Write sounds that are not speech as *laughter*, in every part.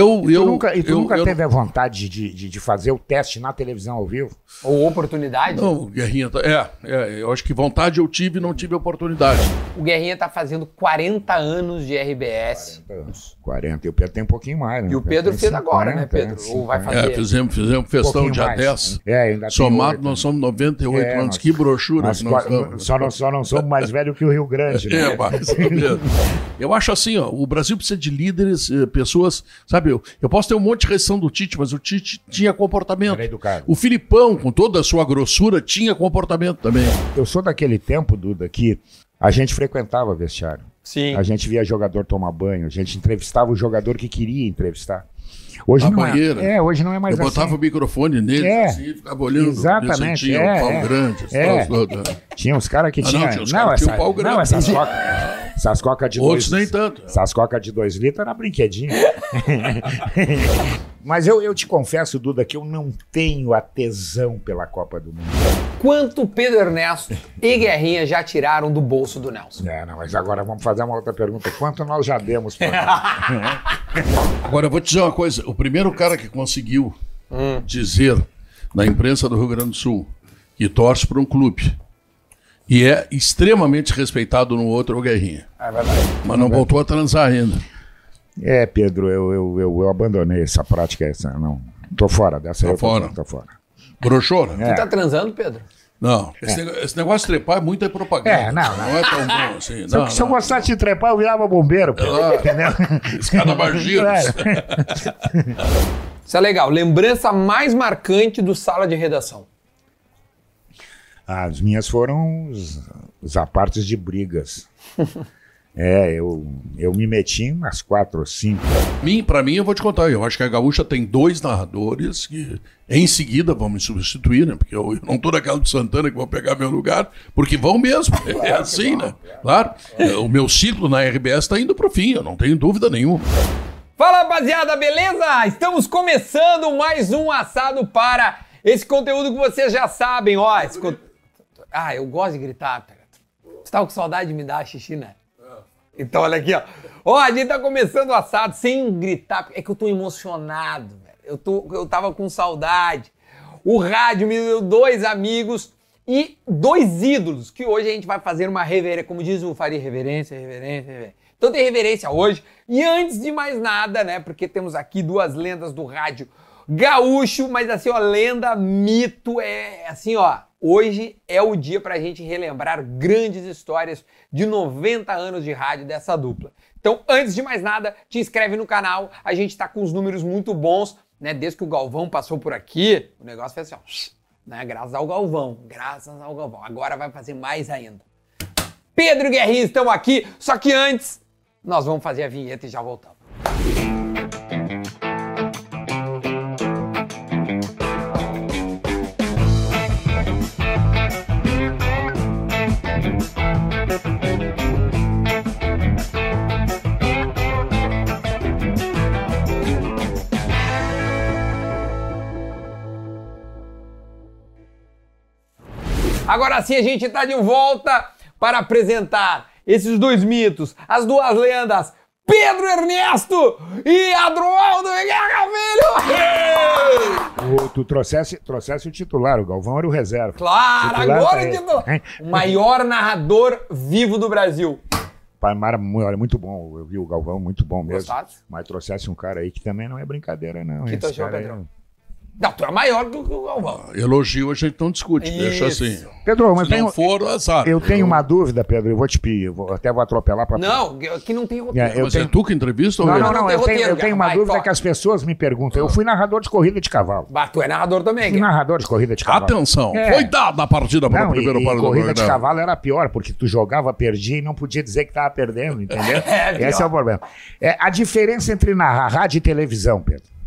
Eu, E eu, tu nunca, e tu eu- nunca eu- teve a vontade de, de, de fazer o teste na televisão ao vivo? Ou oportunidade. Não, Guerrinha, tá- é, é, eu acho que vontade eu tive e não tive oportunidade. O Guerrinha tá fazendo 40 anos de RBS. 40. E o Pedro tem um pouquinho mais, né? E o Pedro fez agora, 50, né, Pedro? Ou vai 50. fazer? É, fizemos, fizemos Um festão pouquinho dia mais. 10. É, ainda tem Somado, nós somos 98 É, anos. nós- que brochura Nós nós somos. só, não, só não somos mais velhos que o Rio Grande, *laughs* né? É, ou menos. Eu acho assim, ó, o Brasil precisa de líderes, eh, pessoas, sabe, eu, eu posso ter um monte de reação do Tite, mas o Tite tinha comportamento. Era educado. O Filipão, com toda a sua grossura, tinha comportamento também. Eu sou daquele tempo, Duda, que a gente frequentava vestiário. Sim. A gente via jogador tomar banho, a gente entrevistava o jogador que queria entrevistar. Hoje Na não banheira. é. É, hoje não é mais eu botava assim. o microfone nele, É, assim, ficava olhando. exatamente, tinha é, um pau é. grande. É. Tinha uns caras que Ah, não, tinham. tinha uns caras que tinham um pau grande. não, essas cocas. Essas cocas de Outros dois. nem tanto. Essas cocas de dois litros era brinquedinho. *laughs* Mas eu, eu te confesso, Duda, que eu não tenho a tesão pela Copa do Mundo. Quanto Pedro Ernesto e Guerrinha já tiraram do bolso do Nelson? É, não, mas agora vamos fazer uma outra pergunta. Quanto nós já demos pra... *laughs* Agora, eu vou te dizer uma coisa: o primeiro cara que conseguiu Hum. dizer na imprensa do Rio Grande do Sul que torce para um clube e é extremamente respeitado no outro é o Guerrinha. É verdade. Mas não voltou a transar ainda. É, Pedro, eu, eu, eu, eu abandonei essa prática. Essa, não, tô fora dessa. Tá fora. Tô fora. Broxou, né? É. Tu tá transando, Pedro? Não, esse, negócio, esse negócio de trepar é muita propaganda. É, não, não. é tão bom assim. Se, eu- Não, se eu não. gostasse de trepar, eu virava bombeiro, Pedro. Ah. Entendeu? Escada Bargiros. Isso é legal. Lembrança mais marcante do sala de redação. As minhas foram os, os apartes de brigas. *laughs* É, eu, eu me meti em umas quatro ou cinco. Mim, pra mim, eu vou te contar. Eu acho que a Gaúcha tem dois narradores que em seguida vão me substituir, né? Porque eu, eu não tô naquela do Santana que vão pegar meu lugar, porque vão mesmo. É assim, né? Claro. É, O meu ciclo na RBS tá indo pro fim, eu não tenho dúvida nenhuma. Fala, rapaziada, beleza? Estamos começando mais um assado para esse conteúdo que vocês já sabem, ó. esse con- Ah, eu gosto de gritar. Você tava com saudade de me dar xixi, né? Então, olha aqui, ó. Ó, a gente tá começando o assado sem gritar. É que eu tô emocionado, velho. Eu, tô, eu tava com saudade. O rádio me deu dois amigos e dois ídolos, que hoje a gente vai fazer uma reverência, como diz o Fari, reverência, reverência, reverência. Então tem reverência hoje. E antes de mais nada, né, porque temos aqui duas lendas do rádio gaúcho, mas assim, ó, lenda, mito, é assim, ó, hoje é o dia pra gente relembrar grandes histórias de 90 anos de rádio dessa dupla. Então, antes de mais nada, te inscreve no canal, a gente tá com os números muito bons, né, desde que o Galvão passou por aqui, o negócio fez assim, ó, né, graças ao Galvão, graças ao Galvão. Agora vai fazer mais ainda. Pedro e Guerrinho estão aqui, só que antes nós vamos fazer a vinheta e já voltamos. Agora sim a gente está de volta para apresentar esses dois mitos, as duas lendas, Pedro Ernesto e Adroaldo Guerra Filho! O- tu trouxesse, trouxesse o titular, o Galvão era o reserva. Claro, Titular agora pra o titular. O maior narrador vivo do Brasil. Olha, muito bom. Eu vi o Galvão, muito bom mesmo. Gostasse? Mas trouxesse um cara aí que também não é brincadeira, não. Que Esse cara Pedrão? Não, tu é maior que o Galvão. Elogio a gente não discute, deixa Isso. assim. Pedro, mas Se tenho, não for, azar. eu tenho uma dúvida, Pedro. Eu vou te pedir. eu vou- até vou atropelar pra Não, que não tem roteiro. É, eu Mas tenho- é tu que entrevista ou Não, eu? não, não não. tem Eu tenho, roteiro, eu tenho uma vai, dúvida que as pessoas me perguntam. Eu fui narrador de corrida de cavalo. Bah, tu é narrador também, Fui narrador de corrida de cavalo. Atenção, É. foi dada a partida para Não, o primeiro par do corrida de cavalo era pior, porque tu jogava, perdia e não podia dizer que estava perdendo, entendeu? *laughs* É. Esse é o problema. É, a diferença entre narrar rádio e televisão, Pedro.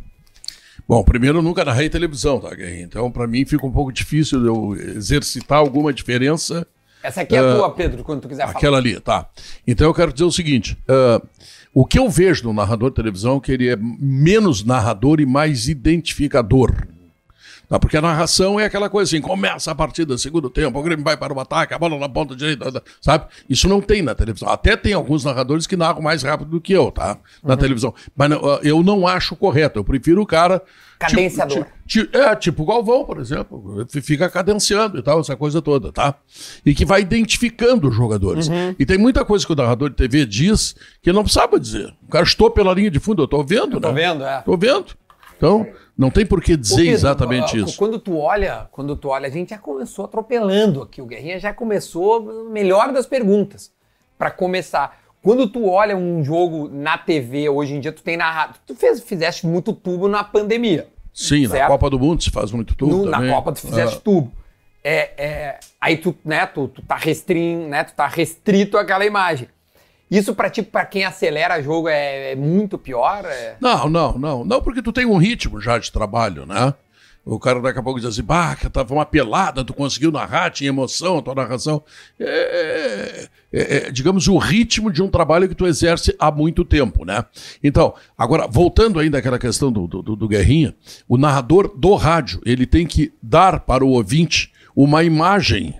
Bom, primeiro eu nunca narrei televisão, tá? Então, para mim, fica um pouco difícil eu exercitar alguma diferença. Essa aqui é a Ah, tua, Pedro, quando tu quiser falar. Aquela ali, tá. Então eu quero dizer o seguinte: ah, o que eu vejo no narrador de televisão é que ele é menos narrador e mais identificador. Tá? Porque a narração é aquela coisa assim, começa a partida, segundo tempo, o Grêmio vai para o ataque, a bola na ponta direita, sabe? Isso não tem na televisão. Até tem alguns narradores que narram mais rápido do que eu, tá? Na televisão. Mas não, eu não acho correto. Eu prefiro o cara. Cadenciador. Tipo, tipo, é, tipo o Galvão, por exemplo. Fica cadenciando e tal, essa coisa toda, tá? E que vai identificando os jogadores. E tem muita coisa que o narrador de TV diz que não precisava dizer. O cara estou pela linha de fundo, eu tô vendo, Tô né? vendo, é. Tô vendo. Então, não tem por que dizer Pedro, exatamente ah, isso. Quando tu olha, quando tu olha, a gente já começou atropelando aqui. O Guerrinha já começou melhor das perguntas. Pra começar, quando tu olha um jogo na TV, hoje em dia tu tem narrado. Tu fez, fizeste muito tubo na pandemia. Sim, na certo? Copa do Mundo se faz muito tudo No- na também. Copa tu fizeste Ah, tubo. É, é, aí tu, né, tu, tu tá restrin, né, tu tá restrito àquela imagem. Isso pra ti, pra quem acelera jogo, é, é muito pior? É... Não, não, não. Não, porque tu tem um ritmo já de trabalho, né? O cara daqui a pouco diz assim, bah, tava uma pelada, tu conseguiu narrar, tinha emoção, a tua narração. É, é, é, digamos, o ritmo de um trabalho que tu exerce há muito tempo, né? Então, agora, voltando ainda àquela questão do, do, do Guerrinha, o narrador do rádio, ele tem que dar para o ouvinte uma imagem,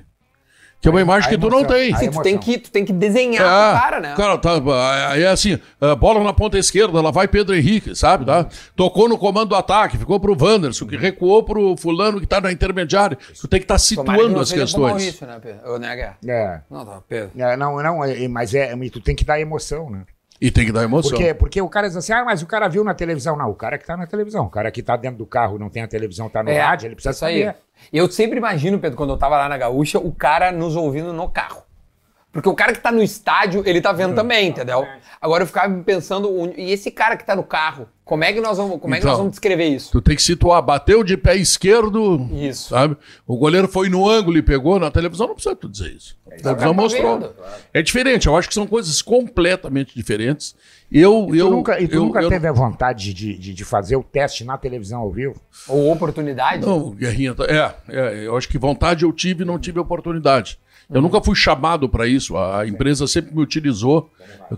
que é uma imagem que tu não tem. Sim, tu tem, que, tu tem que desenhar É, pro cara, né? Cara, tá, aí é assim, a bola na ponta esquerda, lá vai Pedro Henrique, sabe? Tá? Tocou no comando do ataque, ficou pro Wanderson, que recuou pro fulano que tá na intermediária. Tu tem que estar que situando não as questões. Maurício, né, Pedro? Ou, né, Guerra? É. Não, tá, Pedro. É, não, não, é, mas é, mas tu tem que dar emoção, né? E tem que dar emoção. Porque, porque o cara diz assim, ah, mas o cara viu na televisão. Não, o cara que tá na televisão. O cara que tá dentro do carro não tem a televisão, tá no É, rádio, ele precisa saber. Eu sempre imagino, Pedro, quando eu tava lá na Gaúcha, o cara nos ouvindo no carro. Porque o cara que tá no estádio, ele tá vendo também, entendeu? Agora eu ficava pensando, e esse cara que tá no carro, como é que nós vamos, como é que nós Então, vamos descrever isso? Tu tem que situar, bateu de pé esquerdo, Isso. sabe? O goleiro foi no ângulo e pegou na televisão, não precisa tu dizer isso. A televisão tá mostrou. vendo. É diferente, eu acho que são coisas completamente diferentes. Eu, E tu eu, nunca, e tu eu- nunca eu- teve a vontade de, de, de fazer o teste na televisão ao vivo? Ou oportunidade? Não, Guerrinha, é, é, eu acho que vontade eu tive e não tive oportunidade. Eu nunca fui chamado para isso. A, empresa sempre me utilizou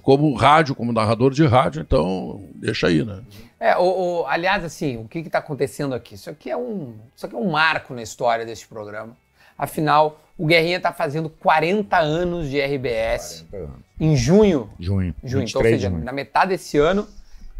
como rádio, como narrador de rádio, então deixa aí, né? É, o, o- aliás, assim, o que está acontecendo aqui? Isso aqui, é um, isso aqui é um marco na história deste programa. Afinal, o Guerrinha está fazendo 40 anos de RBS em junho. Junho. Junho, então, ou 23 de seja, junho. na metade desse ano,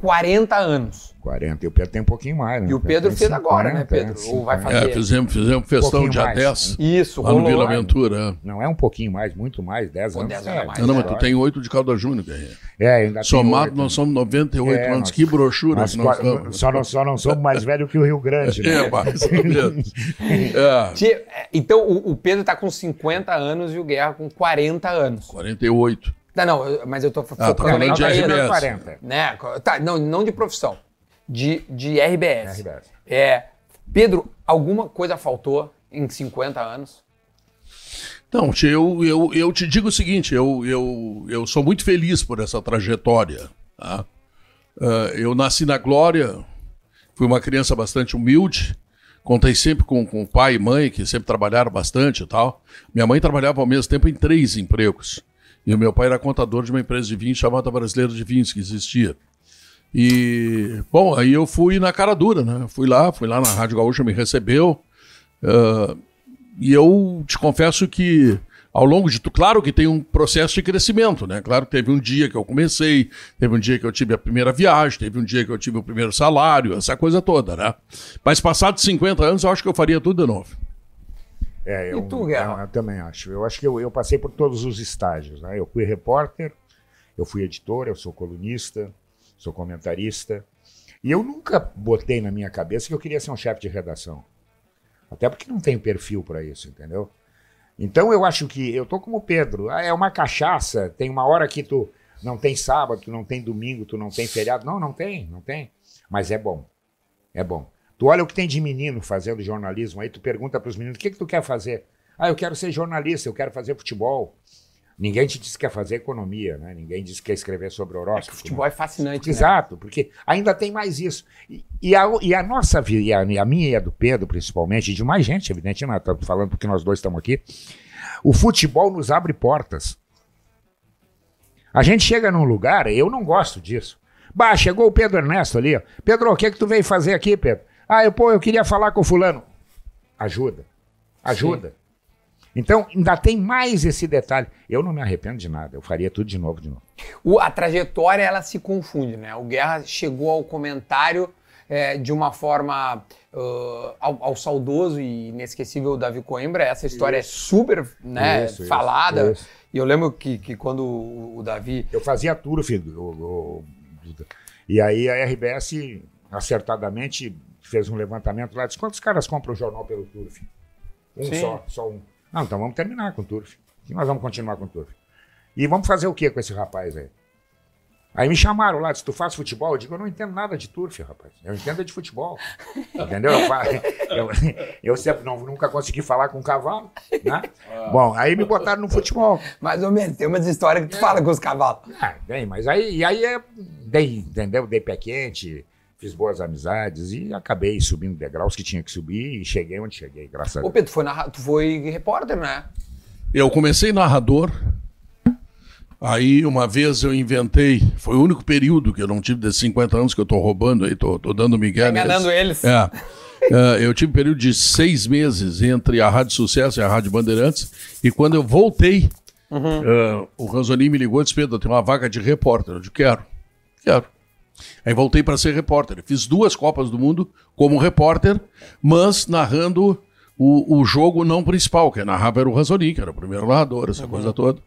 40 anos. 40. E o Pedro tem um pouquinho mais, né? E o Pedro tem fez agora, 50, né, Pedro? Ou vai 50. fazer. É, fizemos, fizemos festão pouquinho dia mais. 10, Isso, lá no. Vila Aventura. é. Não é um pouquinho mais, muito mais, 10 Pô, anos. 10 é, anos a mais. Não, não, mas tu tem 8 de Calda Júnior, Guerrinha. É, ainda tem Somado, oito, nós né? somos 98 É, anos. nós- que brochura Nós que nós somos. só, não, só não somos mais velhos que o Rio Grande, né? *laughs* É, mais ou menos. *laughs* É, é, Então, o, o Pedro tá com 50 anos e o Guerra com 40 anos. 48. Não, não, mas eu tô Ah, focando tá na falando de RBS. 40. né? Tá, não, não de profissão, de, de RBS. RBS. É, Pedro, alguma coisa faltou em 50 anos? Não, eu, eu, eu te digo o seguinte, eu, eu, eu sou muito feliz por essa trajetória. tá? Ah, eu nasci na Glória, fui uma criança bastante humilde, contei sempre com, com pai e mãe, que sempre trabalharam bastante e tal. Minha mãe trabalhava ao mesmo tempo em três empregos. E o meu pai era contador de uma empresa de vinhos chamada Brasileiro de Vinhos, que existia. E, bom, aí eu fui na cara dura, né? Fui lá, fui lá na Rádio Gaúcha, me recebeu. ah, e eu te confesso que ao longo de tudo, claro que tem um processo de crescimento, né? Claro que teve um dia que eu comecei, teve um dia que eu tive a primeira viagem, teve um dia que eu tive o primeiro salário, essa coisa toda, né? Mas passados 50 anos, eu acho que eu faria tudo de novo. É, eu, E tu, Guerra? eu, eu também acho. Eu acho que eu, eu passei por todos os estágios. Né? Eu fui repórter, eu fui editor, eu sou colunista, sou comentarista. E eu nunca botei na minha cabeça que eu queria ser um chefe de redação. Até porque não tenho perfil para isso, entendeu? Então eu acho que eu tô como o Pedro. Ah, é uma cachaça, tem uma hora que tu não tem sábado, tu não tem domingo, tu não tem feriado. Não, não tem, não tem. Mas é bom. É bom. Tu olha o que tem de menino fazendo jornalismo, aí tu pergunta para os meninos, o que, que tu quer fazer? Ah, eu quero ser jornalista, eu quero fazer futebol. Ninguém te disse que quer fazer economia, né? Ninguém disse que quer escrever sobre horóscopo. Futebol é fascinante, né? Exato, porque ainda tem mais isso. E, e a, e a nossa vida, e a, e a minha e a do Pedro, principalmente, e de mais gente, evidente, não estou falando porque nós dois estamos aqui. O futebol nos abre portas. A gente chega num lugar, eu não gosto disso. Bah, chegou o Pedro Ernesto ali. ó. Pedro, o que é que tu veio fazer aqui, Pedro? Ah, eu, pô, eu queria falar com o fulano. Ajuda. Ajuda. Então, ainda tem mais esse detalhe. Eu não me arrependo de nada, eu faria tudo de novo, de novo. O- a trajetória ela se confunde, né? O Guerra chegou ao comentário é, de uma forma ah, ao, ao saudoso e inesquecível Davi Coimbra. Essa história é super né, Isso, isso, falada. isso. E eu lembro que, que quando o, o Davi. Eu fazia turf, o, o- Duda. e aí a RBS acertadamente fez um levantamento lá, disse, quantos caras compram o jornal pelo turf? Um Sim. só, só um. Não, então vamos terminar com o turf. E nós vamos continuar com o turf. E vamos fazer o que com esse rapaz aí? Aí me chamaram lá, disse, tu faz futebol? Eu digo, eu não entendo nada de turf, rapaz. Eu entendo é de futebol. *laughs* Entendeu? Eu, eu, eu sempre não, nunca consegui falar com um cavalo, né? Bom, aí me botaram no futebol. Mais ou menos, tem umas histórias que tu fala com os cavalos. Ah, bem, mas aí, e aí é, dei, entendeu? Dei pé quente, fiz boas amizades e acabei subindo degraus que tinha que subir e cheguei onde cheguei, graças a Ô Deus. Pedro, tu foi, narra- tu foi repórter, né? Eu comecei narrador. Aí uma vez eu inventei, foi o único período que eu não tive desses 50 anos que eu tô roubando aí, tô, tô dando Miguel. Enganando eles. É. É, eu tive um período de seis meses entre a Rádio Sucesso e a Rádio Bandeirantes. E quando eu voltei, é, o Ranzolini me ligou e disse: Pedro, tem uma vaga de repórter. Eu disse: quero, quero. Aí voltei para ser repórter. Fiz duas Copas do Mundo como repórter, mas narrando o, o jogo não principal, que narrava era o Ranzolini, que era o primeiro narrador, essa coisa toda.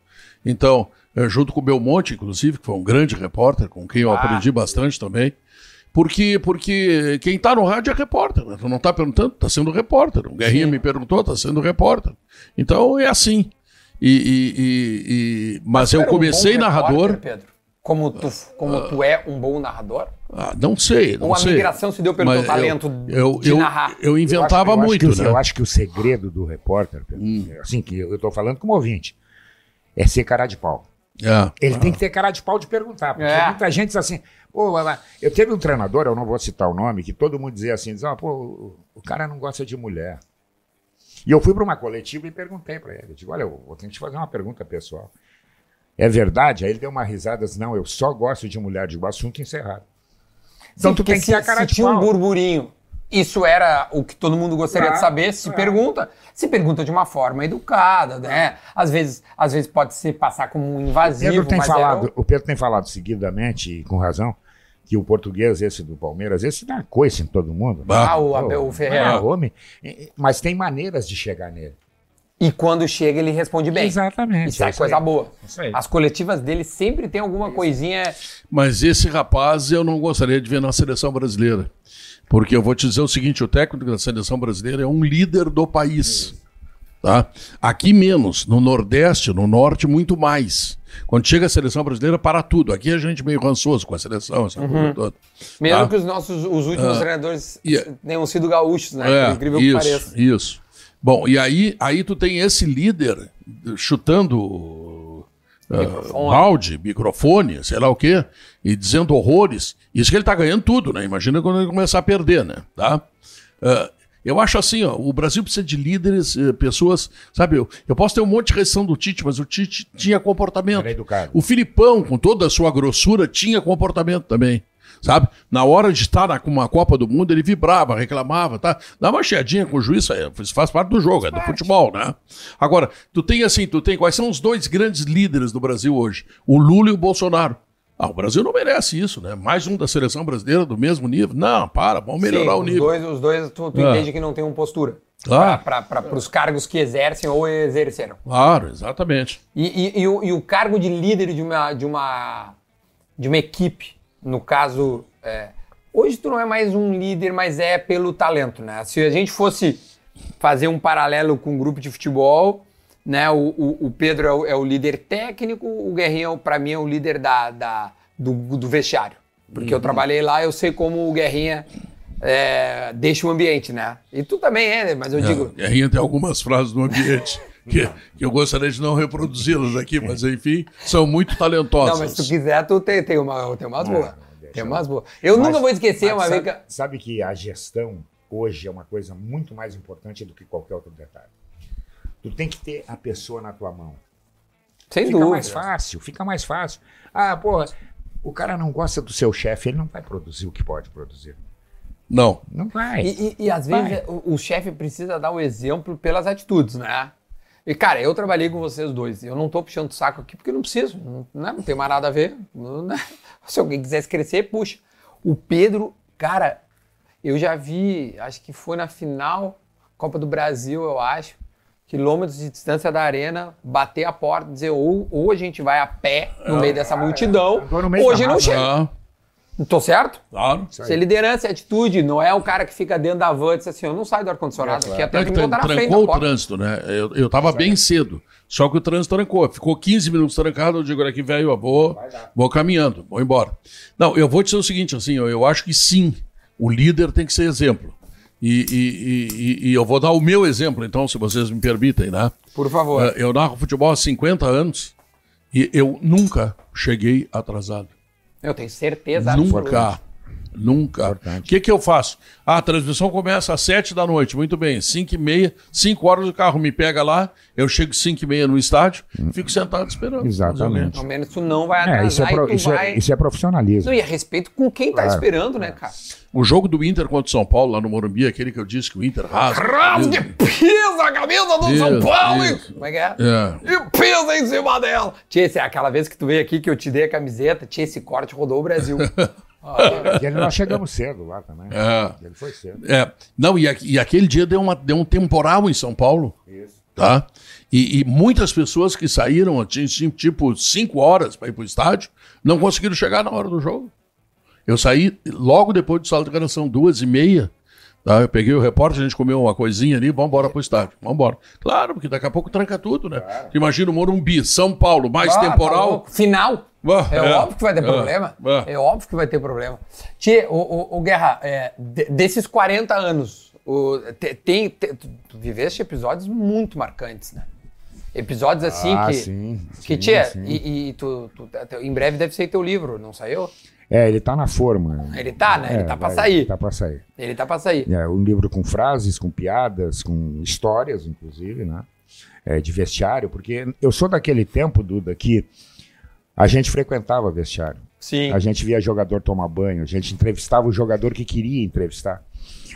Então, eh, junto com o Belmonte, inclusive, que foi um grande repórter, com quem eu aprendi bastante também. Porque, porque quem está no rádio é repórter, né? Tu não está perguntando, está sendo repórter. O Guerrinha me perguntou, está sendo repórter. Então é assim. E, e- e- e- mas eu era um comecei bom narrador. repórter, Pedro? Como tu, como tu é um bom narrador? Ah, não sei, não Ou a sei. migração se deu pelo Mas teu talento eu, eu, de eu, narrar? Eu inventava Eu acho- eu acho muito, que o- né? Eu acho que o segredo do repórter, Hum. assim, que eu estou falando como ouvinte, é ser cara de pau. É. Ele tem que ter cara de pau de perguntar, porque É. muita gente diz assim, pô, eu teve um treinador, eu não vou citar o nome, que todo mundo dizia assim, diz, ah, pô, o- o cara não gosta de mulher. E eu fui para uma coletiva e perguntei para ele, eu digo, olha, eu vou ter que te fazer uma pergunta pessoal. É verdade? Aí ele deu uma risada, disse, não, eu só gosto de mulher, digo, assunto encerrado. Então Sim, tu tem que se, ter a cara se de tinha um pau. burburinho, isso era o que todo mundo gostaria de Claro, saber, se claro. pergunta. Se pergunta de uma forma educada, né? Às vezes, às vezes pode ser passar como um invasivo, Pedro tem mas falado, o Pedro tem falado seguidamente, e com razão, que o português, esse do Palmeiras, esse dá coice em todo mundo. né? Ah, o Abel Ferreira. É, homem. Mas tem maneiras de chegar nele. E quando chega, ele responde bem. Exatamente. Isso é isso coisa aí. boa. Isso aí. As coletivas dele sempre tem alguma coisinha. Mas esse rapaz eu não gostaria de ver na seleção brasileira. Porque eu vou te dizer o seguinte: o técnico da seleção brasileira é um líder do país. Tá? Aqui menos, no Nordeste, no Norte, muito mais. Quando chega a seleção brasileira, para tudo. Aqui a gente é meio rançoso com a seleção, essa coisa toda. Mesmo Tá? que os nossos os últimos treinadores e- tenham sido gaúchos, né? É, Por incrível que isso, pareça. Isso. Bom, e aí, aí tu tem esse líder chutando ah, Microfone. balde, microfone, sei lá o quê, e dizendo horrores. Isso que ele tá ganhando tudo, né? Imagina quando ele começar a perder, né? Tá? Ah, eu acho assim, ó, o Brasil precisa de líderes, eh, pessoas, sabe, eu, eu posso ter um monte de reação do Tite, mas o Tite tinha comportamento. O Filipão, com toda a sua grossura, tinha comportamento também. Sabe? Na hora de estar com uma Copa do Mundo, ele vibrava, reclamava, tá? Dá uma chiadinha com o juiz, é, isso faz parte do jogo, é do futebol, né? Agora, tu tem assim, tu tem quais são os dois grandes líderes do Brasil hoje? O Lula e o Bolsonaro. Ah, o Brasil não merece isso, né? Mais um da seleção brasileira do mesmo nível. Não, para, vamos melhorar Sim, o nível. Os dois, os dois tu, tu Ah. entende que não tem uma postura. Ah. Para os cargos que exercem ou exerceram. Claro, exatamente. E, e- e o, e o cargo de líder de uma, de uma, de uma equipe, no caso, é, hoje tu não é mais um líder, mas é pelo talento, né? Se a gente fosse fazer um paralelo com um grupo de futebol, né? O, o- o Pedro é o, é o líder técnico, o Guerrinha, para mim, é o líder da, da- do, do vestiário. Porque eu trabalhei lá, eu sei como o Guerrinha é, deixa o ambiente, né? E tu também é, mas eu digo, É, Guerrinha tem algumas frases no ambiente *laughs* que, que eu gostaria de não reproduzi-las aqui, mas enfim, são muito talentosas. Não, mas se tu quiser, tu tem, tem, uma, tem umas boas. Tem umas boas. Eu Mas- nunca vou esquecer uma vez sabe, que. sabe que a gestão hoje é uma coisa muito mais importante do que qualquer outro detalhe. Tu tem que ter a pessoa na tua mão. Sem fica dúvida. mais fácil, fica mais fácil. Ah, porra, o cara não gosta do seu chefe, ele não vai produzir o que pode produzir. Não. Não vai. E, e- e às vezes o, o chefe precisa dar o exemplo pelas atitudes, né? E, cara, eu trabalhei com vocês dois. Eu não tô puxando o saco aqui porque eu não preciso. Não, né? não tem mais nada a ver. Não, né? *laughs* Se alguém quisesse crescer, puxa. O Pedro, cara, eu já vi, acho que foi na final Copa do Brasil, eu acho. Quilômetros de distância da arena, bater a porta, dizer ou, ou a gente vai a pé no meio dessa multidão, meio hoje não chega. Tô certo? claro. Se é liderança e atitude, não é o cara que fica dentro da van e diz assim, eu não saio do ar-condicionado aqui até É que que me botar na frente trancou o porta. trânsito, né? Eu, eu tava bem cedo. Só que o trânsito trancou. Ficou 15 minutos trancado. Eu digo, olha aqui, velho, eu vou, vou caminhando, vou embora. Não, eu vou dizer o seguinte, assim, eu, eu acho que sim, o líder tem que ser exemplo. E, e- e- e- eu vou dar o meu exemplo, então, se vocês me permitem, né? Por favor. Eu narro futebol há 50 anos e eu nunca cheguei atrasado. Eu tenho certeza absoluta. Nunca. O que, que eu faço? Ah, a transmissão começa às 7 da noite. Muito bem. 5 e meia, 5 horas o carro me pega lá. Eu chego 5 e meia no estádio, fico sentado esperando. Exatamente. Ao menos tu não vai É, atrasar isso é, pro- e tu isso, vai... é, isso é profissionalismo. Não, e a respeito com quem tá Claro. esperando, né, cara? O jogo do Inter contra o São Paulo, lá no Morumbi, aquele que eu disse que o Inter rasga. Rasgue, pisa a camisa do Isso, São Paulo! e- isso. Como é que é? É. E pisa em cima dela! Tia, esse- aquela vez que tu veio aqui que eu te dei a camiseta, tia, esse corte rodou o Brasil. *laughs* Ah, ele nós chegamos cedo lá também. É. Ele foi cedo. É, não, e, e aquele dia deu, uma, deu um temporal em São Paulo. Isso. Tá? E, e muitas pessoas que saíram, tinha, tinha, tipo, cinco horas para ir pro estádio, não conseguiram chegar na hora do jogo. Eu saí logo depois do sala de gravação, duas e meia. Tá? Eu peguei o repórter, a gente comeu uma coisinha ali, vamos embora pro estádio. Vamos embora. Claro, porque daqui a pouco tranca tudo, né? Imagina o Morumbi, São Paulo, mais ah, tá temporal. louco. Final. Ah, É, é. óbvio que vai ter Ah, problema. ah. É óbvio que vai ter problema. Tia, o, o, o Guerra, é, de- desses 40 anos, o, te- tem, te- tu viveste episódios muito marcantes, né? Episódios assim Ah, que. sim, Que, sim, tia, sim. e, e tu, tu- em breve deve sair teu livro, não saiu? É, ele tá na forma. Ele tá, né? Ele É, tá pra vai- sair. Tá pra sair. Ele tá pra sair. É um livro com frases, com piadas, com histórias, inclusive, né? É, de vestiário, porque eu sou daquele tempo, Duda, que a gente frequentava vestiário. Sim. A gente via jogador tomar banho, a gente entrevistava o jogador que queria entrevistar.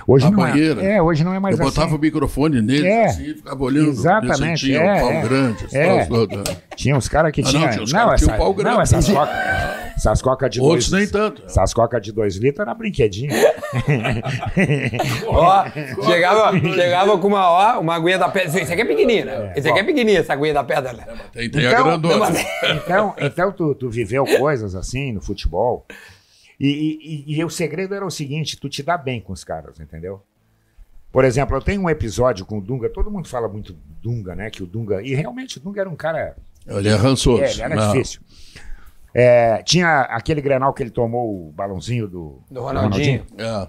Hoje A não banheira. é. É, hoje não é mais Eu botava assim. o microfone nele, É. assim, e ficava olhando. Exatamente, tinha é, um pau é. grande. É. todas. Tinha uns caras que Ah, não, tinham. tinha uns caras que tinham essa, pau grande. não, essas cocas. Essas cocas de Outros dois. nem tanto. Essas cocas de dois litros era brinquedinho. Ó, chegava, chegava com uma, ó, uma aguinha da pedra. Esse aqui é pequenininho, né? Esse aqui é pequenininho, essa aguinha da pedra, né? Tem, tem a Então, grandona. Então, então tu, tu viveu coisas assim no futebol. E, e- e- o segredo era o seguinte: tu te dá bem com os caras, entendeu? Por exemplo, eu tenho um episódio com o Dunga, todo mundo fala muito do Dunga, né? Que o Dunga. E realmente o Dunga era um cara. Ele é rançoso. É, ele era Não. difícil. É, tinha aquele grenal que ele tomou o balãozinho do, Do Ronaldinho. É.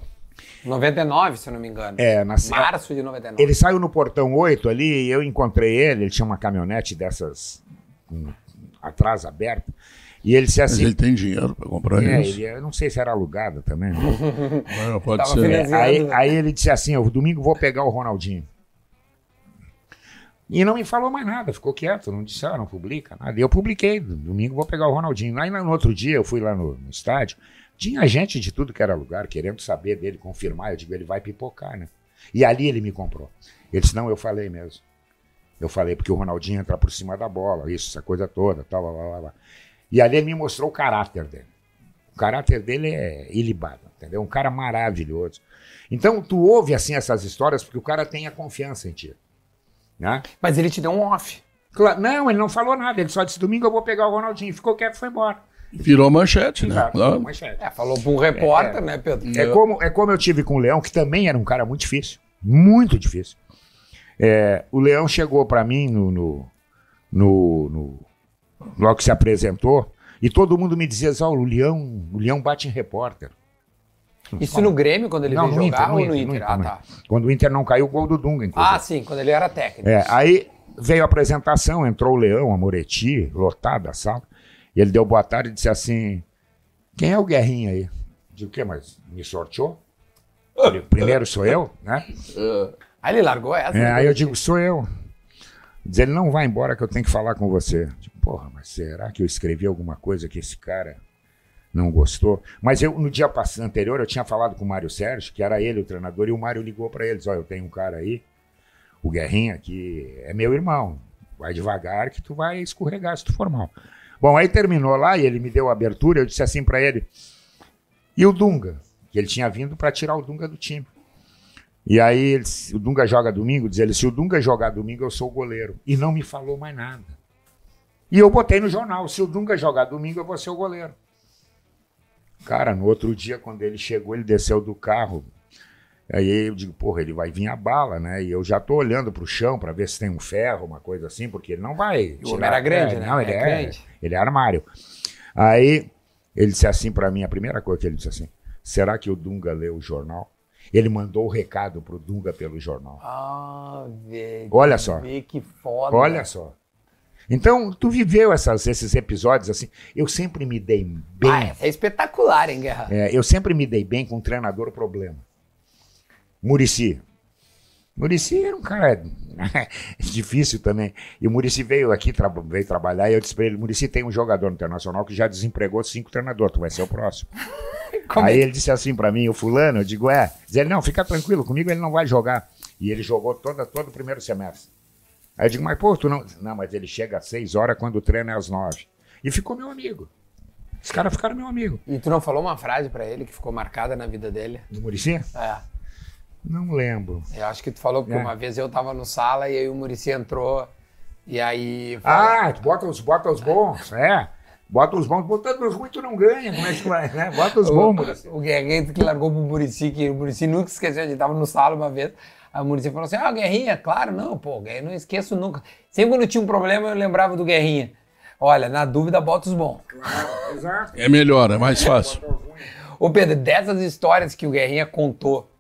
99, se eu não me engano. É, na Março de 99. Ele saiu no portão 8 ali e eu encontrei ele. Ele tinha uma caminhonete dessas com- atrás aberta. E ele disse Mas assim: ele tem dinheiro para comprar É, isso. ele, eu não sei se era alugada também. né? Não, *laughs* pode Tava ser. É, aí, aí ele disse assim: eu domingo vou pegar o Ronaldinho. E não me falou mais nada, ficou quieto, não disse, ah, não publica nada. E eu publiquei, domingo vou pegar o Ronaldinho. Aí no outro dia eu fui lá no, no estádio, tinha gente de tudo que era lugar querendo saber dele, confirmar. Eu digo, ele vai pipocar, né? E ali ele me comprou. Ele disse, não, eu falei mesmo. Eu falei, porque o Ronaldinho entra por cima da bola, isso, essa coisa toda, tal, blá, blá, blá, blá. E ali ele me mostrou o caráter dele. O caráter dele é ilibado, entendeu? Um cara maravilhoso. Então, tu ouve, assim, essas histórias porque o cara tem a confiança em ti. Né? Mas ele te deu um off. Claro, não, ele não falou nada. Ele só disse, domingo eu vou pegar o Ronaldinho. Ficou quieto e foi embora. Virou manchete, né? Exato, Claro. manchete. É, falou pra um repórter, É. né, Pedro? É como, é como eu tive com o Leão, que também era um cara muito difícil. Muito difícil. É, o Leão chegou pra mim no, no, no, no- Logo que se apresentou, e todo mundo me dizia, Zó, o Leão, o Leão bate em repórter. Isso no Grêmio, quando ele Não, veio no jogar, Inter, no ou no Inter, Inter? no Ah, Inter, tá. Quando o Inter não caiu, o gol do Dunga, inclusive. Ah, sim, quando ele era técnico. É, aí veio a apresentação, entrou o Leão, a Moretti, lotada a sala. E ele deu boa tarde e disse assim: Quem é o Guerrinha aí? Digo, o quê? Mas me sorteou? Pri- Primeiro sou eu, né? Aí ele largou essa. É, né? aí eu digo, sou eu. Diz ele, não vai embora que eu tenho que falar com você. Digo, porra, mas será que eu escrevi alguma coisa que esse cara não gostou. Mas eu, no dia anterior, eu tinha falado com o Mário Sérgio, que era ele o treinador, e o Mário ligou para eles: Olha, eu tenho um cara aí, o Guerrinha, que é meu irmão. Vai devagar que tu vai escorregar se tu for mal. Bom, aí terminou lá e ele me deu a abertura. Eu disse assim para ele: E o Dunga? Que ele tinha vindo para tirar o Dunga do time. E aí ele, o Dunga joga domingo, diz ele: Se o Dunga jogar domingo, eu sou o goleiro. E não me falou mais nada. E eu botei no jornal: Se o Dunga jogar domingo, eu vou ser o goleiro. Cara, no outro dia, quando ele chegou, ele desceu do carro. Aí eu digo, porra, ele vai vir a bala, né? E eu já tô olhando pro chão para ver se tem um ferro, uma coisa assim, porque ele não vai. O homem era grande, né? Não, ele É é, grande. ele é armário. Aí ele disse assim para mim, a primeira coisa que ele disse assim: será que o Dunga leu o jornal? Ele mandou o recado pro Dunga pelo jornal. Ah, velho. Olha só. Vê que foda. Olha só. Então, tu viveu essas- esses episódios assim. Eu sempre me dei bem. Ah, é espetacular, hein, Guerra? É, eu sempre me dei bem com um treinador problema. Murici. Murici era um cara *laughs* difícil também. E o Murici veio aqui, tra- veio trabalhar, e eu disse pra ele, Murici tem um jogador internacional que já desempregou cinco treinadores, tu vai ser o próximo. *laughs* Como Aí é? ele disse assim pra mim, o fulano, eu digo, é. Diz ele, não, fica tranquilo, comigo ele não vai jogar. E ele jogou toda, todo o primeiro semestre. Aí eu digo, mas pô, tu não... Não, mas ele chega às seis horas quando o treino é às nove. E ficou meu amigo. Os caras ficaram meu amigo. E tu não falou uma frase pra ele que ficou marcada na vida dele? Do Murici? É. Não lembro. Eu acho que tu falou, porque É. uma vez eu tava no sala e aí o Murici entrou e aí. falou- Ah, tu bota os, bota os bons, é. Bota os bons, botando os ruins tu não ganha, como é que vai, né? Bota os bons, *laughs* Muricy. O, o Guerreiro que largou pro Murici, que o Murici nunca esqueceu, a gente tava no sala uma vez. Aí o Murici falou assim: Ah, Guerrinha, claro, não, pô, Guerrinha, não esqueço nunca. Sempre quando tinha um problema, eu lembrava do Guerrinha. Olha, na dúvida, bota os bons. Claro, exato. É melhor, é mais fácil. Ô Pedro, dessas histórias que o Guerrinha contou,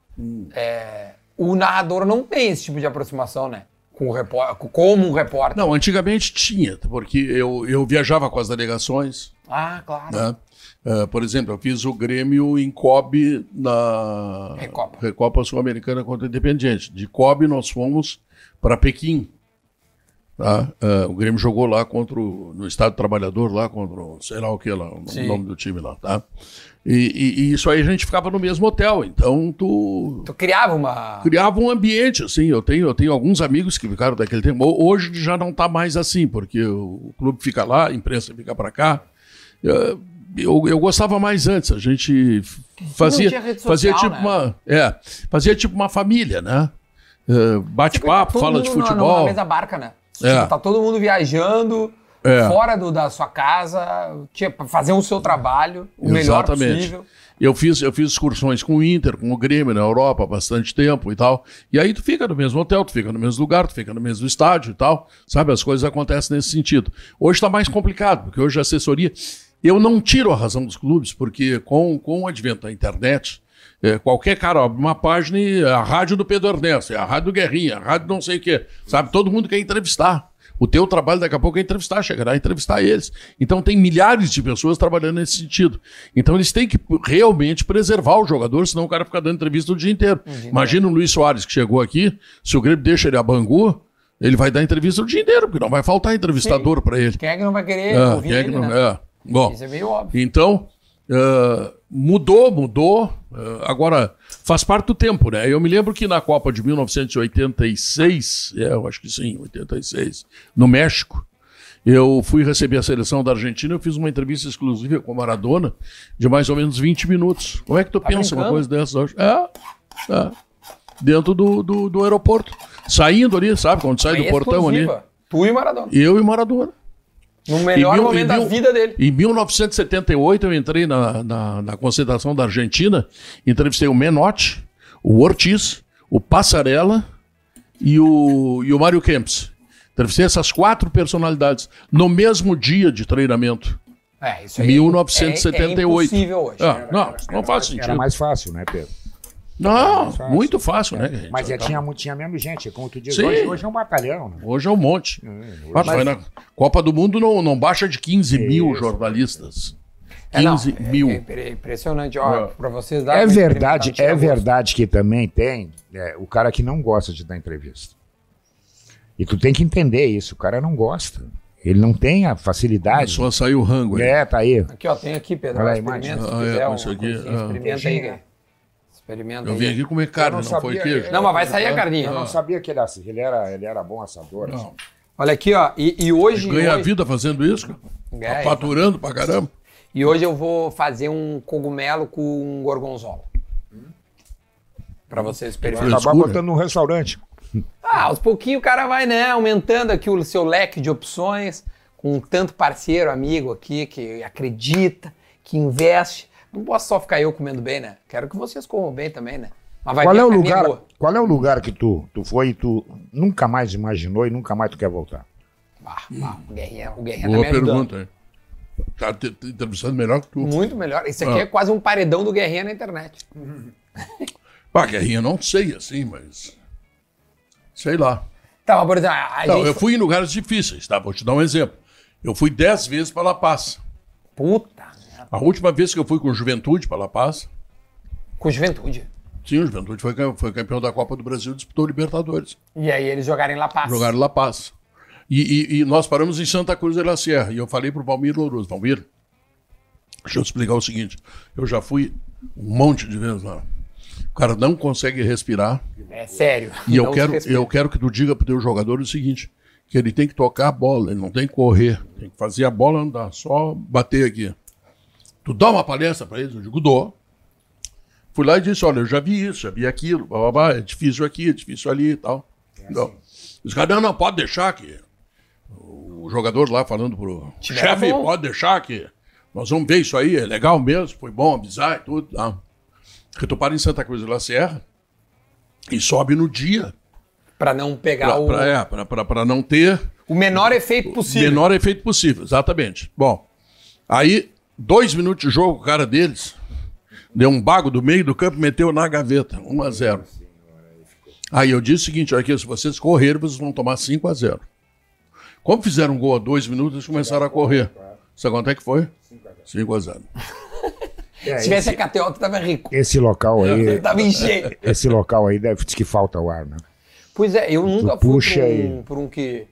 é, o narrador não tem esse tipo de aproximação, né? Com o repórter, como um repórter. Não, antigamente tinha, porque eu, eu viajava com as delegações. Ah, claro. Né? Eh, por exemplo, eu fiz o Grêmio em Kobe na Recopa. Recopa Sul-Americana contra o Independiente. De Kobe nós fomos para Pequim. Tá? Eh, o Grêmio jogou lá contra o, no Estado Trabalhador, lá contra o, sei lá o que lá, o Sim. nome do time lá. Tá? E, e- e isso aí a gente ficava no mesmo hotel. Então tu Tu criava uma. criava um ambiente, assim. Eu tenho, eu tenho alguns amigos que ficaram daquele tempo. Ho- Hoje já não está mais assim, porque o clube fica lá, a imprensa fica para cá. Eh, Eu, eu gostava mais antes. A gente fazia, tinha rede fazia social, tipo né? uma, é, fazia tipo uma família, né? Eh, Bate-papo, fala de futebol. Na mesma barca, né? É. Tá todo mundo viajando, É. fora do- da sua casa, fazer o seu trabalho o melhor Exatamente. possível. Eu fiz, eu fiz excursões com o Inter, com o Grêmio na Europa há bastante tempo e tal. E aí tu fica no mesmo hotel, tu fica no mesmo lugar, tu fica no mesmo estádio e tal. Sabe, as coisas acontecem nesse sentido. Hoje está mais complicado, porque hoje a assessoria. Eu não tiro a razão dos clubes, porque com, com o advento da internet, eh, qualquer cara abre uma página e a rádio do Pedro Ernesto, é a rádio do Guerrinha, a rádio não sei o quê. Sabe, todo mundo quer entrevistar. O teu trabalho daqui a pouco é entrevistar, chegará a entrevistar eles. Então tem milhares de pessoas trabalhando nesse sentido. Então eles têm que realmente preservar o jogador, senão o cara fica dando entrevista o dia inteiro. Imagina o Luiz Soares que chegou aqui, se o Grêmio deixa ele a Bangu, ele vai dar entrevista o dia inteiro, porque não vai faltar entrevistador para ele. Quem é que não vai querer É, ouvir quem é que ele, não- né? é. Bom, Isso é meio óbvio. então, eh, mudou, mudou. eh, agora, faz parte do tempo, né? Eu me lembro que na Copa de 1986, é, eu acho que sim, 86, no México, eu fui receber a seleção da Argentina, eu fiz uma entrevista exclusiva com o Maradona de mais ou menos 20 minutos. Como é que tu pensa uma brincando? coisa dessas hoje? É, é. Dentro do, do, do aeroporto. Saindo ali, sabe? Quando sai do Aí é portão ali. exclusiva. Tu e Maradona. Eu e Maradona. No melhor mil- momento da mil- vida dele. Em 1978, eu entrei na, na, na concentração da Argentina, entrevistei o Menotti, o Ortiz, o Passarella e o, e o Mário Kempis. Entrevistei essas quatro personalidades no mesmo dia de treinamento. É, isso aí 1978. É, é impossível hoje. Ah, não, não faz Era sentido. mais fácil, né, Pedro? Não, fácil. muito fácil, né? gente? Mas é, Então, tinha, tinha menos gente, como tu diz, Sim. hoje, hoje é um batalhão, né? Hoje é um monte. hoje- Ah, tu vai na Copa do Mundo não, não baixa de 15 mil Isso. jornalistas. É, não, 15 é- mil. É, impre- impressionante, ó, É. pra vocês darem É verdade, experimentada, é verdade que também tem é, o cara que não gosta de dar entrevista. E tu tem que entender isso, o cara não gosta. Ele não tem a facilidade. Só saiu o rango aí. É, tá aí. Aqui, ó, tem aqui, Pedro. Olha aí, experimenta se Ah, é, isso aqui, ah. Experimenta aí. Queijinho. Experimenta Eu vim aqui comer carne, não, não foi sabia, queijo. Não, mas vai sair a carninha. Eu não sabia que ele, era assim, ele, era, ele era bom assador. assim. Não. Olha aqui, ó. E, e hoje. Ganha a hoje- vida fazendo isso, cara. É, Tá faturando pra caramba. E hoje eu vou fazer um cogumelo com gorgonzola. Pra vocês Vai experimentarem. acabar botando num restaurante. Ah, aos pouquinhos o cara vai, né, aumentando aqui o seu leque de opções, com tanto parceiro, amigo aqui, que acredita, que investe. Não posso só ficar eu comendo bem, né? Quero que vocês comam bem também, né? Mas vai Qual é, o carninha lugar, boa. qual é o lugar que tu, tu foi e tu nunca mais imaginou e nunca mais tu quer voltar? Ah, ah, o Guerrinha, o Guerrinha tá Boa me ajudando. pergunta, hein? Tá te, te entrevistando melhor que tu. Muito melhor. Isso aqui Ah. é quase um paredão do Guerrinha na internet. *laughs* Pá, Guerrinha, não sei assim, mas. Sei lá. Tá, mas por exemplo, a Não, gente... eu fui em lugares difíceis, tá? Vou te dar um exemplo. Eu fui dez vezes para La Paz. Puta. A última vez que eu fui com Juventude para La Paz, com juventude. sim, o Juventude foi, foi campeão da Copa do Brasil, disputou Libertadores. E aí eles jogaram em La Paz. Jogaram La Paz. E, e- e nós paramos em Santa Cruz de la Sierra. E eu falei pro Valmir Louroso, Valmir, deixa eu te explicar o seguinte. Eu já fui um monte de vezes lá. O cara não consegue respirar. É sério. E eu quero, eu quero que tu diga pro teu jogador o seguinte, que ele tem que tocar a bola, ele não tem que correr, tem que fazer a bola andar, só bater aqui. Tu dá uma palestra para eles, eu digo, dou. Fui lá e disse, olha, eu já vi isso, já vi aquilo, blá, blá, blá, é difícil aqui, é difícil ali e tal. Não. Os caras, não, não, pode deixar que o jogador lá falando pro chefe, pode deixar que nós vamos ver isso aí, é legal mesmo, foi bom avisar e tudo. Não. Porque tu para em Santa Cruz de la Serra e sobe no dia. Pra não pegar Pra, o, pra- é, pra- pra- pra não ter o menor efeito possível. menor efeito possível, exatamente. Bom, aí, dois minutos de jogo, o cara deles deu um bago do meio do campo, meteu na gaveta, 1 a 0 Aí eu disse o seguinte: olha aqui, se vocês correrem, vocês vão tomar 5 a 0 Como fizeram um gol a dois minutos, eles começaram a correr. Sabe quanto é que foi? 5 a 0 *laughs* É, Se tivesse esse, a KTO, tu tava rico. esse local aí, *laughs* tava em cheio. esse local aí deve dizer que falta o ar, né? Pois é, eu nunca fui puxa por um, aí. por um que.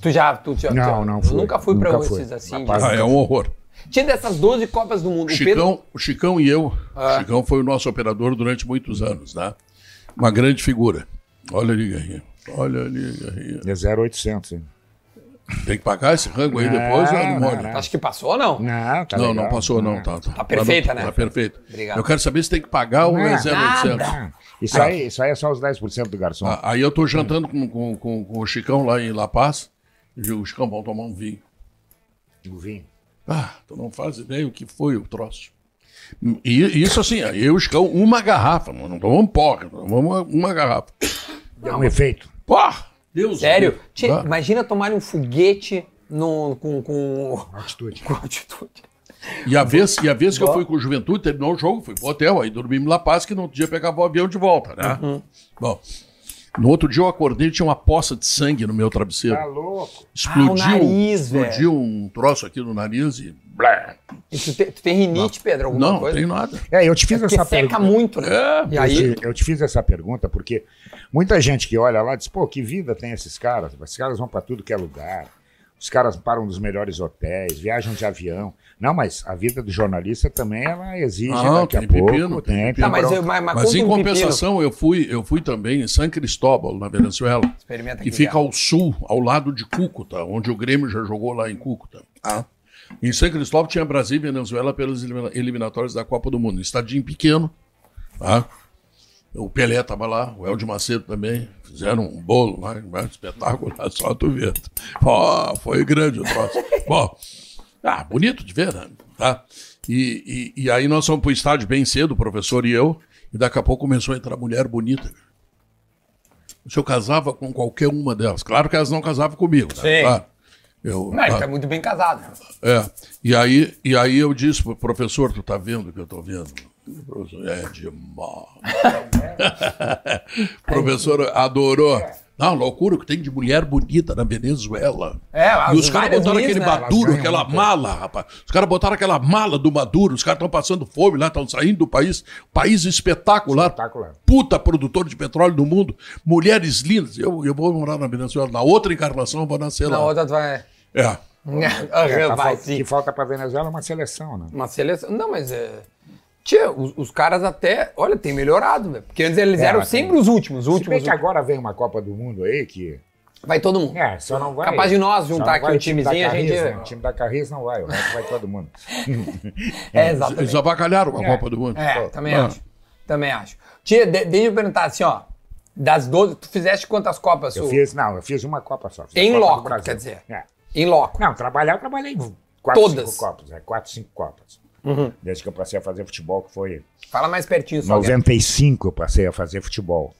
Tu já. Tu já Não, tu- não Eu fui. nunca fui pra Nunca fui. esses assim. Rapaz, de- Ah, é um horror. Tinha dessas 12 Copas do Mundo. O O Pedro. Chicão, o Chicão e eu, Ah. o Chicão foi o nosso operador durante muitos anos, né? Uma grande figura. Olha ali, Guerrinha. Olha ali, Guerrinha. É 0800, hein? Tem que pagar esse rango aí depois ou não Não, molha? não, Acho que passou ou não? Não, tá Não, legal. não passou, não. Tá, tá, Tá perfeita, tá, né? Tá perfeito. Obrigado. Eu quero saber se tem que pagar ou é Não, 0,800. nada. Isso aí, isso aí é só os 10% do garçom. Ah, Aí eu tô jantando com, com, com, com o Chicão lá em La Paz. E digo, Chicão, vamos tomar um vinho. O vinho. Ah, tu não faz ideia o que foi o troço. E isso assim, eu e o Chicão, uma garrafa, mano, não tomamos porra, tomamos uma, uma garrafa. Deu um efeito. Pô, Deus Sério? Deus. Tchê, Ah, imagina tomar um foguete no, com, com, Altitude. com altitude. *laughs* E a vez, e a vez que eu fui com o Juventude, terminou o jogo, fui pro hotel, aí dormimos em La Paz, que no outro dia pegava o avião de volta, né? Uhum. Bom, no outro dia eu acordei e tinha uma poça de sangue no meu travesseiro. Tá louco. Explodiu, Ah, o nariz, explodiu um troço aqui no nariz e... E tu, te- tu tem rinite, Pedro? Alguma Não, não tem nada. É, eu te fiz Porque essa seca pergunta. muito, né? É, e aí, Eu te, eu te fiz essa pergunta porque muita gente que olha lá diz, pô, que vida tem esses caras? Esses caras vão pra tudo que é lugar. Os caras param nos melhores hotéis, viajam de avião. Não, mas a vida do jornalista também ela exige Não, daqui a tem pouco. pepino, tem tem. Tá, mas, eu, mas, mas Mas em compensação, eu fui, eu fui também em San Cristóbal, na Venezuela, Experimenta que aqui, fica cara. ao sul, ao lado de Cúcuta, onde o Grêmio já jogou lá em Cúcuta. Ah. Em San Cristóbal tinha Brasil e Venezuela pelas elimina- eliminatórias da Copa do Mundo. Um estadinho pequeno, tá? O Pelé estava lá, o Eldio Macedo também. Fizeram um bolo lá, um espetáculo lá, *laughs* só tu vê. Ó, foi grande o troço. Bom, ah, bonito de ver, né? Tá? E, e, e aí nós fomos pro estádio bem cedo, o professor e eu, e daqui a pouco começou a entrar mulher bonita. Se eu casava com qualquer uma delas. Claro que elas não casavam comigo, né? Sim. Claro. Eu, Não, ele ah, tá muito bem casado. é. E aí, e aí eu disse pro professor, tu tá vendo o que eu tô vendo? O professor, é demais. *laughs* o professor adorou. Não, loucura que tem de mulher bonita na Venezuela. É, e os caras botaram aquele né? Maduro, aquela muito. mala, rapaz. Os caras botaram aquela mala do Maduro, os caras estão passando fome lá, estão saindo do país. País espetacular. Espetacular. Puta produtor de petróleo do mundo. Mulheres lindas. Eu, eu vou morar na Venezuela. Na outra encarnação eu vou nascer Na lá. outra tu vai. É. *laughs* É, tá vai sim. que falta pra Venezuela é uma seleção, né? Uma seleção. Não, mas é. Tia, os, os caras até. Olha, tem melhorado, velho. Porque antes eles É, eram sempre tem- os últimos, os Se bem últimos. que agora vem uma Copa do Mundo aí que. Vai todo mundo. É, só não vai. Capaz de nós juntar aqui um o time da timezinho, a gente-? O time da Carris não vai, o resto vai todo mundo. *laughs* É, Eles exatamente. avacalharam com a É. Copa do Mundo. É, também Ah. acho. Também acho. Tia, de, deixa eu perguntar assim, ó. Das 12, tu fizeste quantas Copas? Eu Su? fiz, não, eu fiz uma Copa só. Em Copa loco, quer dizer. É. Em loco. Não, trabalhar, eu trabalhei quatro, Todas. cinco Copas. É, quatro, cinco Copas. Uhum. Desde que eu passei a fazer futebol, que foi Fala mais pertinho em só. Guerra. 95 eu passei a fazer futebol.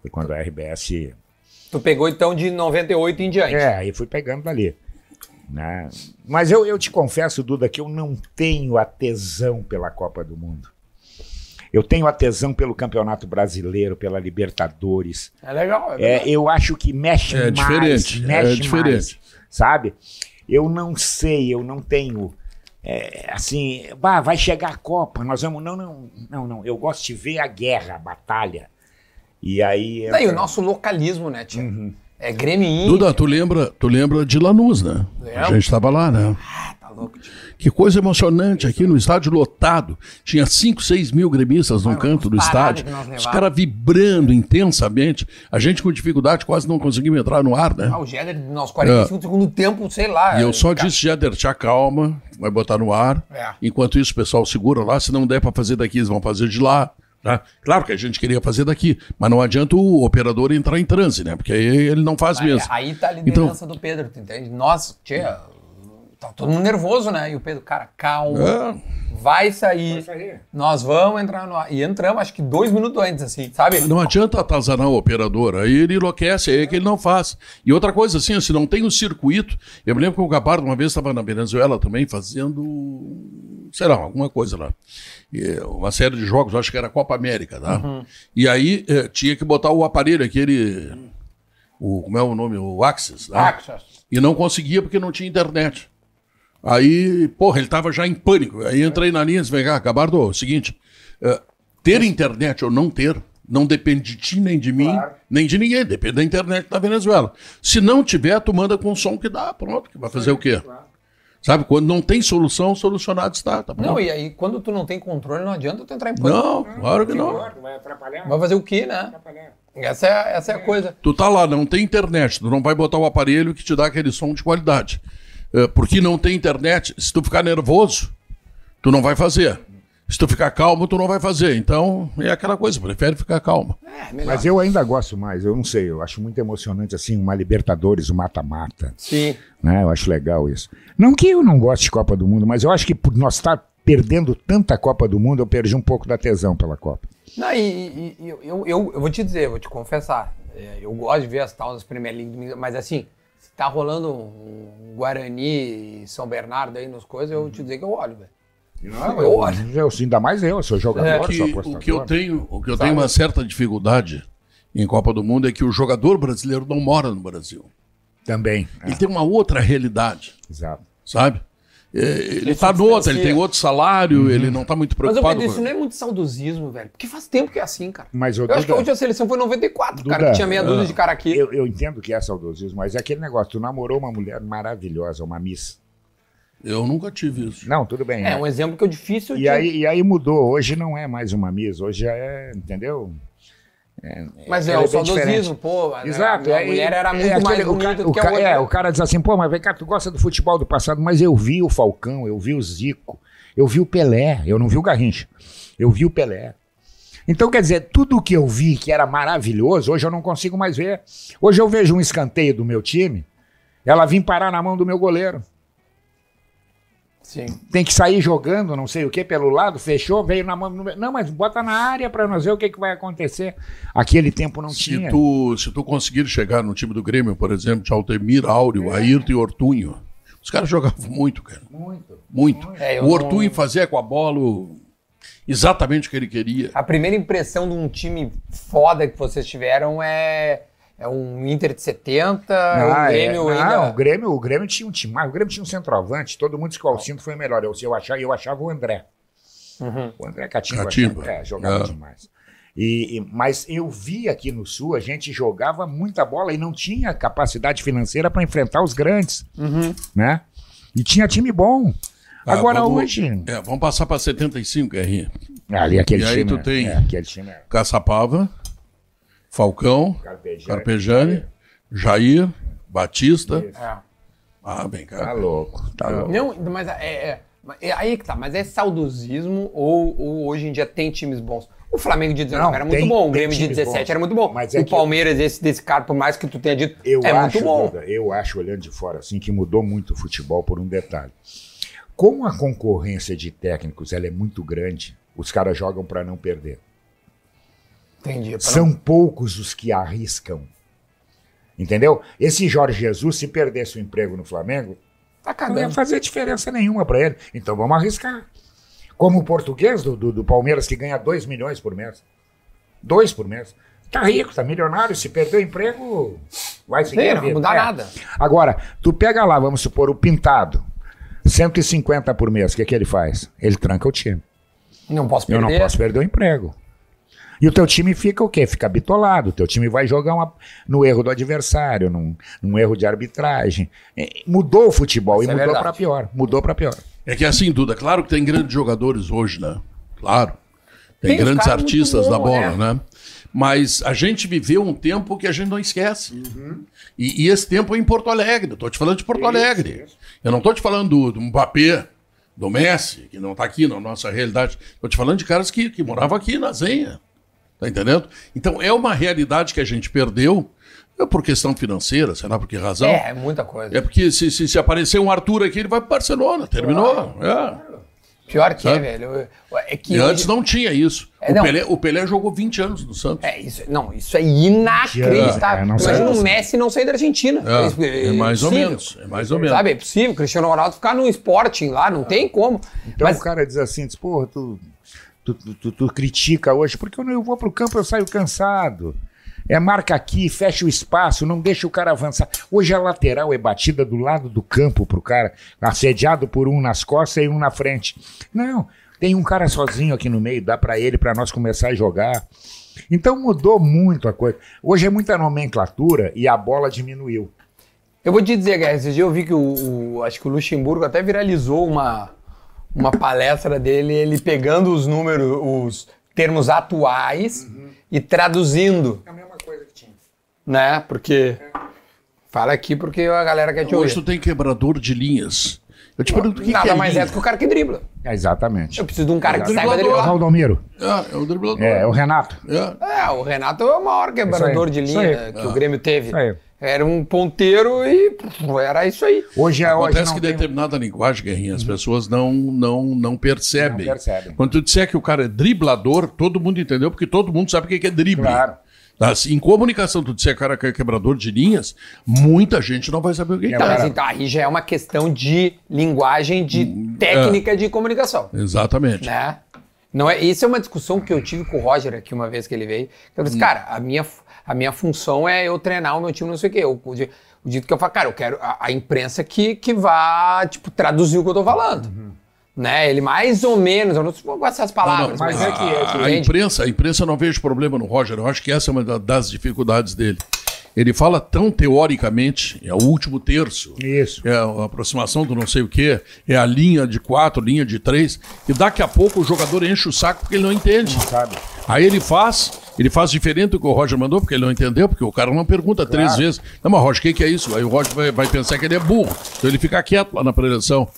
Foi quando a RBS. Tu pegou então de 98 em diante. É, aí fui pegando dali. Né? Mas eu, eu te confesso, Duda, que eu não tenho a tesão pela Copa do Mundo. Eu tenho a tesão pelo Campeonato Brasileiro, pela Libertadores. É legal. É É, eu acho que mexe É mais. diferente, é mexe diferente. mais, sabe? Eu não sei, eu não tenho. É, assim, bah, vai chegar a Copa, nós vamos. Não, não, não, não. Eu gosto de ver a guerra, a batalha. E aí. Daí o entra- nosso localismo, né, tia? Uhum. É Grêmio. Duda, tu lembra, tu lembra de Lanús, né? Lembro. A gente estava lá, né? Ah, tá louco, tio. Que coisa emocionante aqui no estádio lotado. Tinha 5, 6 mil gremistas num canto do estádio. nós Os caras vibrando intensamente. A gente com dificuldade quase não conseguimos entrar no ar, né? Ah, o Géder, nos 45 do segundo tempo, sei lá. E eu só cara, disse, Jader, te acalma, vai botar no ar. É. Enquanto isso, o pessoal segura lá. Se não der para fazer daqui, eles vão fazer de lá. Tá? Claro que a gente queria fazer daqui, mas não adianta o operador entrar em transe, né? Porque aí ele não faz É, mesmo. Aí tá a liderança do Pedro, tu entende? Nós, tia, tá todo mundo nervoso, né? E o Pedro, cara, calma, É. vai sair, Vai sair. nós vamos entrar no ar. E entramos, acho que dois minutos antes, assim, sabe? Não adianta atazanar o operador, aí ele enlouquece, aí é que ele não faz. E outra coisa, assim, se não tem o circuito. Eu me lembro que o Gabardo uma vez estava na Venezuela também fazendo, sei lá, alguma coisa lá. Uma série de jogos, acho que era a Copa América, tá? E aí eh, tinha que botar o aparelho, aquele. O, como é o nome? O Axis. Né? Access. E não conseguia porque não tinha internet. Aí, porra, ele tava já em pânico. Aí entrei na linha e disse, vem cá, Gabardo, é o seguinte, eh, ter internet ou não ter, não depende de ti, nem de mim, Claro. nem de ninguém, depende da internet da Venezuela. Se não tiver, tu manda com o som que dá, pronto, que vai fazer o quê? Sabe, quando não tem solução, solucionado está, tá Não, e aí quando tu não tem controle, não adianta tu entrar em pânico. Não, claro que não. Vai atrapalhar. Vai fazer o quê, né? atrapalhar. Essa é, essa é a coisa. Tu tá lá, não tem internet, tu não vai botar o aparelho que te dá aquele som de qualidade. Eh, porque não tem internet, se tu ficar nervoso, tu não vai fazer. Se tu ficar calmo, tu não vai fazer. Então, é aquela coisa, prefere ficar calmo. É. Mas eu ainda gosto mais, eu não sei, eu acho muito emocionante assim, uma Libertadores, um mata-mata. Sim. né? Eu acho legal isso. Não que eu não goste de Copa do Mundo, mas eu acho que por nós estar perdendo tanta Copa do Mundo, eu perdi um pouco da tesão pela Copa. Não, e, e- eu, eu, eu, vou te dizer, vou te confessar. é, eu gosto de ver as tal das Premier League, mas assim, tá rolando um Guarani e São Bernardo aí nos coisas, eu vou te dizer que eu olho, velho. Não, eu olho. eu, ainda mais eu, sou jogador, É, O que, sou o que eu tenho, o que eu Sabe? tenho uma certa dificuldade em Copa do Mundo é que o jogador brasileiro não mora no Brasil. Também. Ele tem uma outra realidade, Exato. sabe? É, Ele está no outro, ele tem outro salário, ele não está muito Mas eu preocupado. Pedro, com- isso não é muito saudosismo, velho. Porque faz tempo que é assim, cara. Mas, ô, eu acho que a Duda- última seleção foi em 94, cara, Duda, que tinha meia dúzia de cara aqui. Eu, eu entendo que é saudosismo, mas é aquele negócio, tu namorou uma mulher maravilhosa, uma miss. Eu nunca tive isso. Não, tudo bem. É né? um exemplo que é difícil E de... aí, e aí mudou, hoje não é mais uma miss, hoje é, entendeu? Mas é, ela o é bem saudosismo, pô. Exato. A, é- mulher era é muito aquele- mais o bonita do o que a outra. É, o cara diz assim, pô, mas vem cá, tu gosta do futebol do passado, mas eu vi o Falcão, eu vi o Zico, eu vi o Pelé, eu não vi o Garrincha, eu vi o Pelé. Então, quer dizer, tudo que eu vi que era maravilhoso, hoje eu não consigo mais ver. Hoje eu vejo um escanteio do meu time, ela vem parar na mão do meu goleiro. Sim. Tem que sair jogando, não sei o que, pelo lado, fechou, veio na mão. Não, mas bota na área para nós ver o que, que vai acontecer. Aquele tempo não Se tinha. tu, se tu conseguir chegar no time do Grêmio, por exemplo, de Altemir, Áureo, Ayrton e Ortunho, os caras jogavam muito, cara. Muito. Muito. É, eu o Ortunho não- fazia com a bola exatamente o que ele queria. A primeira impressão de um time foda que vocês tiveram é, é um Inter de 70, um Ah, é. Grêmio Não, ainda... o Grêmio, o Grêmio tinha um time, o Grêmio tinha um centroavante, todo mundo disse que o Alcinto foi melhor. Eu, eu, achava, eu achava o André. Uhum. O André Catimba, Catimba. É, jogava É. demais. E, e- mas eu vi aqui no Sul, a gente jogava muita bola e não tinha capacidade financeira para enfrentar os grandes, né? E tinha time bom. Ah, Agora vamos- hoje... É, vamos passar para 75, Guerrinha. Ali aquele E aí time... tu é- tem- é, aquele time é... Caçapava, Falcão, Carpejani. Carpejani, Jair, Batista. É. Ah, bem, Tá cara. louco, tá louco. Não, mas é, é- é aí que tá. Mas é saudosismo ou, ou hoje em dia tem times bons? O Flamengo de 19 Não, era tem- muito bom, o Grêmio de times 17 bons. era muito bom. Mas é o que- Palmeiras, esse desse cara, por mais que tu tenha dito, Eu é acho, muito bom. Duda, eu acho, olhando de fora, assim, que mudou muito o futebol por um detalhe. Como a concorrência de técnicos ela é muito grande, os caras jogam para não perder. Entendi. pra São poucos os que arriscam. Entendeu? Esse Jorge Jesus, se perdesse o emprego no Flamengo, Tá não ia fazer diferença nenhuma para ele. Então vamos arriscar. Como o português do, do, do Palmeiras, que ganha 2 milhões por mês. 2 por mês. Tá rico, tá milionário. Se perder o emprego, vai seguir. Sim, a não vai mudar É. nada. Agora, tu pega lá, vamos supor, o Pintado. 150 por mês, o que, que ele faz? Ele tranca o time. Não posso Eu perder. não posso perder o emprego. E o teu time fica o quê? Fica bitolado. O teu time vai jogar uma- no erro do adversário, num, num erro de arbitragem. É, Mudou o futebol Isso e é mudou pra pior. Mudou pra pior. É que assim, Duda, claro que tem grandes jogadores hoje, né? Claro. Tem, Tem grandes artistas da bola, é. né? Mas a gente viveu um tempo que a gente não esquece. Uhum. E, e esse tempo é em Porto Alegre. Tô te falando de Porto Alegre. Eu não tô te falando do, do Mbappé, do Messi, que não tá aqui na nossa realidade. Tô te falando de caras que, que moravam aqui na Zenha. Tá entendendo? Então é uma realidade que a gente perdeu é por questão financeira, sei lá por que razão. É, é muita coisa. É porque se, se, se aparecer um Arthur aqui, ele vai para Barcelona. Terminou. É. Pior que é, velho. É que E hoje- antes não tinha isso. É, o, não. Pelé, o Pelé jogou 20 anos no Santos. É, isso, não, isso é inacreditável. É, não Imagina o Messi não sair da Argentina. É, isso- é mais ou menos, é mais ou menos. Sabe, é possível. O Cristiano Ronaldo ficar no Sporting lá, não tem como. Então Mas o cara diz assim, diz, porra, tu, tu, tu, tu- critica hoje, porque quando eu vou pro campo eu saio cansado. É marca aqui, fecha o espaço, não deixa o cara avançar. Hoje a lateral é batida do lado do campo pro cara, assediado por um nas costas e um na frente. Não, tem um cara sozinho aqui no meio, dá pra ele, pra nós começar a jogar. Então mudou muito a coisa. Hoje é muita nomenclatura e a bola diminuiu. eu vou te dizer, Guerra, esse dia eu vi que o, o- acho que o Luxemburgo até viralizou uma, uma palestra dele, ele pegando os números, os termos atuais e traduzindo, É a mesma coisa que tinha. né? Porque. Fala aqui porque a galera quer te Hoje tu ouvir. tem quebrador de linhas. Eu te pergunto o que, Nada que é mais linha? é do que o cara que dribla. É, exatamente. Eu preciso de um cara que saiba driblar. Valdomiro. É, é o driblador. É, é o Renato. É. É, o Renato é o maior quebrador de linha que o Grêmio teve. Isso aí. Era um ponteiro e era isso aí. Hoje é hoje Acontece não que tem- determinada linguagem, Guerrinha, as pessoas não, não, não percebem. Não percebem. Quando tu disser que o cara é driblador, todo mundo entendeu, porque todo mundo sabe o que que é drible. Claro. Se Em comunicação, tu disser que o cara que é quebrador de linhas, muita gente não vai saber o que, É, Tá, é. mas então aí já é uma questão de linguagem, de Hum, técnica de comunicação. Exatamente. Né? Não é, isso é uma discussão que eu tive com o Roger aqui uma vez que ele veio. Eu Hum. disse, cara, a minha, a minha função é eu treinar o meu time, não sei o quê. Eu, o, o dito que eu falo, cara, eu quero a, a imprensa que, que vá, tipo, traduzir o que eu tô falando. Né? Ele mais ou menos, eu não gosto dessas palavras, mas mas, é que- é que- a, a imprensa, a imprensa não vejo problema no Roger. Eu acho que essa é uma da- das dificuldades dele. Ele fala tão teoricamente, é o último terço. Isso. É a aproximação do não sei o quê, é a linha de quatro, linha de três, e daqui a pouco o jogador enche o saco porque ele não entende. Sabe? Aí ele faz, ele faz diferente do que o Roger mandou, porque ele não entendeu, porque o cara não pergunta três vezes. Não, mas Roger, o que, que é isso? Aí o Roger vai, vai pensar que ele é burro. Então ele fica quieto lá na preleção.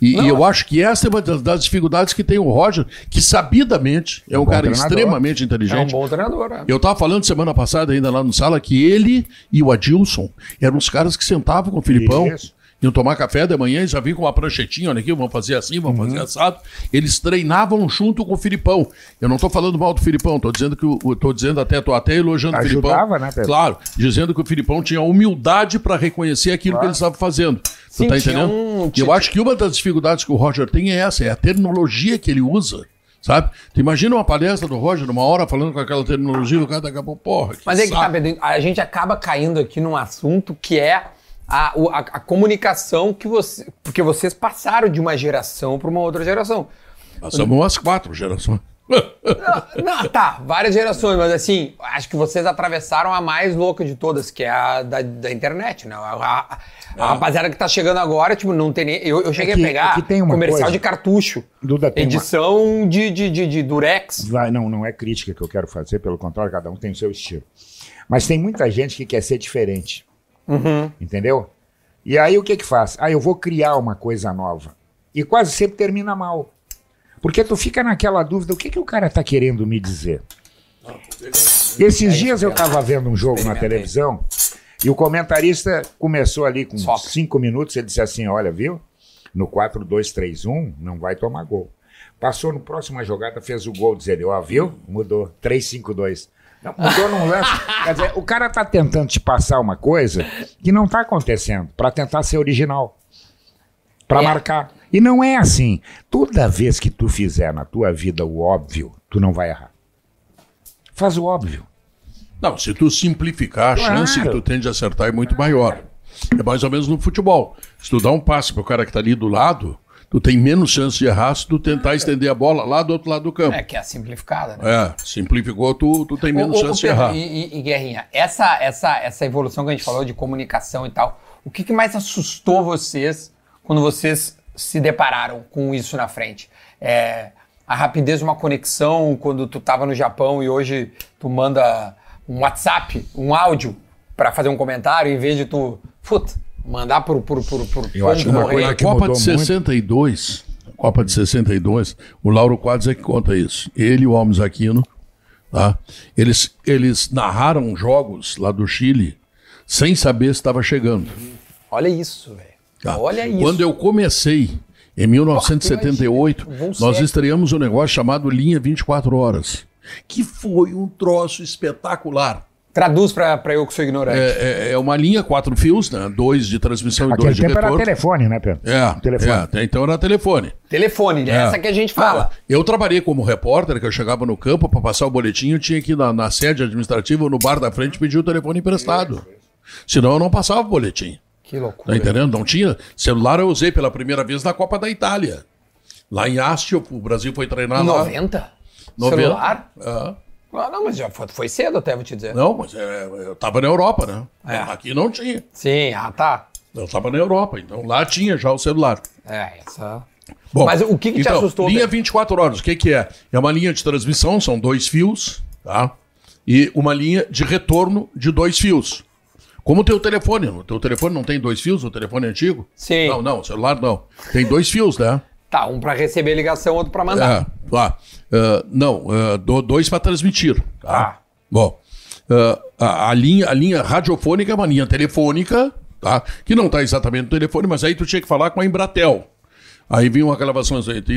E, e eu acho que essa é uma das, dificuldades que tem o Roger, que sabidamente é um, bom cara treinador. extremamente é um inteligente. bom treinador. né? Eu estava falando semana passada, ainda lá no sala, que ele e o Adilson eram os caras que sentavam com o Filipão. Isso. Iam tomar café da manhã e já vinham com uma pranchetinha, olha aqui, vamos fazer assim, vamos fazer assado. Eles treinavam junto com o Filipão. Eu não estou falando mal do Filipão, estou dizendo que o, tô dizendo até, tô até elogiando o Filipão. Ajudava, né, Pedro? Claro, dizendo que o Filipão tinha humildade para reconhecer aquilo que ele estava fazendo. Sim, tu tá entendendo? um- E eu acho que uma das dificuldades que o Roger tem é essa, é a terminologia que ele usa. Sabe? Tu imagina uma palestra do Roger, uma hora falando com aquela terminologia, o cara daqui a pouco, porra. que Mas é que tá, saco. Pedro, a gente acaba caindo aqui num assunto que é a, a- a comunicação que você. Porque vocês passaram de uma geração para uma outra geração. Passamos umas quatro gerações. Não, não, tá, várias gerações, mas assim, acho que vocês atravessaram a mais louca de todas, que é a da, da internet, né? A, a- a rapaziada que tá chegando agora, tipo, não tem nem. Eu, eu cheguei É que- a pegar é que tem uma comercial coisa. de cartucho. Duda, tem uma- edição de, de, de, de Durex. Vai, não, não é crítica que eu quero fazer, pelo contrário, cada um tem o seu estilo. Mas tem muita gente que quer ser diferente. Entendeu? E aí o que que faz? Ah, eu vou criar uma coisa nova. E quase sempre termina mal. Porque tu fica naquela dúvida, o que que o cara tá querendo me dizer? Esses dias eu tava vendo um jogo na televisão e o comentarista começou ali com Sopra. cinco minutos, ele disse assim, olha, viu? No 4-2-3-1 não vai tomar gol. Passou no próxima jogada, fez o gol, diz ele, ó, viu? Mudou, 3-5-2. Não, Mudou num lance. Quer dizer, o cara tá tentando te passar uma coisa que não tá acontecendo, para tentar ser original. Para É. marcar. E não é assim. Toda vez que tu fizer na tua vida o óbvio, tu não vai errar. Faz o óbvio. Não, se tu simplificar, a Claro. chance que tu tem de acertar é muito maior. É mais ou menos no futebol. Se tu dá um passe pro cara que tá ali do lado, tu tem menos chance de errar se tu tentar estender a bola lá do outro lado do campo. É, que é a simplificada, né? É, simplificou, tu, tu tem menos ô, chance de Pedro, errar. E, e- e, Guerrinha, essa, essa, essa evolução que a gente falou de comunicação e tal, o que, que mais assustou vocês quando vocês se depararam com isso na frente? É, a rapidez de uma conexão quando tu tava no Japão e hoje tu manda um WhatsApp, um áudio para fazer um comentário em vez de tu, puta, mandar por por por por Eu acho que uma coisa Na que Copa mudou de muito. 62, Copa de 62, o Lauro Quadros é que conta isso. Ele e o Almes Aquino, tá? Eles, eles narraram jogos lá do Chile sem saber se estava chegando. Olha isso, velho. tá? Olha isso. Quando eu comecei, em 1978, Pô, vão nós ser- estreamos um negócio chamado Linha 24 Horas, que foi um troço espetacular. Traduz pra, pra eu que sou ignorante. É, é- é uma linha, quatro fios, né? dois de transmissão e Aquele dois de tempo era retorno. telefone, né, Pedro? É, Telefone. é, até então era telefone. Telefone, é essa que a gente fala. Ah, eu trabalhei como repórter, que eu chegava no campo para passar o boletim, eu tinha que ir na, na sede administrativa ou no bar da frente pedir o telefone emprestado. Senão eu não passava o boletim. Que Tá loucura. entendendo? Não tinha. Celular eu usei pela primeira vez na Copa da Itália. Lá em Asti, o Brasil foi treinar Em lá. 90? 90. Celular? É. Ah, não, mas já foi, foi cedo até, vou te dizer. Não, mas é, eu tava na Europa, né? É. Aqui não tinha. Sim, ah, tá. Eu tava na Europa, então lá tinha já o celular. É, essa... Bom, Mas o que que te então, assustou, Linha Pedro? 24 horas, o que, que é? É uma linha de transmissão, são dois fios, tá? E uma linha de retorno de dois fios. Como o teu telefone. O teu telefone não tem dois fios, o telefone é antigo? Sim. Não, não, o celular não. Tem dois fios, né? Tá, um pra receber ligação, outro pra mandar. É. Ah, não, ah, do- dois para transmitir. Tá? Ah. Bom, ah, a, a linha, a linha radiofônica é uma linha telefônica, tá? Que não está exatamente no telefone, mas aí tu tinha que falar com a Embratel. Aí vinha uma gravação assim, it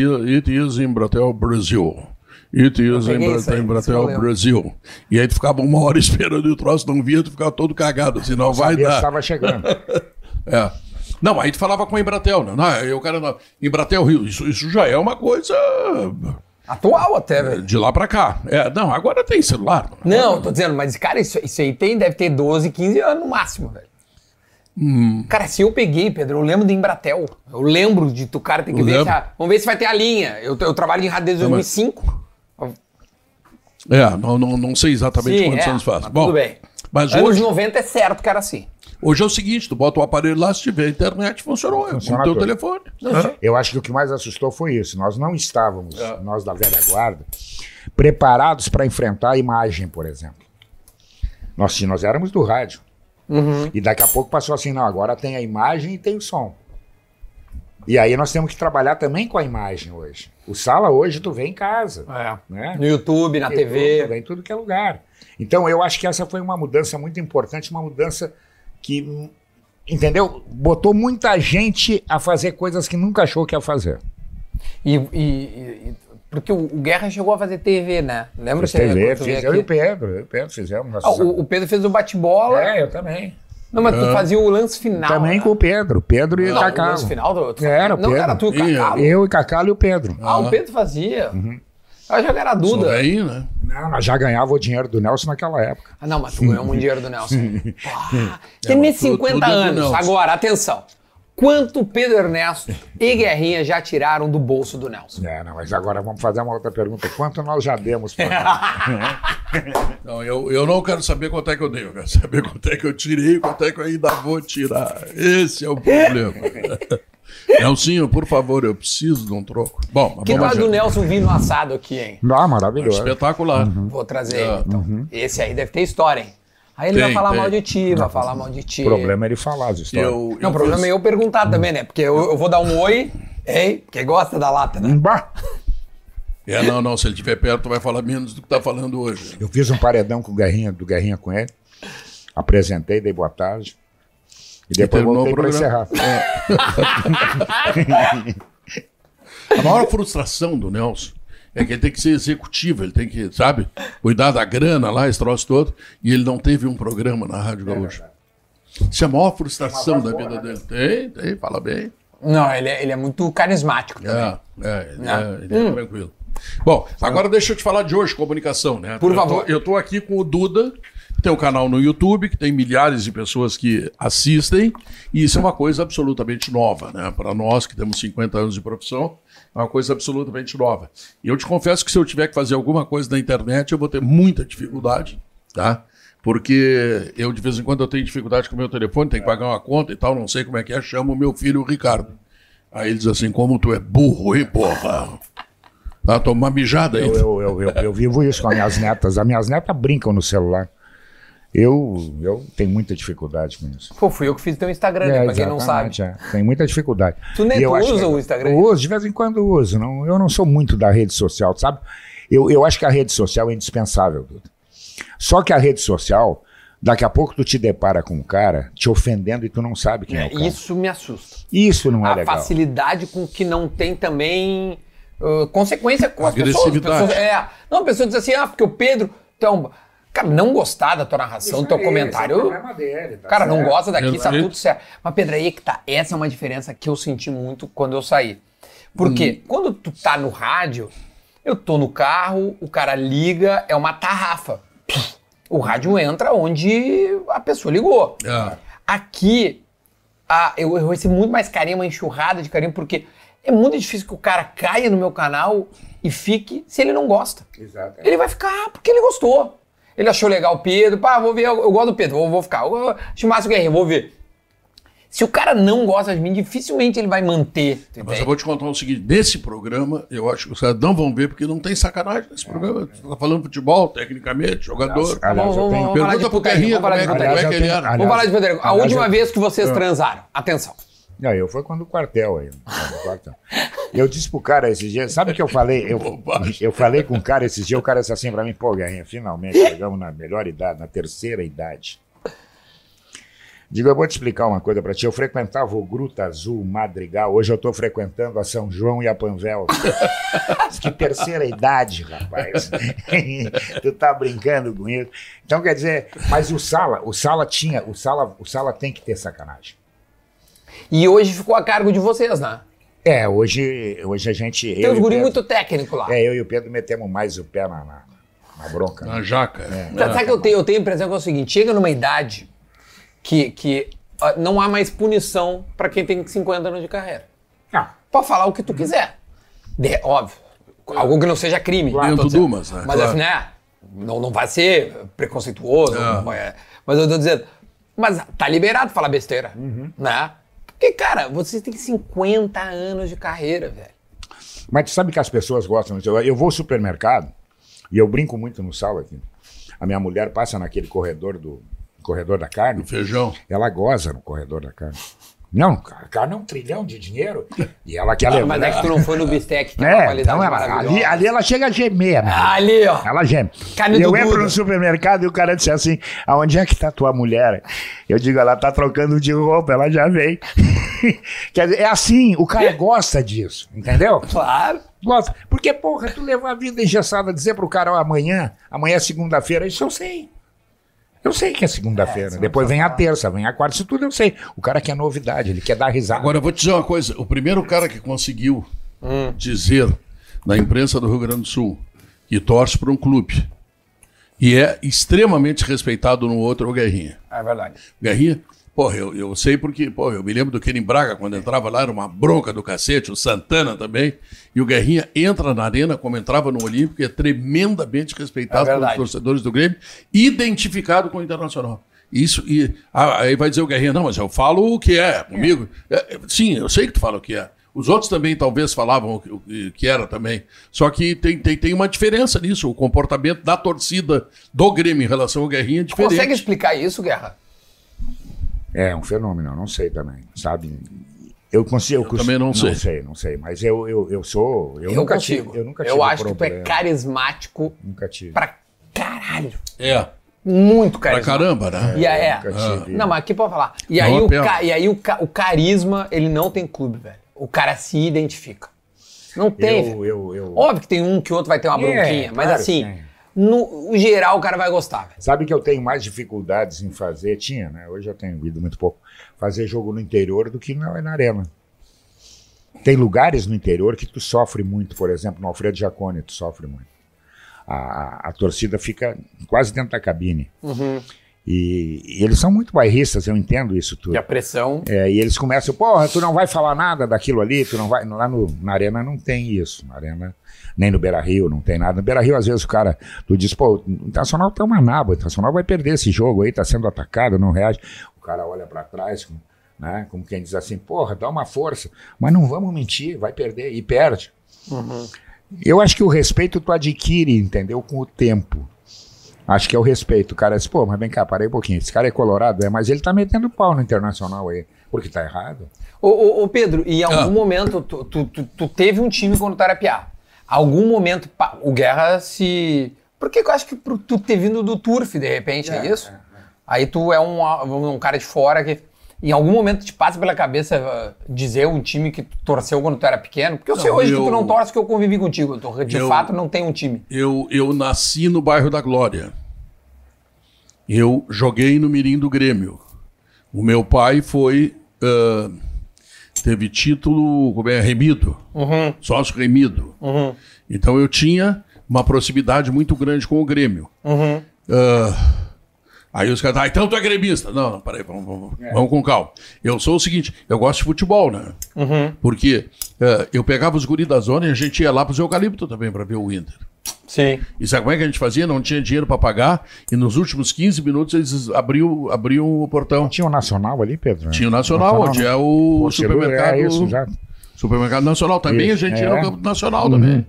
is- Embratel Brasil. It is peguei Embra- isso aí, Embratel. Brasil. E aí tu ficava uma hora *laughs* esperando e o troço não via, tu ficava todo cagado, assim, não vai Sabia dar. estava chegando. *laughs* É. Não, aí tu falava com a Embratel, né? Não, aí o cara, não, Embratel Rio, isso, isso já é uma coisa Atual até, velho. de lá pra cá. É, não, agora tem celular. Não, tô dizendo, mas, cara, isso, isso aí tem, deve ter 12, 15 anos no máximo, velho. Hum. Cara, se eu peguei, Pedro, eu lembro do Embratel. Eu lembro de tu, cara, tem que Eu ver se a, Vamos ver se vai ter a linha. Eu, eu trabalho em rádio desde Não, mas- 2005. É, não, não, não sei exatamente Sim, quantos é, anos faz. Bom, tudo bem. Mas Anos hoje, 90 é certo que era assim. Hoje é o seguinte, tu bota o aparelho lá, se tiver internet, funcionou. É Funciona como teu tudo. telefone. Eu acho que o que mais assustou foi isso. Nós não estávamos, É. nós da velha guarda, preparados para enfrentar a imagem, por exemplo. Nós, nós éramos do rádio. Uhum. E daqui a pouco passou assim, não, agora tem a imagem e tem o som. E aí nós temos que trabalhar também com a imagem hoje. O sala hoje tu vê em casa. É. Né? No YouTube, na Tu TV. vê em tudo que é lugar. Então eu acho que essa foi uma mudança muito importante, uma mudança que, entendeu? Botou muita gente a fazer coisas que nunca achou que ia fazer. E, e- e- porque o, Guerra chegou a fazer TV, né? Lembra Fiz TV, fiz, eu e o? Pedro, eu e o Pedro fizemos. Ah, o, o Pedro fez o bate-bola. É, eu também. Não, mas tu fazia o lance final. também né? com o Pedro, Pedro e Não, o o Cacalo. lance final do. tu Era, Não, Pedro. era tu e Cacalo. Eu e Cacalo e o Pedro. Ah, o Pedro fazia. Uhum. Eu já era a Sou Duda. velhinho, né? Não, nós já ganhava o dinheiro do Nelson naquela época. Ah, não, mas tu ganhou muito dinheiro do Nelson. *laughs* É, Tem tu- 50 tudo é do anos. Agora, atenção. quanto Pedro Ernesto e Guerrinha já tiraram do bolso do Nelson? É, não, mas agora vamos fazer uma outra pergunta. Quanto nós já demos pra *laughs* Não, eu, eu não quero saber quanto é que eu dei, eu quero saber quanto é que eu tirei e quanto é que eu ainda vou tirar. Esse é o problema. *laughs* Nelsinho, por favor, eu preciso de um troco. Bom, Que tal do. Nelson vindo assado aqui, hein? Ah, maravilhoso. Espetacular. Vou trazer ele, então. Esse aí deve ter história, hein? Aí ele Tem, vai falar tem. mal de ti, vai falar mal de ti. O problema é ele falar as histórias. Eu, Não, o problema é eu perguntar também, né? Porque eu, eu vou dar um oi, hein? Porque gosta da lata, né? Bah! É, não, não, se ele estiver perto, vai falar menos do que está falando hoje. Eu fiz um paredão com o Guerrinha, do Guerrinha com ele. Apresentei, dei boa tarde. E depois terminou voltei para programa. encerrar. *laughs* A maior frustração do Nelson é que ele tem que ser executivo, ele tem que, sabe, cuidar da grana lá, esse troço todo, e ele não teve um programa na Rádio Gaúcha. Isso é a maior frustração da vida dele. Tem, tem, fala bem. Não, ele é, ele é muito carismático também. É, é, ele, Ah. é, ele é tranquilo. Bom, agora deixa eu te falar de hoje, comunicação, né? Por Eu favor. tô- eu tô aqui com o Duda, tem um canal no YouTube, que tem milhares de pessoas que assistem, e isso é uma coisa absolutamente nova, né? Para nós que temos 50 anos de profissão, é uma coisa absolutamente nova. E eu te confesso que se eu tiver que fazer alguma coisa na internet, eu vou ter muita dificuldade, tá? Porque eu, de vez em quando, eu tenho dificuldade com o meu telefone, tenho que pagar uma conta e tal, não sei como é que é, chamo o meu filho, o Ricardo. Aí ele diz assim, como tu é burro, hein, porra? Toma uma mijada aí. Eu, eu, eu, eu, eu vivo isso com as minhas netas. As minhas netas brincam no celular. Eu, eu tenho muita dificuldade com isso. Pô, fui eu que fiz teu Instagram, né? Pra quem não sabe. exatamente, é. Tem muita dificuldade. Tu nem eu tu acho usa que- o Instagram? Eu uso, de vez em quando eu uso. Não, eu não sou muito da rede social, sabe? Eu, eu acho que a rede social é indispensável, Duda. Só que a rede social, daqui a pouco tu te depara com um cara te ofendendo e tu não sabe quem é, É, o cara. isso me assusta. Isso não é a legal. facilidade com que não tem também uh, consequência com as pessoas. Agressividade. pessoas. É, não, a pessoa diz assim, ah, porque o Pedro. Então, cara, não gostar da tua narração, do teu comentário. dele, tá Cara, não certo. gosta daqui, tá tudo certo. Mas, Pedro, aí é que tá. Essa é uma diferença que eu senti muito quando eu saí. Por quê? Quando tu tá no rádio, eu tô no carro, o cara liga, é uma tarrafa. O rádio entra onde a pessoa ligou. É. Aqui, a- eu, eu recebo muito mais carinho, uma enxurrada de carinho, porque é muito difícil que o cara caia no meu canal e fique se ele não gosta. Exato. Ele vai ficar porque ele gostou. Ele achou legal o Pedro, pá, vou ver, eu, eu gosto do Pedro, vou, vou ficar. Eu, acho massa o Guerrinho, vou ver. Se o cara não gosta de mim, dificilmente ele vai manter. Mas eu vou te contar o seguinte: nesse programa, eu acho que os caras não vão ver, porque não tem sacanagem nesse programa. Tu tá falando futebol, tecnicamente, jogador. Aliás, Vamos, vamos, vamos falar de Pergunta pro Guerrinha vamos falar como de é, como é que ele era. Vamos falar de putaria. A última eu- vez que vocês transaram, atenção. Não, eu fui quando o quartel aí. Eu disse pro cara esses dias, sabe o que eu falei? Eu, eu falei com o cara esses dias, o cara disse assim pra mim, pô, Guerrinha, finalmente chegamos na melhor idade, na terceira idade. Digo, eu vou te explicar uma coisa pra ti. Eu frequentava o Gruta Azul, Madrigal. Hoje eu tô frequentando a São João e a Panvel. Que terceira idade, rapaz. tu tá brincando com isso. Então, quer dizer, mas o Sala, o Sala tinha, o Sala, o Sala tem que ter sacanagem. E hoje ficou a cargo de vocês, né? É, hoje, hoje a gente. Tem eu uns guri Pedro- muito técnico lá. É, eu e o Pedro metemos mais o pé na, na, na bronca. né? Na jaca. Sabe sabe que eu tenho, eu tenho a impressão que é o seguinte: chega numa idade que, que ah, não há mais punição pra quem tem 50 anos de carreira. Ah, Pode falar o que tu quiser. De- óbvio. Algo que não seja crime. Dentro Tô dizendo. de umas, né? Mas Claro. assim, né? Não, não vai ser preconceituoso. É. não vai- mas eu tô dizendo. Mas tá liberado falar besteira. Né? Porque, cara, vocês têm 50 anos de carreira, velho. mas tu sabe que as pessoas gostam disso. Eu, eu vou ao supermercado e eu brinco muito no sala aqui. A minha mulher passa naquele corredor do corredor da carne. Feijão. Ela goza no corredor da carne. Não, a carne é um trilhão de dinheiro. E ela quer Ah, levar. mas é que tu não foi no bistec, que é uma É, qualidade então ela, maravilhosa. ali, ali ela chega a gemer. né? Ali, ó. Ela geme. Carne eu entro no supermercado e o cara disse assim: aonde é que tá tua mulher? Eu digo, ela tá trocando de roupa, ela já vem. *laughs* Quer dizer, é assim, o cara gosta disso, entendeu? Claro. Gosta. Porque, porra, tu levar a vida engessada, dizer pro cara, ó, amanhã, amanhã é segunda-feira, isso eu sei. Eu sei que é segunda-feira. Depois vem a terça, vem a quarta, isso tudo eu sei. O cara quer novidade, ele quer dar risada. Agora, eu vou te dizer uma coisa: o primeiro cara que conseguiu dizer na imprensa do Rio Grande do Sul que torce para um clube e é extremamente respeitado no outro é o Guerrinha. É verdade. Guerrinha Porra, eu, eu sei porque, pô, eu me lembro do Kenin Braga, quando entrava lá, era uma bronca do cacete, o Santana também. E o Guerrinha entra na arena, como entrava no Olímpico, e é tremendamente respeitado É pelos torcedores do Grêmio, identificado com o Internacional. Isso, e ah, aí vai dizer o Guerrinha, não, mas eu falo o que é comigo. É, é, sim, eu sei que tu fala o que é. Os outros também talvez falavam o que era também. Só que tem, tem, tem uma diferença nisso. O comportamento da torcida do Grêmio em relação ao Guerrinha é diferente. Consegue explicar isso, Guerra? É um fenômeno, eu não sei também, sabe? Eu consigo. Eu também não sei. Não sei, não sei. Mas eu, eu, eu sou. Eu, Eu, nunca contigo. tive. Eu nunca tive. Eu acho que tu é problema. carismático Nunca tive. pra caralho. É, Muito pra carismático. caramba, né? E aí, Nunca é. tive. Não, mas aqui pode falar. E Não, aí, é o, ca- e aí o, ca- o carisma, ele não tem clube, velho. O cara se identifica. Não tem. Eu, eu, eu... Óbvio que tem um que o outro vai ter uma É, bronquinha, mas claro assim. No, geral o cara vai gostar, velho. Sabe que eu tenho mais dificuldades em fazer, tinha, né? Hoje eu tenho ido muito pouco, fazer jogo no interior do que na, na arena. Tem lugares no interior que tu sofre muito, por exemplo, no Alfredo Jacone, tu sofre muito. A, a- a torcida fica quase dentro da cabine. E, e eles são muito bairristas, eu entendo isso tudo. E a pressão. É, e eles começam, porra, tu não vai falar nada daquilo ali, tu não vai. Lá no, na arena não tem isso. Na arena, nem no Beira Rio, não tem nada. No Beira Rio, às vezes, o cara, tu diz, pô, o Internacional tá uma naba, o Internacional vai perder esse jogo aí, tá sendo atacado, não reage. O cara olha pra trás, né, como quem diz assim, porra, dá uma força. Mas não vamos mentir, vai perder, e perde. Eu acho que o respeito tu adquire, entendeu? Com o tempo. Acho que é o respeito. O cara diz, pô, mas vem cá, parei um pouquinho. Esse cara é colorado, é, mas ele tá metendo pau no internacional aí. Porque tá errado. Ô, ô, ô, Pedro, e em algum Ah. momento tu, tu, tu, tu teve um time quando tu era piá. Algum momento pá, o Guerra se. Porque eu acho que tu ter vindo do Turf, de repente, é, isso? Aí tu é um, um cara de fora que. Em algum momento te passa pela cabeça uh, dizer um time que tu torceu quando tu era pequeno? Porque eu sei Não, hoje que eu- tu não torce que eu convivi contigo. Tu, de Eu- fato não tem um time. Eu, eu nasci no bairro da Glória. Eu joguei no Mirim do Grêmio. O meu pai foi. ah, teve título como é, remido. Sócio remido. Então eu tinha uma proximidade muito grande com o Grêmio. Ah, aí os caras, ah, então tu é gremista. Não, não, peraí, vamos, vamos, vamos com calma. Eu sou o seguinte, eu gosto de futebol, né? Porque ah, eu pegava os guri da zona e a gente ia lá pros eucalipto também para ver o Inter. Sim. E sabe como é que a gente fazia? Não tinha dinheiro para pagar e nos últimos 15 minutos eles abriam, abriam o portão. Tinha o Nacional ali, Pedro? Tinha o Nacional, onde né? é o Pô, supermercado. É isso, já. Supermercado Nacional. Também Isso, a gente ia é. no Campo do Nacional também.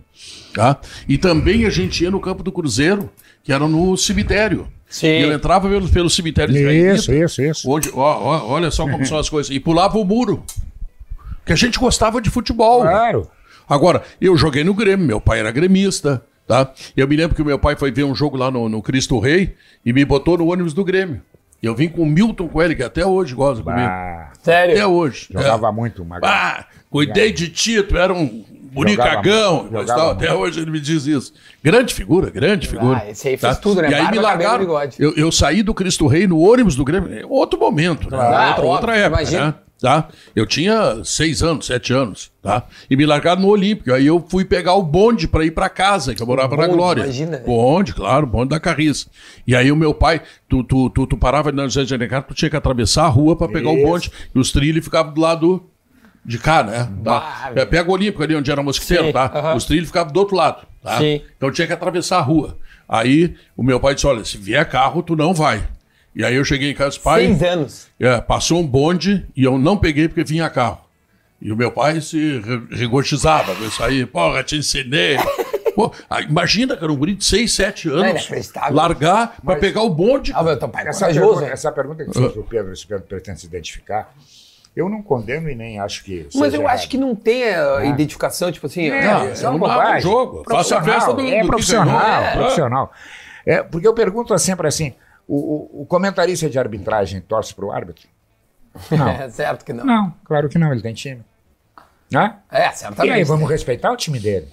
Tá? E também a gente ia no Campo do Cruzeiro, que era no cemitério. Sim. E eu entrava pelo, pelo cemitério de Isso, Jairita, isso, isso. onde, ó, ó, olha só como são as coisas. E pulava o muro. Porque a gente gostava de futebol. Claro. Agora, eu joguei no Grêmio, meu pai era gremista, tá? Eu me lembro que o meu pai foi ver um jogo lá no, no Cristo Rei e me botou no ônibus do Grêmio. Eu vim com o Milton Coelho, que até hoje gosta comigo. Ah, Sério? Até hoje. jogava É. muito, Magal. Ah, cuidei de ti, tu era um mas tal, até hoje ele me diz isso. Grande figura, grande figura. Ah, esse aí fez tudo, né? E aí Barba, me largaram. Eu, eu saí do Cristo Rei no ônibus do Grêmio. é Outro momento, né? Claro, outra, outra óbvio, época, imagina. né? Tá? Eu tinha seis anos, sete anos, tá? E me largaram no Olímpico. Aí eu fui pegar o bonde para ir para casa, que eu morava na bonde, Glória. imagina. Bonde, claro, bonde da Carriça. E aí o meu pai, tu, tu, tu, tu parava na José de Alencar, tu tinha que atravessar a rua para pegar o bonde. E os trilhos ficavam do lado de cá, né? Tá? velho. Pega o Olímpico ali onde era mosquiteiro, Sim, tá? aham. Os trilhos ficavam do outro lado, tá? Sim. Então tinha que atravessar a rua. Aí o meu pai disse: olha, se vier carro, tu não vai. E aí eu cheguei em casa, e disse, pai. Seis anos. É, passou um bonde e eu não peguei porque vinha carro. E o meu pai se re- regozijava com isso aí. Porra, te ensinei. *laughs* Pô, ah, imagina, cara, um guri de 6, 7 É anos. inacreditável. largar pra pegar o bonde. Ah, meu, teu pai é Essa pergunta, essa pergunta que fez o Pedro, esse Pedro pretende se identificar, eu não condeno e nem acho que. Mas eu errado. acho que não tem a identificação, tipo assim. É, ah, é uma não bobagem. no jogo. Faça a festa do- É profissional. É. profissional. É, porque eu pergunto sempre assim: o, o- o comentarista de arbitragem torce para o árbitro? Não. *laughs* É certo que não. não, claro que não, ele tem time. Né? É, E certamente. aí, vamos respeitar o time dele.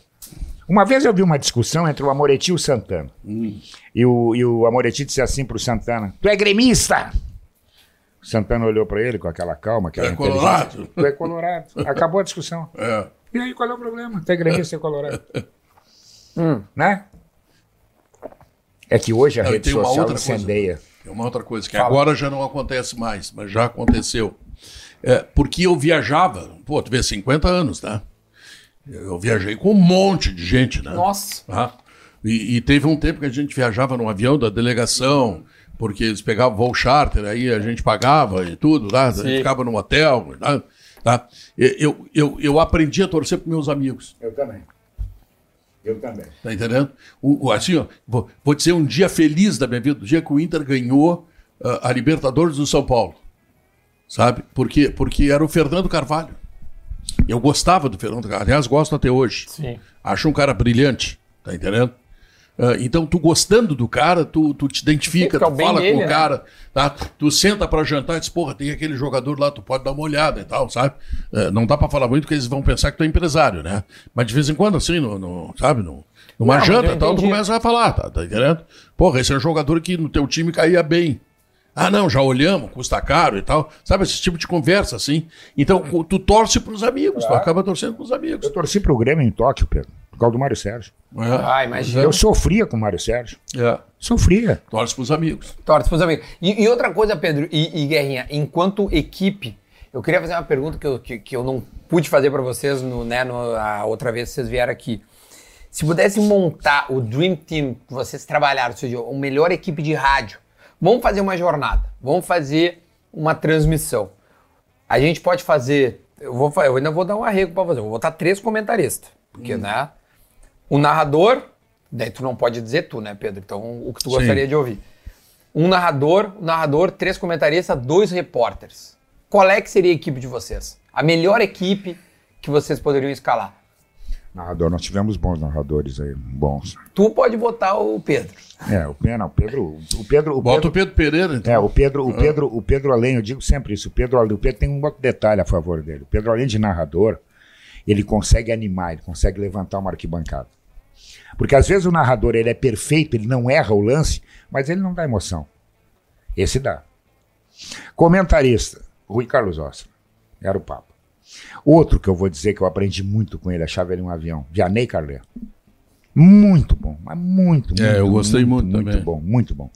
Uma vez eu vi uma discussão entre o Amoretti e o Santana. E, o, e o Amoretti disse assim pro Santana: Tu é gremista! Santana olhou para ele com aquela calma, aquela É colorado. Tu é colorado. Acabou a discussão. *laughs* É. E aí, qual é o problema? É gremista é colorado. Hum. Né? É que hoje a Não, rede tem uma social outra coisa. incendeia. é uma outra coisa, que Fala. agora já não acontece mais, mas já aconteceu. É, porque eu viajava, pô, tu vê, 50 anos, né? Eu viajei com um monte de gente, né? Nossa. Tá? E, e teve um tempo que a gente viajava no avião da delegação, porque eles pegavam voo charter, aí a gente pagava e tudo, lá, a gente ficava no hotel. Tá? Tá? Eu, eu, eu aprendi a torcer para meus amigos. Eu também. Eu também. Tá entendendo? O, o- assim, ó, vou, vou dizer um dia feliz da minha vida, o dia que o Inter ganhou ah, a Libertadores do São Paulo. Sabe? Porque, porque era o Fernando Carvalho. Eu gostava do Fernando Carvalho, aliás, gosto até hoje. Sim. Acho um cara brilhante, tá entendendo? Ah, então, tu gostando do cara, tu, tu te identifica, Fica tu fala dele, com o né? cara, tá? Tu senta pra jantar e diz, porra, tem aquele jogador lá, tu pode dar uma olhada e tal, sabe? Ah, não dá pra falar muito porque eles vão pensar que tu é empresário, né? Mas de vez em quando, assim, no, no- sabe, no, numa Não, janta e tal, tu começa a falar, tá, tá entendendo? Porra, esse é um jogador que no teu time caía bem. Ah, não, já olhamos, custa caro e tal. Sabe, esse tipo de conversa, assim. Então, tu torce pros amigos, tu acaba torcendo pros amigos. Eu torci pro Grêmio em Tóquio, Pedro, por causa do Mário Sérgio. É. Ah, imagina. Eu sofria com o Mário Sérgio. É. Sofria. Torce pros amigos. Torce pros amigos. E, e outra coisa, Pedro e, e Guerrinha, enquanto equipe, eu queria fazer uma pergunta que eu, que, que eu não pude fazer pra vocês no, né, no- a outra vez que vocês vieram aqui. Se pudesse montar o Dream Team que vocês trabalharam, ou seja, a melhor equipe de rádio, vamos fazer uma jornada, vamos fazer uma transmissão. A gente pode fazer. Eu, vou, eu ainda vou dar um arrego pra fazer. Vou botar três comentaristas. Porque, né? O narrador. Daí tu não pode dizer tu, né, Pedro? Então, o que tu Sim. gostaria de ouvir. Um narrador, um narrador, três comentaristas, dois repórteres. Qual é que seria a equipe de vocês? A melhor equipe que vocês poderiam escalar? Narrador, nós tivemos bons narradores aí, bons. Tu pode botar o Pedro. É, o Pedro, o Pedro, o Pedro, o Bota Pedro, o Pedro Pereira, então. é, o Pedro, o Pedro, o Pedro além, eu digo sempre isso, o Pedro, o Pedro tem um outro detalhe a favor dele. O Pedro além de narrador, ele consegue animar, ele consegue levantar uma arquibancada. Porque às vezes o narrador ele é perfeito, ele não erra o lance, mas ele não dá emoção. Esse dá. Comentarista, Rui Carlos Ostra. Era o papo. Outro que eu vou dizer que eu aprendi muito com ele, achava ele um avião, Vianney Carlé. Muito bom, mas muito, muito. É, eu gostei muito Muito também. bom, muito bom.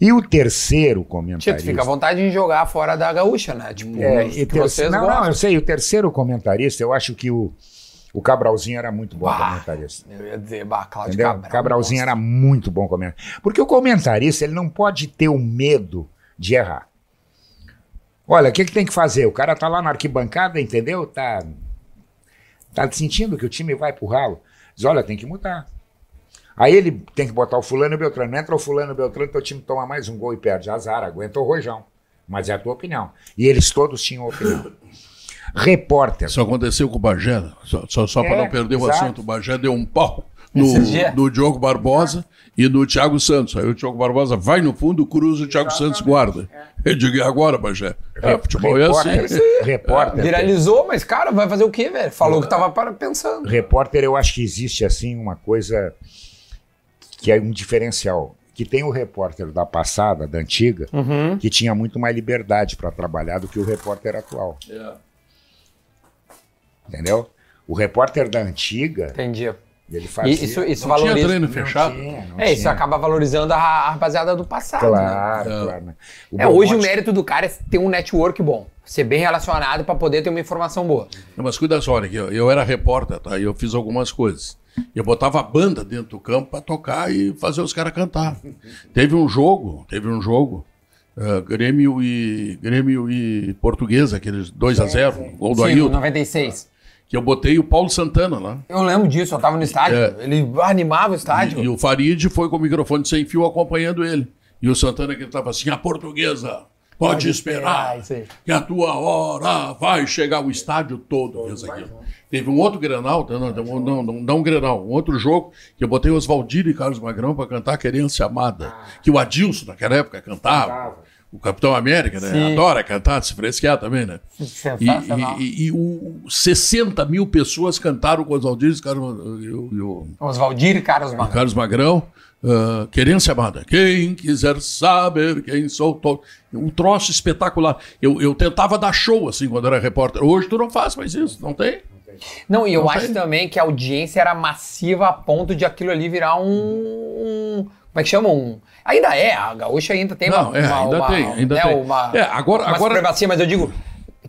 E o terceiro comentarista... fica à vontade em jogar fora da gaúcha, né? Tipo, É, e ter- vocês não, gostam. não, eu sei, o terceiro comentarista, eu acho que o, o Cabralzinho era muito bom Bah, comentarista. Eu ia dizer, bah, Cláudio Entendeu? Cabral. Cabralzinho nossa. era muito bom comentarista. Porque o comentarista, ele não pode ter o medo de errar. Olha, o que, que tem que fazer? O cara tá lá na arquibancada, entendeu? Tá, tá sentindo que o time vai pro ralo. Diz, olha, tem que mudar. Aí ele tem que botar o fulano e o Beltrano. Entra o fulano e o Beltrano, teu time toma mais um gol e perde. Azar, aguenta o rojão. Mas é a tua opinião. E eles todos tinham opinião. Repórter. Isso aconteceu com o Bagé, né? só, só, só para É, não perder o exato. assunto. O Bagé deu um pau no, no Diogo Barbosa e no Thiago Santos. Aí o Diogo Barbosa vai no fundo, cruza e o Thiago Santos guarda. Eu digo, e agora, Bagé? É, futebol é assim. repórter, repórter, Viralizou, mas, cara, vai fazer o quê, velho? Falou que tava para pensando. repórter, eu acho que existe assim uma coisa que é um diferencial. Que tem o repórter da passada, da antiga, Uhum. que tinha muito mais liberdade para trabalhar do que o repórter atual. É. Entendeu? O repórter da antiga, Entendi. ele fazia. E isso isso Não tinha valoriza. treino Não fechado? tinha, não É, isso tinha. acaba valorizando a, a rapaziada do passado. né? Claro, É. claro. né? O É, hoje o mérito do cara é ter um network bom, ser bem relacionado pra poder ter uma informação boa. Não, Mas cuida só, olha aqui, eu era repórter, tá? E eu fiz algumas coisas. Eu botava a banda dentro do campo para tocar e fazer os caras cantar. Teve um jogo, teve um jogo, eh, Grêmio e Grêmio e Portuguesa, aqueles 2 a 0 gol do Sim, Ailton, 96. Que eu botei o Paulo Santana lá. Eu lembro disso, eu tava no estádio. É. Ele animava o estádio. E, e o Farid foi com o microfone sem fio acompanhando ele. E o Santana que estava assim, a portuguesa, pode, Pode esperar, esperar, que a tua hora vai chegar o estádio todo. fez aquilo. Teve um outro Grenal, não, não, não, não, não um Grenal, um outro jogo, que eu botei os Valdir e Carlos Magrão para cantar Querência Amada, que o Adilson naquela época cantava. Cantava. O Capitão América, né? Sim. Adora cantar, se fresquear também, né? E, Sensacional. e, e, e o 60 mil pessoas cantaram com os Valdir e Carlos e o- e o Oswaldir e Carlos Magrão. Carlos Magrão, uh, Querência Amada. Quem quiser saber quem sou, tô... um troço espetacular. Eu, eu tentava dar show assim quando era repórter. Hoje tu não faz mais isso, não tem? Não, e eu Não acho tem. também que a audiência era massiva a ponto de aquilo ali virar um, um Como é que chama? Um, ainda é, a gaúcha ainda tem Não, uma, é, uma- ainda uma- tem, ainda né, tem. Uma, É, agora- uma agora- supremacia, mas eu digo.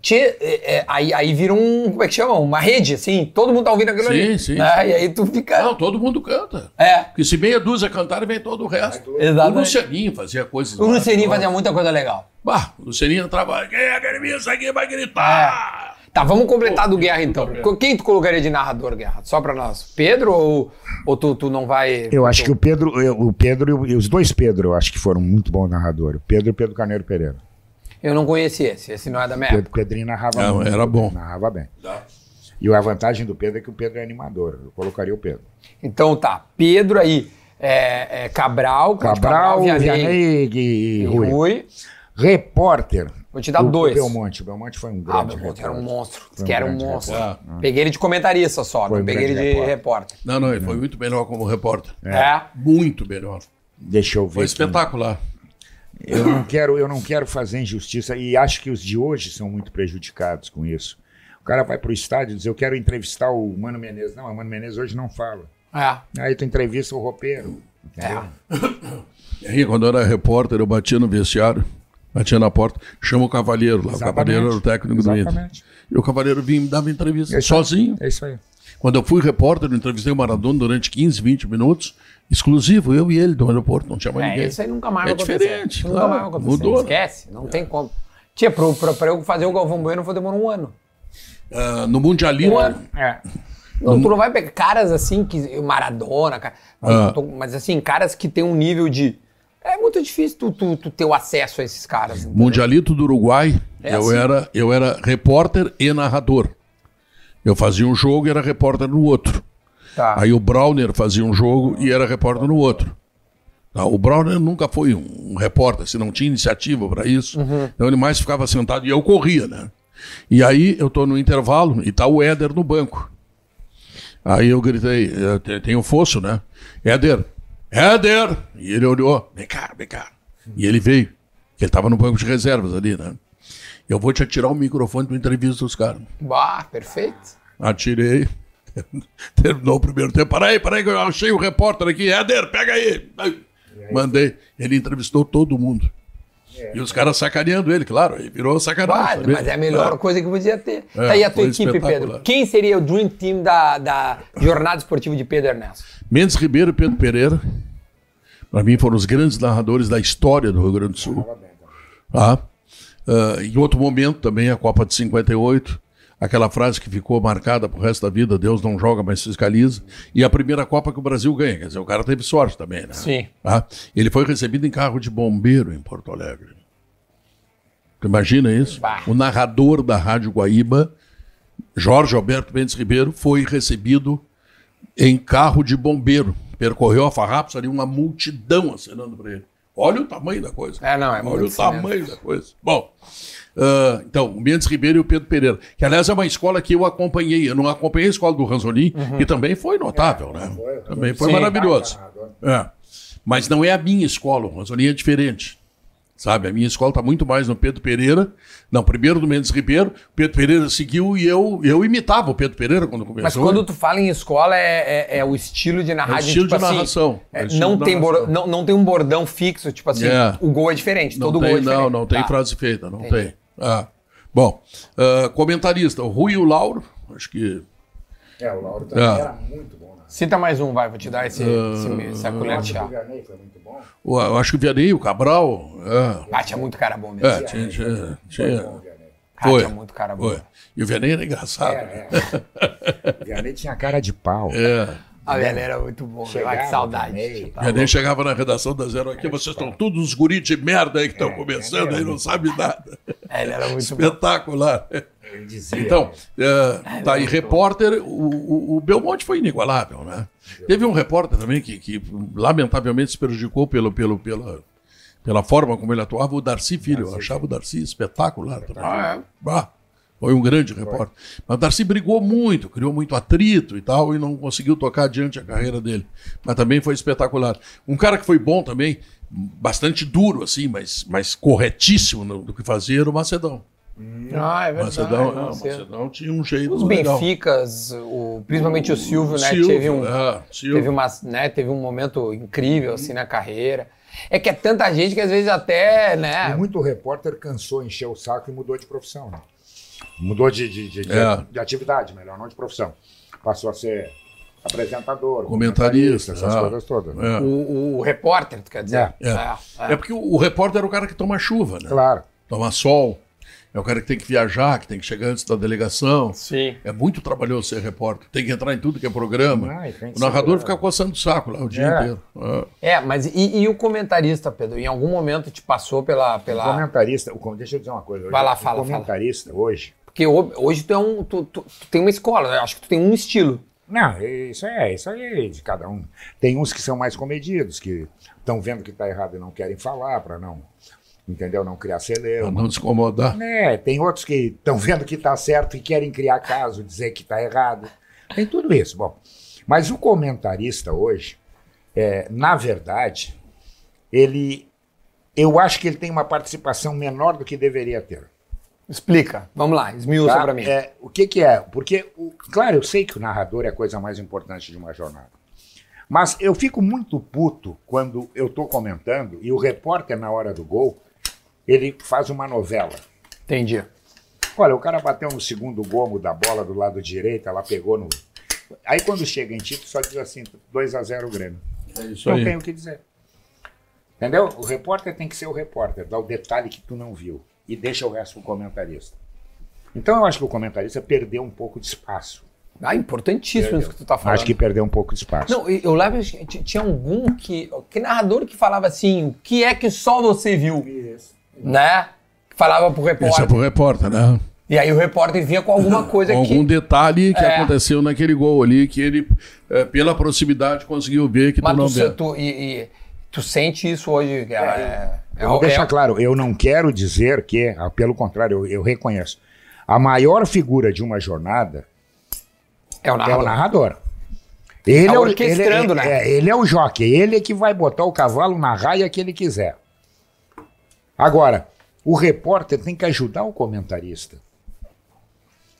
Tchê, é, é, aí, aí vira um. Como é que chama? Uma rede, assim. Todo mundo tá ouvindo aquilo Sim, ali. sim, né? sim. E aí tu fica. Não, todo mundo canta. É. Porque se meia dúzia cantarem, vem todo o resto. Exatamente. O Lucianinho fazia coisas. O Lucianinho fazia muita coisa legal. Bah, o Lucianinho entrava. Quem é gremista aqui vai gritar? Tá, vamos completar do Guerra então. Quem tu colocaria de narrador, Guerra? Só pra nós. Pedro ou, ou tu, tu não vai. Eu acho que o Pedro, eu- o Pedro e os dois Pedro, eu acho que foram muito bons narradores. O Pedro e o Pedro Carneiro Pereira. Eu não conheci esse. Esse não é da minha Pedro. Pedrinho narrava Não, muito. era bom. Narrava bem. E a vantagem do Pedro é que o Pedro é animador. Eu colocaria o Pedro. Então tá. Pedro aí. É, é Cabral, Cabral, Vianney, Vianney e, e e Rui. Rui. Repórter. Vou te dar o, dois. O Belmonte. O Belmonte foi um Ah, grande meu Deus, era um monstro. Foi um que era um monstro. repórter. Peguei ele de comentarista só, Foi não um peguei ele de repórter. repórter. Não, não, ele foi muito melhor como repórter. É. Muito melhor. Deixa eu ver. Foi aqui. espetacular. Eu não quero, eu não quero fazer injustiça e acho que os de hoje são muito prejudicados com isso. O cara vai pro estádio e diz: "Eu quero entrevistar o Mano Menezes". Não, o Mano Menezes hoje não fala. É. Aí tu entrevista o roupeiro. entendeu? *coughs* E aí, quando eu era repórter, eu batia no vestiário, batia na porta, chama o Cavalheiro lá. O Exatamente. Cavalheiro era o técnico do Inter. Exatamente. E o Cavalheiro vinha e me dava entrevista É isso aí. sozinho. É isso aí. Quando eu fui repórter, eu entrevistei o Maradona durante 15, 20 minutos, exclusivo, eu e ele do aeroporto, não tinha mais É, ninguém. isso aí nunca mais É diferente, Nunca claro, mais vai acontecer. mudou, né? Esquece, não tem como. Tia, pra, pra, pra eu fazer o Galvão Bueno, foi demorar um ano. Ah, no Mundialito, Um ano. É. Não, tu não vai pegar caras assim, que Maradona, cara, Ah. tô- mas assim, caras que tem um nível de. É muito difícil tu, tu, tu ter o acesso a esses caras. entendeu? Mundialito do Uruguai, É eu, assim. era, eu era repórter e narrador. Eu fazia um jogo e era repórter no outro. Tá. Aí o Browner fazia um jogo e era repórter no outro. Tá, O Browner nunca foi um, um repórter, se não tinha iniciativa para isso. Uhum. Então ele mais ficava sentado e eu corria, né? E aí eu tô no intervalo e tá o Éder no banco. Aí eu gritei, tem- o fosso, né? Éder, Éder! E ele olhou, vem cá, vem cá. E ele veio, que ele tava no banco de reservas ali, né? Eu vou te atirar o microfone para entrevista dos caras. Bah, perfeito. Atirei. *laughs* Terminou o primeiro tempo. Para aí, para aí, que eu achei o repórter aqui. Éder, pega aí. Mandei. Ele entrevistou todo mundo. E os caras sacaneando ele, claro. Aí virou sacanagem. sabe? mas é a melhor É. coisa que podia ter. É, tá aí a tua equipe. Pedro. Quem seria o Dream Team da, da Jornada Esportiva de Pedro Ernesto? Mendes Ribeiro e Pedro Pereira. Para mim foram os grandes narradores da história do Rio Grande do Sul. Tá? Ah, em outro momento também, a Copa de 58, aquela frase que ficou marcada pro resto da vida, Deus não joga, mas fiscaliza. E a primeira Copa que o Brasil ganha, quer dizer, o cara teve sorte também, né? Sim. Tá? Ele foi recebido em carro de bombeiro em Porto Alegre. Tu imagina isso? Bah. O narrador da Rádio Guaíba, Jorge Alberto Mendes Ribeiro, foi recebido em carro de bombeiro. Percorreu a Farrapos ali, uma multidão acenando para ele. Olha o tamanho da coisa. É, não, é Olha o tamanho da coisa. Bom, ah, então, o Mendes Ribeiro e o Pedro Pereira, que aliás é uma escola que eu acompanhei. Eu não acompanhei a escola do Ranzolin, que também foi notável, né? Também foi Sim. maravilhoso. É. Mas não é a minha escola, o Ranzolin é diferente. Sabe, a minha escola está muito mais no Pedro Pereira. Não, primeiro do Mendes Ribeiro, o Pedro Pereira seguiu e eu, eu imitava o Pedro Pereira quando começou. Mas quando tu fala em escola, é, é- é o estilo de narrar. É o estilo tipo de assim, narração. é, É o estilo não, de tem narração. não, não tem um bordão fixo, tipo assim, É. o gol é diferente, Não todo tem, gol é diferente. não, não tem Tá. frase feita, não Entendi. tem. Ah. Bom, ah, comentarista, o Rui e o Lauro, acho que. É, o Lauro também Ah. era muito bom. Né? Cita mais um, vai, vou te dar esse, esse, essa colher de chá. O Vianney foi muito bom. o- eu acho que o Vianney, o Cabral. É, Ah, tinha muito cara bom mesmo. é, tinha, tinha, tinha- Bom, foi. tinha muito cara bom. foi. E o Vianney era engraçado. É, é. O Vianney tinha cara de pau. É. A velha era muito bom. Ah, que Chegava saudade. também. Tá O Vianney louco. chegava na redação da Zero aqui, vocês estão todos uns guris de merda aí que estão É, começando aí, não sabem nada. É, ele era muito bom. Espetacular. Dizia. Então, é, tá aí, repórter, o, o, Belmonte foi inigualável, né? Teve um repórter também que, que lamentavelmente se prejudicou pelo, pelo, pela, pela forma como ele atuava, o Darcy Filho. Eu achava o Darcy espetacular também. Ah, é? Ah, foi um grande repórter. Mas o Darcy brigou muito, criou muito atrito e tal, e não conseguiu tocar adiante a carreira dele. Mas também foi espetacular. Um cara que foi bom também, bastante duro, assim, mas, mas corretíssimo no, do que fazia, era o Macedão. Ah, é verdade. Macedão, é. Macedão tinha um jeito Os legal. Benficas, o, principalmente o Silvio, né? Silvio, teve, um, é, Silvio. teve, uma, né, teve um momento incrível assim na carreira. É que é tanta gente que às vezes até, E né? muito repórter cansou, encheu o saco e mudou de profissão. Né? Mudou de, de, de, É. de atividade, melhor, não de profissão. Passou a ser apresentador, Comentarista, essas é. coisas todas. né? É. O, o repórter, tu quer dizer? É. É, É porque o, o repórter é o cara que toma chuva, né? Claro. Toma sol. É o cara que tem que viajar, que tem que chegar antes da delegação. Sim. É muito trabalhoso ser repórter. Tem que entrar em tudo que é programa. Ai, que o narrador fica coçando o saco lá o dia É. inteiro. É. É, mas e, e o comentarista, Pedro? Em algum momento te passou pela. O pela... comentarista, o com- deixa eu dizer uma coisa. Vai lá, o fala, comentarista hoje. Porque ho- hoje tu, é um, tu, tu- tu tem uma escola, né? acho que tu tem um estilo. Não, isso é, isso aí é de cada um. Tem uns que são mais comedidos, que estão vendo que está errado e não querem falar para não, entendeu? Não criar Pra celeuma. não descomodar. É, tem outros que estão vendo que está certo e querem criar caso, dizer que está errado. Tem tudo isso. Bom, mas o comentarista hoje, é, na verdade, ele, eu acho que ele tem uma participação menor do que deveria ter. Explica, vamos lá, esmiuça Tá? pra mim. É, o que, que é? Porque, o- claro, eu sei que o narrador é a coisa mais importante de uma jornada. Mas eu fico muito puto quando eu estou comentando e o repórter, na hora do gol, ele faz uma novela. Entendi. Olha, o cara bateu no segundo gomo da bola do lado direito, ela pegou no. Aí quando chega em título, só diz assim: 2 a 0 o Grêmio. É isso Não aí. tem o que dizer. Entendeu? O repórter tem que ser o repórter, dá o detalhe que tu não viu e deixa o resto pro comentarista. Então eu acho que o comentarista perdeu um pouco de espaço. Ah, importantíssimo isso que tu tá falando. Acho que perdeu um pouco de espaço. Não, eu lembro que tinha algum que. Que narrador que falava assim, o que é que só você viu? Né? Que falava pro Esse é repórter. pro repórter, né? E aí o repórter vinha com alguma *laughs* coisa Com que. algum detalhe que É. aconteceu naquele gol ali, que ele, é, pela proximidade, conseguiu ver que tu Mas não tu, vê. tu, e, e tu sente isso hoje? É, é, Eu vou deixar é- claro, eu não quero dizer que, ah, pelo contrário, eu, eu reconheço. A maior figura de uma jornada é o é o narrador. narrador. Ele Tá é, o, ele, né? é, ele é o jockey, ele é que vai botar o cavalo na raia que ele quiser. Agora, o repórter tem que ajudar o comentarista.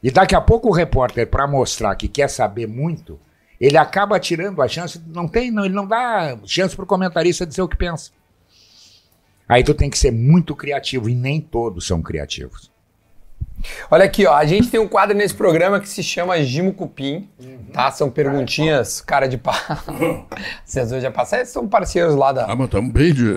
E daqui a pouco o repórter, para mostrar que quer saber muito, ele acaba tirando a chance, não tem, não, ele não dá chance para o comentarista dizer o que pensa. Aí tu tem que ser muito criativo, e nem todos são criativos. Olha aqui, ó. A gente tem um quadro nesse programa que se chama Gimo Cupim, tá? São perguntinhas, cara de pau. *laughs* Vocês hoje já passaram, são parceiros lá da. Ah, mas estamos bem de.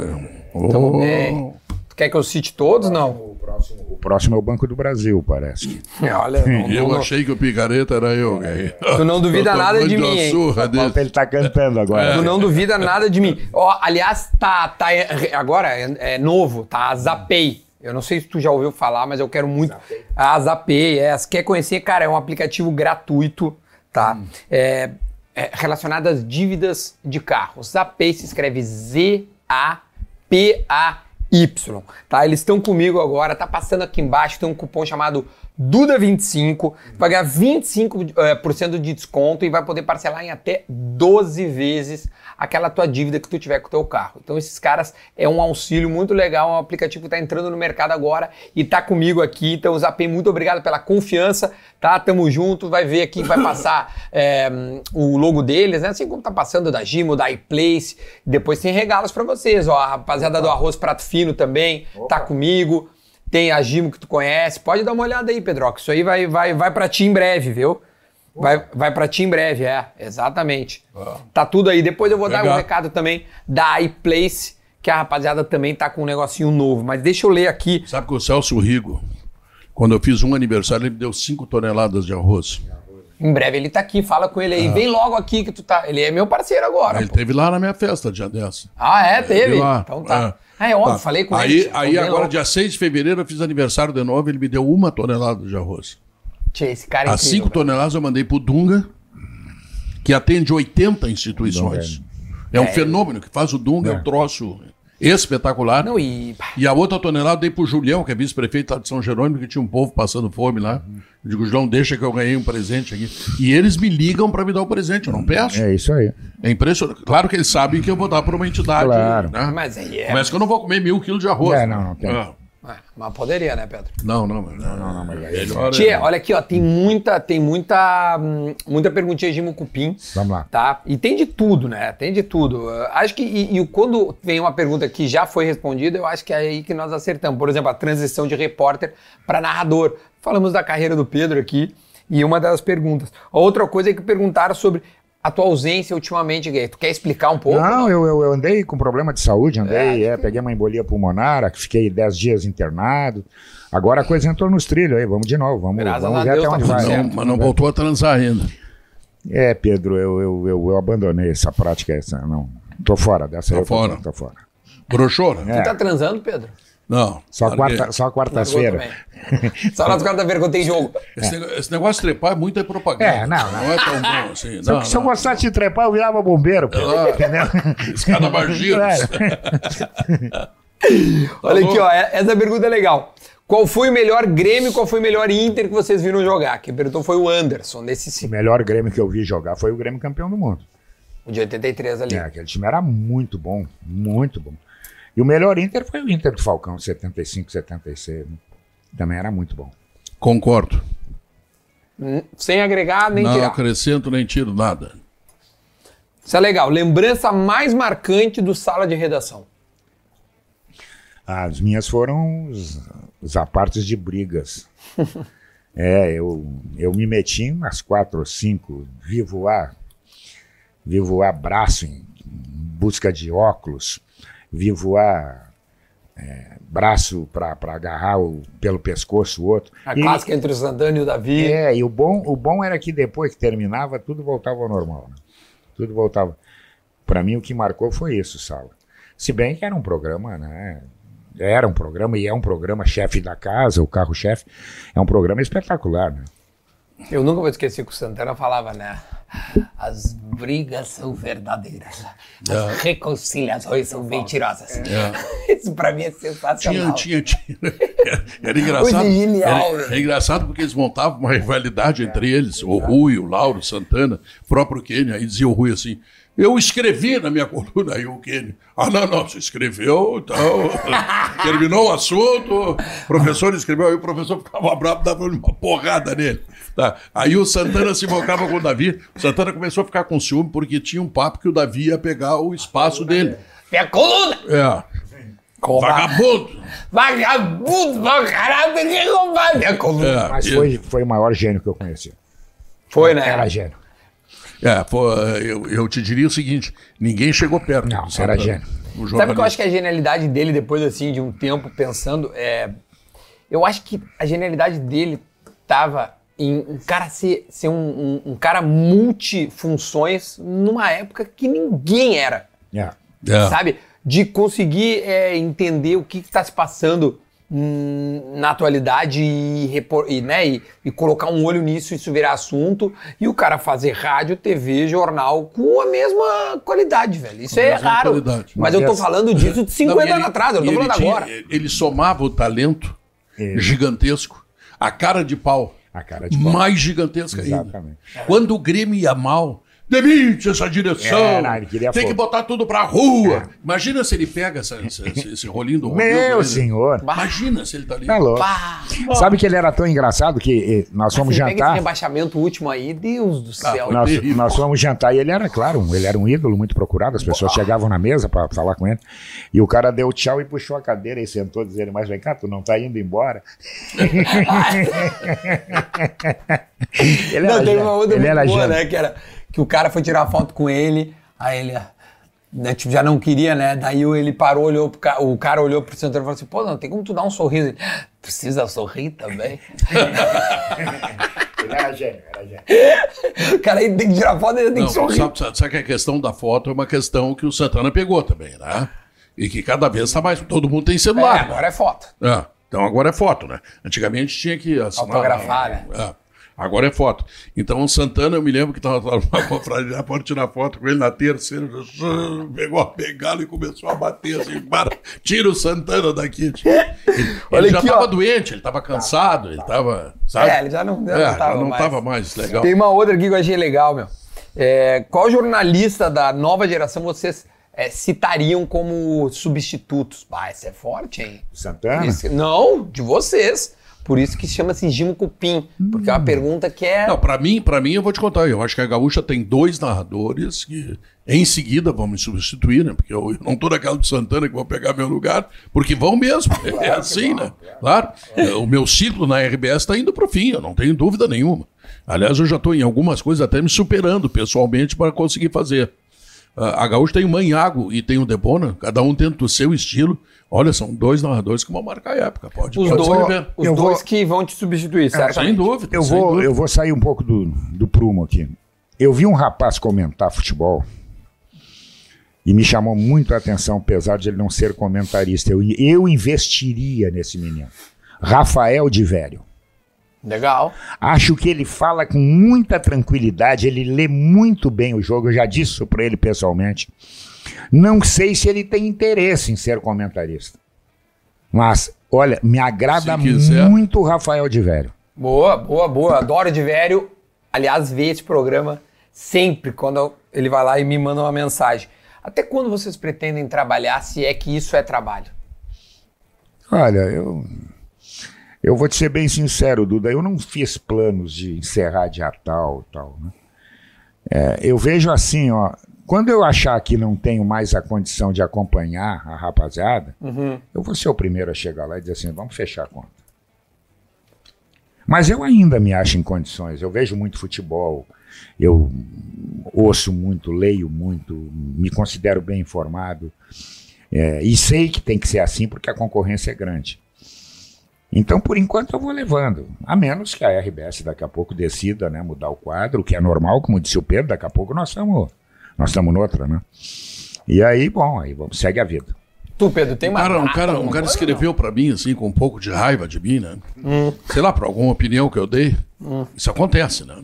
Tamo Oh. bem. Tu quer que eu cite todos? Não. O próximo, o próximo é o Banco do Brasil, parece. Olha, não, Eu não- achei que o picareta era eu, velho. Tu não duvida Eu tô nada de mim, hein? surra dele. Ele tá cantando agora. Tu não duvida nada de mim. Ó, aliás, tá, tá agora é, é novo, tá? A Zapay. Eu não sei se tu já ouviu falar, mas eu quero muito. A Zapay, é. Se quer conhecer, cara, é um aplicativo gratuito, tá? É, é relacionado às dívidas de carro. Zapay se escreve Z-A-P-A-Y, tá? Eles estão comigo agora, tá passando aqui embaixo, tem um cupom chamado Duda25, vai ganhar 25% eh, de desconto e vai poder parcelar em até 12 vezes aquela tua dívida que tu tiver com o teu carro. Então esses caras é um auxílio muito legal, é um aplicativo que está entrando no mercado agora e tá comigo aqui. Então Zapay, muito obrigado pela confiança, tá? Tamo junto, vai ver aqui, vai passar eh, o logo deles, né? Assim como tá passando da Gimo, da iPlace. Depois tem regalos para vocês, ó. A rapaziada do Arroz Prato Fino também tá comigo. Tem a Gimo que tu conhece. Pode dar uma olhada aí, Pedroca. Isso aí vai, vai, vai para ti em breve, viu? Vai, vai para ti em breve, é. Exatamente. Tá tudo aí. Depois eu vou dar um Legal. recado também da iPlace, que a rapaziada também tá com um negocinho novo. Mas deixa eu ler aqui. Sabe que o Celso Rigo, quando eu fiz um aniversário, ele me deu 5 toneladas de arroz. Em breve ele tá aqui. Fala com ele aí. Vem logo aqui que tu tá. Ele é meu parceiro agora. Ele pô. teve lá na minha festa, dia dessa. Ah, é? Teve? Lá. Então tá. Ah, é óbvio, Tá. falei com aí, ele. Aí agora, logo. dia 6 de fevereiro, eu fiz aniversário de novo, ele me deu uma tonelada de arroz. Tchê, esse cara é As incrível, 5 velho. toneladas eu mandei pro Dunga, que atende 80 instituições. É um fenômeno que faz o Dunga, é um troço espetacular. Não, e. E a outra tonelada eu dei pro Julião, que é vice-prefeito lá de São Jerônimo, que tinha um povo passando fome lá. Eu digo, Julião, deixa que eu ganhei um presente aqui. E eles me ligam para me dar o presente, eu não peço. É isso aí. É impressionante. Claro que eles sabem que eu vou dar para uma entidade. Claro. Né? Mas aí é. Mas que eu não vou comer mil quilos de arroz. É, não, não tem. Ah. É, mas poderia, né, Pedro? Não, não, mas Não, não, mas aí- melhor é- Tchê, olha aqui, ó, tem muita, tem muita, hum, muita perguntinha de Mucupim. Vamos lá. Tá? E tem de tudo, né? Tem de tudo. Acho que, e, e quando vem uma pergunta que já foi respondida, eu acho que é aí que nós acertamos. Por exemplo, a transição de repórter para narrador. Falamos da carreira do Pedro aqui e uma das perguntas. A outra coisa é que perguntaram sobre a tua ausência ultimamente, Gay. Tu quer explicar um pouco? Não, eu, eu, eu andei com problema de saúde, andei, é, peguei uma embolia pulmonar, fiquei 10 dias internado. Agora a coisa entrou nos trilhos aí, vamos de novo, vamos, Graças vamos ver Deus até tá onde vai. Não, mas não voltou a transar ainda. É, Pedro, eu, eu, eu, eu abandonei essa prática, essa, não. Tô fora dessa Tá tô fora. Tô fora. Broxou, né? É. Tu tá transando, Pedro? Não. Só, larguei. quarta, só quarta-feira. também. Só nas quarta-feira quando tem jogo. Esse, negócio, esse negócio de trepar é muita propaganda. É, não, não. Não é tão bom assim. Se, eu- Não, se eu não. gostasse de trepar, eu virava bombeiro, Pedro, Ah. entendeu? Escada Bargiros. *laughs* Olha Falou. aqui, ó. é- Essa pergunta é legal. Qual foi o melhor Grêmio e qual foi o melhor Inter que vocês viram jogar? Quem perguntou foi o Anderson, desse O sim. melhor Grêmio que eu vi jogar foi o Grêmio campeão do mundo. O de 83 ali. É, aquele time era muito bom, muito bom. E o melhor Inter foi o Inter do Falcão, 75, 76. né? Também era muito bom. Concordo. Hum, Sem agregar nem não tirar. acrescento nem tiro nada. Isso é legal. Lembrança mais marcante do sala de redação. As minhas foram os, os apartes de brigas. *laughs* é, eu, eu me meti em umas quatro ou cinco, vi voar, vi voar braço em, em busca de óculos, vi voar é, braço para agarrar o, pelo pescoço o outro. A E- clássica entre o Santana e o Davi. É, e o bom, o bom era que depois que terminava, tudo voltava ao normal. né? Tudo voltava. Para mim, o que marcou foi isso, Sala. Se bem que era um programa, né? Era um programa e é um programa chefe da casa, o carro-chefe. É um programa espetacular, né? Eu nunca vou esquecer que o Santana falava, né? As brigas são verdadeiras. As reconciliações são mentirosas. *laughs* Isso pra mim é Tinha, sensacional. tinha, tinha. Era engraçado. Genial, Era, é engraçado porque eles montavam uma rivalidade entre eles. O Rui, o Lauro, o Santana, o próprio Kenny. Aí dizia o Rui assim: Eu escrevi na minha coluna. Aí o Kenny: Ah, não, não, você escreveu, então. Terminou o assunto, o professor escreveu, aí o professor ficava bravo, dava uma porrada nele. Tá. Aí o Santana se invocava com o Davi. O Santana começou a ficar com ciúme porque tinha um papo que o Davi ia pegar o espaço dele. Minha coluna! É. Cova- Vagabundo! Vagabundo, caralho, tem que roubar minha coluna. É, Mas foi, foi o maior gênio que eu conheci. Foi, né? Era gênio. É, pô, eu, eu te diria o seguinte: ninguém chegou perto. Não, era gênio. Sabe o que eu acho que é a genialidade dele, depois assim, de um tempo pensando, é. Eu acho que a genialidade dele tava em um cara ser, ser um, um- um cara multifunções numa época que ninguém era. É. É. Sabe? De conseguir é, entender o que está se passando hum, na atualidade e, repor- e, né, e, e colocar um olho nisso, isso virar assunto, e o cara fazer rádio, TV, jornal com a mesma qualidade, velho. Isso é raro. qualidade. Mas eu tô Mas falando disso de 50 Não, ele- anos atrás, eu não tô ele falando tinha- agora. Ele somava o talento É. gigantesco, a cara de pau, A cara de pau. mais gigantesca Exatamente. ainda. Quando o Grêmio ia mal, demite essa direção, É, não, ele queria tem que fogo. botar tudo pra rua. Imagina se ele pega essa- essa- esse, esse rolinho do Romildo Meu né? senhor. Imagina se ele tá ali. Tá louco. Pá! Sabe que ele era tão engraçado que eh, nós fomos Você pega esse jantar. rebaixamento último aí, Deus do céu. foi Nós, terrível. nós fomos jantar e ele era, claro, um- ele era um ídolo muito procurado. As pessoas chegavam na mesa para falar com ele. E o cara deu tchau e puxou a cadeira e sentou, dizendo: Mas vem cá, tu não tá indo embora? *laughs* *laughs* ele Não, era teve gênio, uma outra ele muito era boa, né? Que era que o cara foi tirar foto com ele, aí ele né, tipo, já não queria, né? Daí ele parou, olhou pro ca- o cara olhou pro centro e falou assim: pô, não tem como tu dar um sorriso. Ele, Precisa sorrir também. *laughs* Ele era gênio, era gênio. o cara aí tem que tirar foto, ele tem Não, que sorrir. sabe, sabe- que a questão da foto é uma questão que o Santana pegou também, né? E que cada vez está mais. Todo mundo tem É, celular. agora é foto. É, então agora é foto, né? Antigamente tinha que assinar. Autografar, né? É, agora é foto. Então o Santana, eu me lembro que estava numa confraria, pode tirar foto com ele na terceira, pegou a bengala e começou a bater assim, para, tira o Santana daqui. Ele, *laughs* Olha ele já estava doente, ele estava cansado, ele estava. Sabe? É, ele já não- já É, não tava já não mais. tava mais legal. Tem uma outra aqui que eu achei legal, meu. É, qual jornalista da nova geração vocês é, citariam como substitutos. Ah, essa é forte, hein? Santana? Isso- não, de vocês. Por isso que chama-se Gimo Cupim. Porque é uma pergunta que é. Não, pra mim, para mim eu vou te contar. Eu acho que a Gaúcha tem dois narradores que em seguida vão me substituir, né? Porque eu, eu não tô naquela do Santana que vão pegar meu lugar, porque vão mesmo. é assim, né? Claro. É, O meu ciclo na RBS está indo pro fim, eu não tenho dúvida nenhuma. Aliás, eu já estou em algumas coisas até me superando pessoalmente para conseguir fazer. Ah, A Gaúcha tem o Manhago e tem o Debona, cada um dentro do seu estilo. Olha, são dois narradores que vão marcar a época. Pode, Os pode dois, os Eu dois vou- que vão te substituir, Sem certamente. dúvida. Eu sem vou, dúvida. eu vou sair um pouco do, do prumo aqui. Eu vi um rapaz comentar futebol e me chamou muito a atenção, apesar de ele não ser comentarista. Eu, eu investiria nesse menino. Rafael de Velho. Legal. Acho que ele fala com muita tranquilidade, ele lê muito bem o jogo, eu já disse isso para ele pessoalmente. Não sei se ele tem interesse em ser comentarista. Mas, olha, me agrada muito o Rafael de Velho. Boa, boa, boa. Adoro de velho. Aliás, vê esse programa sempre quando ele vai lá e me manda uma mensagem. Até quando vocês pretendem trabalhar, se é que isso é trabalho? Olha, eu. Eu vou te ser bem sincero, Duda, eu não fiz planos de encerrar dia tal tal. Né? É, eu vejo assim, ó. Quando eu achar que não tenho mais a condição de acompanhar a rapaziada, eu vou ser o primeiro a chegar lá e dizer assim: vamos fechar a conta. Mas eu ainda me acho em condições. Eu vejo muito futebol, eu ouço muito, leio muito, me considero bem informado. É, e sei que tem que ser assim porque a concorrência é grande. Então, por enquanto, eu vou levando. A menos que a RBS daqui a pouco decida né, mudar o quadro, o que é normal, como disse o Pedro, daqui a pouco nós estamos nós estamos noutra, né? E aí, bom, aí vamos, segue a vida. Tu, Pedro, tem Um uma. cara, um cara, um cara escreveu pra mim, assim, com um pouco de raiva de mim, né? Hum. Sei lá, por alguma opinião que eu dei. Isso acontece, né?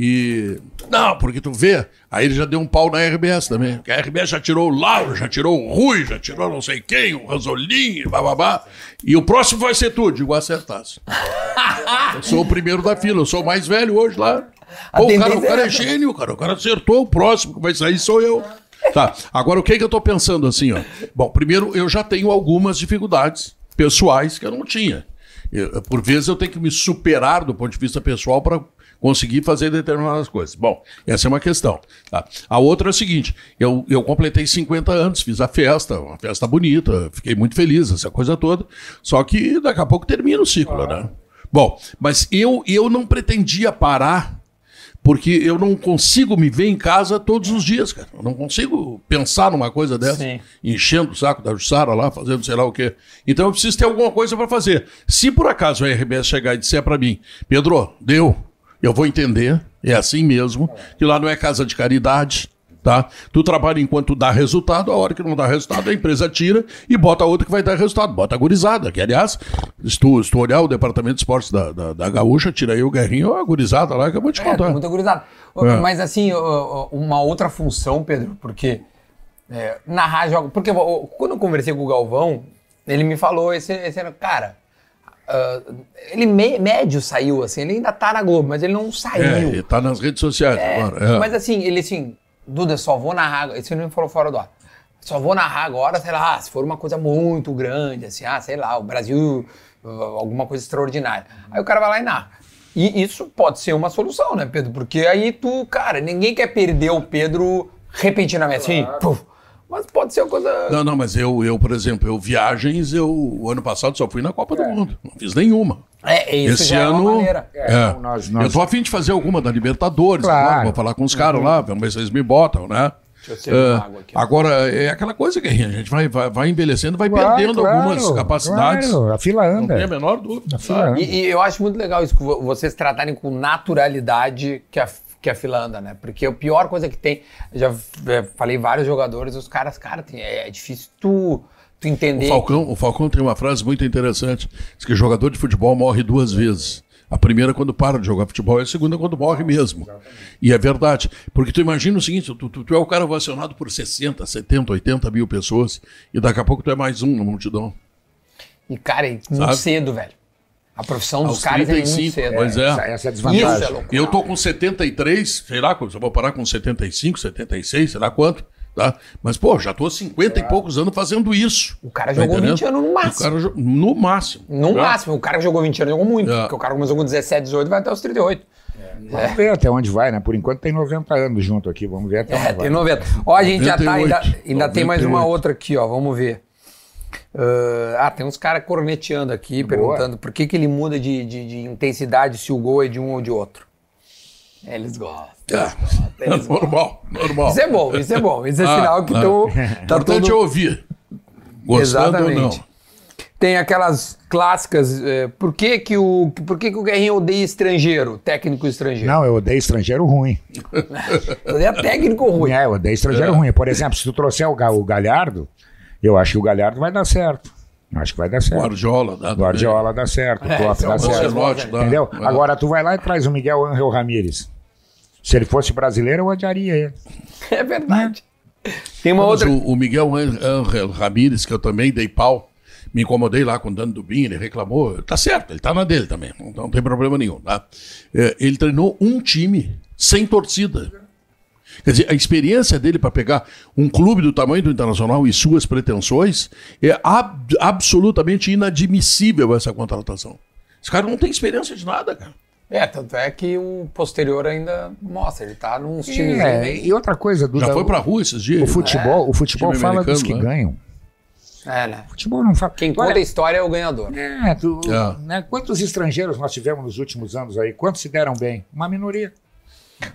E. Não, porque tu vê. Aí ele já deu um pau na RBS também. Porque a RBS já tirou o Lauro, já tirou o Rui, já tirou não sei quem, o Ranzolin, bababá. E o próximo vai ser tu, digo, acertasse. *laughs* eu sou o primeiro da fila, eu sou o mais velho hoje lá. Pô, o, cara, o cara é é gênio, cara. O cara acertou, o próximo que vai sair sou eu. Tá, agora o que, que eu tô pensando assim, ó? Bom, primeiro, eu já tenho algumas dificuldades pessoais que eu não tinha. Eu- por vezes eu tenho que me superar do ponto de vista pessoal para conseguir fazer determinadas coisas. Bom, essa é uma questão. tá? A outra é o seguinte: eu, eu completei 50 anos, fiz a festa, uma festa bonita, fiquei muito feliz, essa coisa toda. Só que daqui a pouco termina o ciclo, né? Bom, mas eu, eu não pretendia parar porque eu não consigo me ver em casa todos os dias, cara. Eu não consigo pensar numa coisa dessa, Sim. enchendo o saco da Jussara lá, fazendo sei lá o quê. Então eu preciso ter alguma coisa para fazer. Se por acaso a RBS chegar e disser para mim, Pedro, deu, eu vou entender, é assim mesmo, que lá não é casa de caridade. Tá? Tu trabalha enquanto dá resultado, a hora que não dá resultado, a empresa tira e bota outra que vai dar resultado. Bota a gurizada, que aliás, se tu, se tu olhar o departamento de esportes da, da, da Gaúcha, tira aí o Guerrinho, a gurizada lá que eu vou te É, contar. tô muito gurizada. É. Mas assim, uma outra função, Pedro, porque é, narrar jogos. Porque quando eu conversei com o Galvão, ele me falou esse, esse cara. Ah, ele me- médio saiu, assim, ele ainda tá na Globo, mas ele não É, saiu. ele tá nas redes sociais É, agora. é. Mas assim, ele assim, Duda, só vou narrar. Esse ele me falou fora do ar. Só vou narrar agora, sei lá, se for uma coisa muito grande, assim, ah, sei lá, o Brasil, uh, alguma coisa extraordinária. Aí o cara vai lá e narra. E isso pode ser uma solução, né, Pedro? Porque aí tu, cara, ninguém quer perder o Pedro repentinamente, assim, puf. Mas pode ser uma coisa. Não, não, mas eu, eu, por exemplo, eu viagens, eu o ano passado só fui na Copa do Mundo. Não fiz nenhuma. É, é isso Esse já é uma ano. maneira. É, então nós- nós- Eu tô afim de fazer alguma da Libertadores. Claro. agora, vou falar com os caras lá, vamos ver se eles me botam, né? Deixa eu servir É, uma água aqui, ó. agora, é aquela coisa que a gente vai, vai, vai envelhecendo, vai Claro, perdendo claro, algumas capacidades. claro, a fila Não tem a anda. menor dúvida. A fila anda. E, e eu acho muito legal isso, que vo- vocês tratarem com naturalidade que a, que a fila anda, né? Porque a pior coisa que tem, já é, falei vários jogadores, os caras, cara, tem- é, é difícil tu, tu entender. O Falcão, o Falcão tem uma frase muito interessante. Diz que jogador de futebol morre duas vezes. A primeira quando para de jogar futebol e a segunda quando morre mesmo. E é verdade. Porque tu imagina o seguinte, tu, tu, tu é o cara vacionado por 60, 70, 80 mil pessoas e daqui a pouco tu é mais um na multidão. E, cara, é muito Sabe? cedo, velho. A profissão dos caras é muito 35, cedo. pois é. Essa, essa é a Isso é desvantagem. loucura. Eu tô com 73, sei lá, eu vou parar com 75, 76, sei lá quanto. tá? Mas, pô, já tô há 50 e poucos anos fazendo isso. O cara Tá jogou entendendo? 20 anos no O máximo. cara jo- no máximo. No tá? máximo. O cara que jogou 20 anos jogou muito. É. Porque o cara começou com 17, 18 vai até os 38. Vamos ver até onde vai, né? Por enquanto tem 90 anos junto aqui, vamos ver até É, onde tem vai. 90. Ó, a gente já tá. Ainda, 98. ainda tem mais uma 98. outra aqui, ó. Vamos ver. Ah, ah, tem uns caras corneteando aqui, Boa. perguntando por que, que ele muda de, de- de intensidade se o gol é de um ou de outro. É, Eles gostam. É, Eles *laughs* gostam. normal, normal. Isso é bom, isso é bom. Isso é Ah, sinal que ah. tu, O tá importante todo... é ouvir. Gostando ou não. Tem aquelas clássicas. eh, por que, que, o, por que, que o Guerrinho odeia estrangeiro, técnico estrangeiro? Não, eu odeio estrangeiro ruim. *laughs* Odeia técnico ruim. É, eu odeio estrangeiro É. ruim. Por exemplo, se tu trouxer o, o Galhardo, eu acho que o Galhardo vai dar certo. Acho que vai dar certo. Guardiola, dá. O Guardiola dá certo, o É, Klopp é um dá certo. Dá. Entendeu? É. Agora tu vai lá e traz o Miguel Ángel Ramírez. Se ele fosse brasileiro, eu odiaria ele. *laughs* É verdade. Tem uma Mas outra. o, o Miguel Ángel Ramírez, que eu também dei pau, me incomodei lá com o Dano Dubin, ele reclamou. Tá certo, ele tá na dele também, não, não tem problema nenhum. Tá? É, ele treinou um time sem torcida. Quer dizer, a experiência dele para pegar um clube do tamanho do Internacional e suas pretensões é ab- absolutamente inadmissível essa contratação. Esse cara não tem experiência de nada, cara. É, tanto é que o posterior ainda mostra. Ele tá nos times. É, bem- e outra coisa, Duda, Já foi pra rua esses dias. o futebol, o futebol fala dos que né? ganham. É, né? O futebol não fala. Quem conta a história é o ganhador. É, tu- É. né, quantos estrangeiros nós tivemos nos últimos anos aí? Quantos se deram bem? Uma minoria.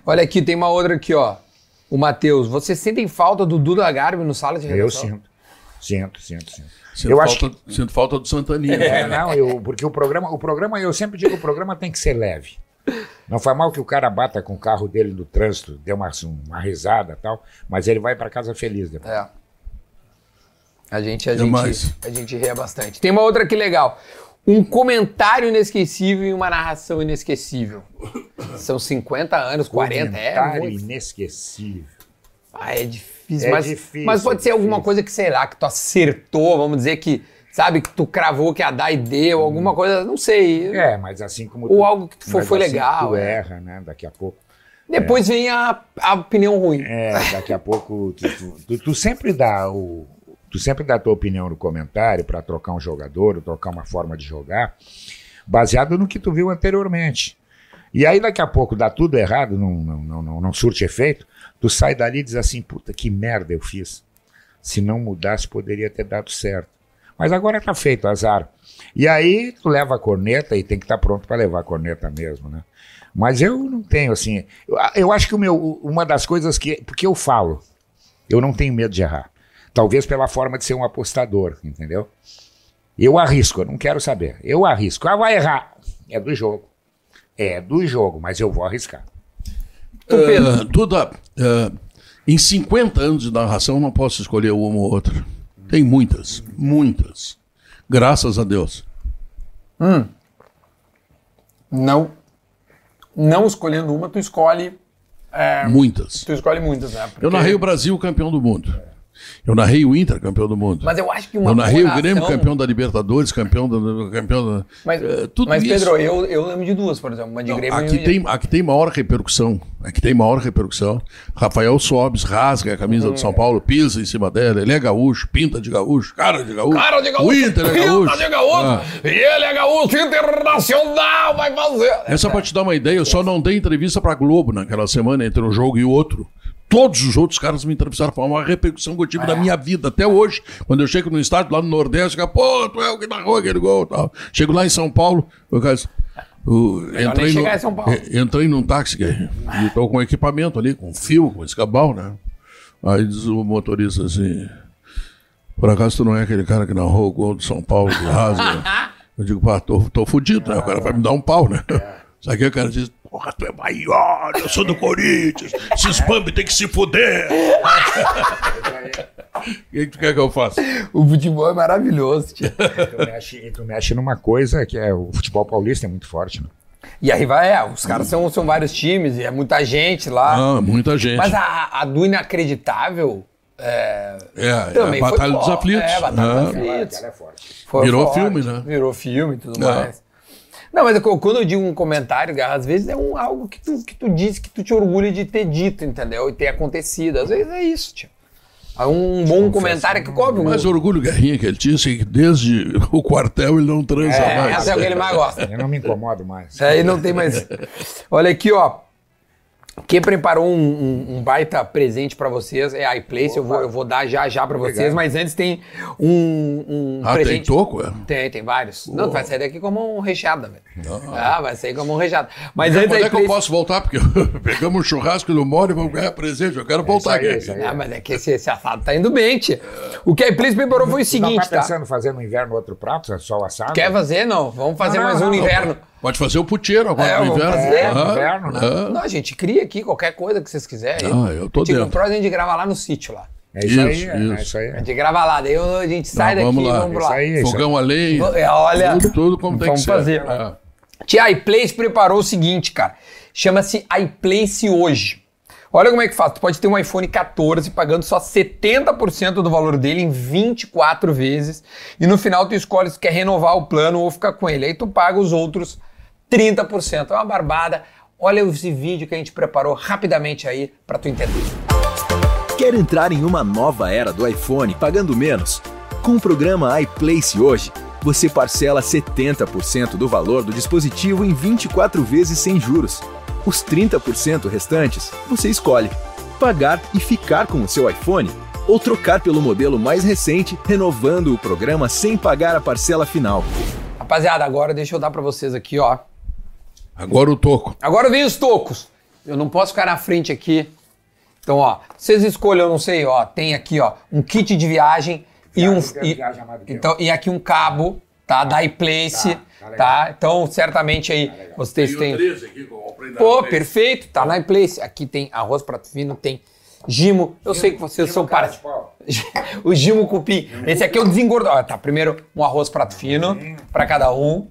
Olha aqui, tem uma outra aqui, ó. O Matheus, vocês sentem falta do Duda Garbi no sala de Eu redação? sinto. Sinto, sinto, sinto. Sinto, eu falta, acho que. sinto falta do Santaninha. É, não, eu, porque o programa, o programa, eu sempre digo, o programa tem que ser leve. Não faz mal que o cara bata com o carro dele no trânsito, dê uma, uma risada e tal, mas ele vai para casa feliz depois. É. A gente, a, Demais. gente, a gente ria bastante. Tem uma outra aqui legal. Um comentário inesquecível e uma narração inesquecível. São 50 anos, 40, é Comentário muito. inesquecível. Ah, é difícil. É mas, difícil, mas pode é ser alguma difícil. coisa que, sei lá, que tu acertou, vamos dizer que, sabe, que tu cravou que ia dar e deu, alguma coisa, não sei. É, mas assim como. Ou algo que tu foi- assim legal, Tu é. erra, né? Daqui a pouco. Depois vem a, a opinião ruim. É, daqui a pouco. Tu, tu- tu- tu sempre dá o. Tu sempre dá a tua opinião no comentário para trocar um jogador, ou trocar uma forma de jogar, baseado no que tu viu anteriormente. E aí daqui a pouco dá tudo errado, não, não, não, não, surte efeito, tu sai dali e diz assim, puta, que merda eu fiz. Se não mudasse, poderia ter dado certo. Mas agora tá feito, azar. E aí tu leva a corneta e tem que estar pronto para levar a corneta mesmo, né? Mas eu não tenho assim. Eu, eu acho que o meu, uma das coisas que. Porque eu falo, eu não tenho medo de errar. Talvez pela forma de ser um apostador, entendeu? Eu arrisco, eu não quero saber. Eu arrisco. Ah, vai errar. É do jogo. É do jogo, mas eu vou arriscar. Tu, Pedro. Duda, ah, em 50 anos de narração não posso escolher uma ou outra. Tem muitas, muitas. Graças a Deus. Não. Não escolhendo uma, tu escolhe. é, Muitas. tu escolhe muitas, né? Porque- Eu narrei o Brasil campeão do mundo. Eu narrei o Inter campeão do mundo. Mas eu acho que uma eu narrei o Grêmio campeão da Libertadores, campeão da. Campeão da Mas, eh, tudo mas isso. Pedro, eu, eu lembro de duas, por exemplo. Uma de Não, Grêmio aqui, e tem, aqui tem maior repercussão. Aqui tem maior repercussão. Rafael Sobes rasga a camisa do São Paulo, pisa em cima dela. Ele é gaúcho, pinta de gaúcho, cara de gaúcho. Cara de gaúcho, O Inter é pinta gaúcho. de gaúcho, Ah. e ele é gaúcho internacional, vai fazer. Essa pra te dar uma ideia, eu só não dei entrevista pra Globo naquela semana entre um jogo e outro. Todos os outros caras me entrevistaram, foi uma repercussão que eu tive na minha vida até hoje. Quando eu chego no estádio lá no Nordeste, eu pô, tu é o que narrou aquele gol e tal. Chego lá em São Paulo, o cara, o, entrei, no, e- entrei num táxi e tô com equipamento ali, com fio, com escabal, né? Aí diz o motorista assim, por acaso tu não é aquele cara que narrou o gol do São Paulo que rasga? *laughs* Eu digo, pá, tô, tô fudido, né? O cara vai me dar um pau, né? Sabe que o cara diz, porra, tu é maior, eu sou do Corinthians, esses Bambi tem que se fuder. *laughs* O que, tu quer que eu faça? O futebol é maravilhoso, tio. Tu mexe, e tu mexe numa coisa que é o futebol paulista é muito forte, né? E aí vai, é, os caras são, são vários times, e é muita gente lá. Ah, muita gente. Mas a, a do inacreditável é, É, é também a foi Batalha dos Aflitos. É, Batalha dos Ah. Aflitos. Ela é forte. Foi Virou forte, filme, né? Virou filme e tudo É. mais. Não, mas eu- quando eu digo um comentário, Garra, às vezes é um, algo que tu, que tu diz que tu te orgulha de ter dito, entendeu? E ter acontecido. Às vezes é isso, tio. Um bom comentário que cobre um. Mas o orgulho guerrinha que ele tinha, assim, que desde o quartel ele não transa É, mais. essa é o que ele mais gosta. Eu não me incomodo mais. Isso aí não tem mais. *laughs* Olha aqui, ó. Quem preparou um, um- um baita presente pra vocês é a iPlace. Eu vou, eu vou dar já já pra vocês, mas antes tem um, um Ah, presente. tem toco, é? Tem, tem vários. Não, tu vai sair daqui como um recheado, velho. Ah, vai sair como um recheado. Mas Quando antes a é que eu posso voltar? Porque *laughs* pegamos um churrasco no Moro e vamos ganhar presente. Eu quero voltar aí, aqui. é. Ah, mas é que esse, esse assado tá indo bem, tia. O que a iPlace preparou foi o Não seguinte, tá tá? pensando em fazer no inverno outro prato, é só o assado? Quer fazer? Não. Vamos fazer Não, não, mais um no não. Pode fazer o puteiro agora É, no vamos inverno. fazer. Aham, Inverno, né? Não, a gente cria aqui qualquer coisa que vocês quiserem. Ah, eu tô dentro. comprou, a gente grava lá no sítio lá. É isso, aí, Isso, é, isso. é isso aí. A gente grava lá, daí a gente sai Não, daqui vamos e lá. vamos Isso lá. aí, é isso. Fogão a lenha. É, Olha, Tudo, tudo como tem vamos que ser. fazer. É. Tia iPlace preparou o seguinte, cara. Chama-se iPlace hoje. Olha como é que faz. Tu pode ter um iPhone 14 pagando só 70% do valor dele em 24 vezes. E no final tu escolhe se quer renovar o plano ou ficar com ele. Aí tu paga os outros 30%. É uma barbada. Olha esse vídeo que a gente preparou rapidamente aí pra tu entender. Quer entrar em uma nova era do iPhone pagando menos? Com o programa iPlace hoje, você parcela 70% do valor do dispositivo em 24 vezes sem juros. Os 30% restantes você escolhe: pagar e ficar com o seu iPhone ou trocar pelo modelo mais recente, renovando o programa sem pagar a parcela final. Rapaziada, agora deixa eu dar pra vocês aqui, ó. Agora o toco. Agora vem os tocos. Eu não posso ficar na frente aqui. Então, ó, vocês escolham, eu não sei, ó, tem aqui, ó, um kit de viagem e um Viagem, e, viagem então e aqui um cabo, tá, da iPlace, Tá, tá tá? Então, certamente aí vocês têm aqui, Pô, perfeito, tá na iPlace. Aqui tem arroz prato fino, tem gimo. Eu sei que vocês são para pau. *laughs* o gimo cupim. Esse aqui é o desengordado. Ó, Tá, primeiro um arroz prato fino pra cada um,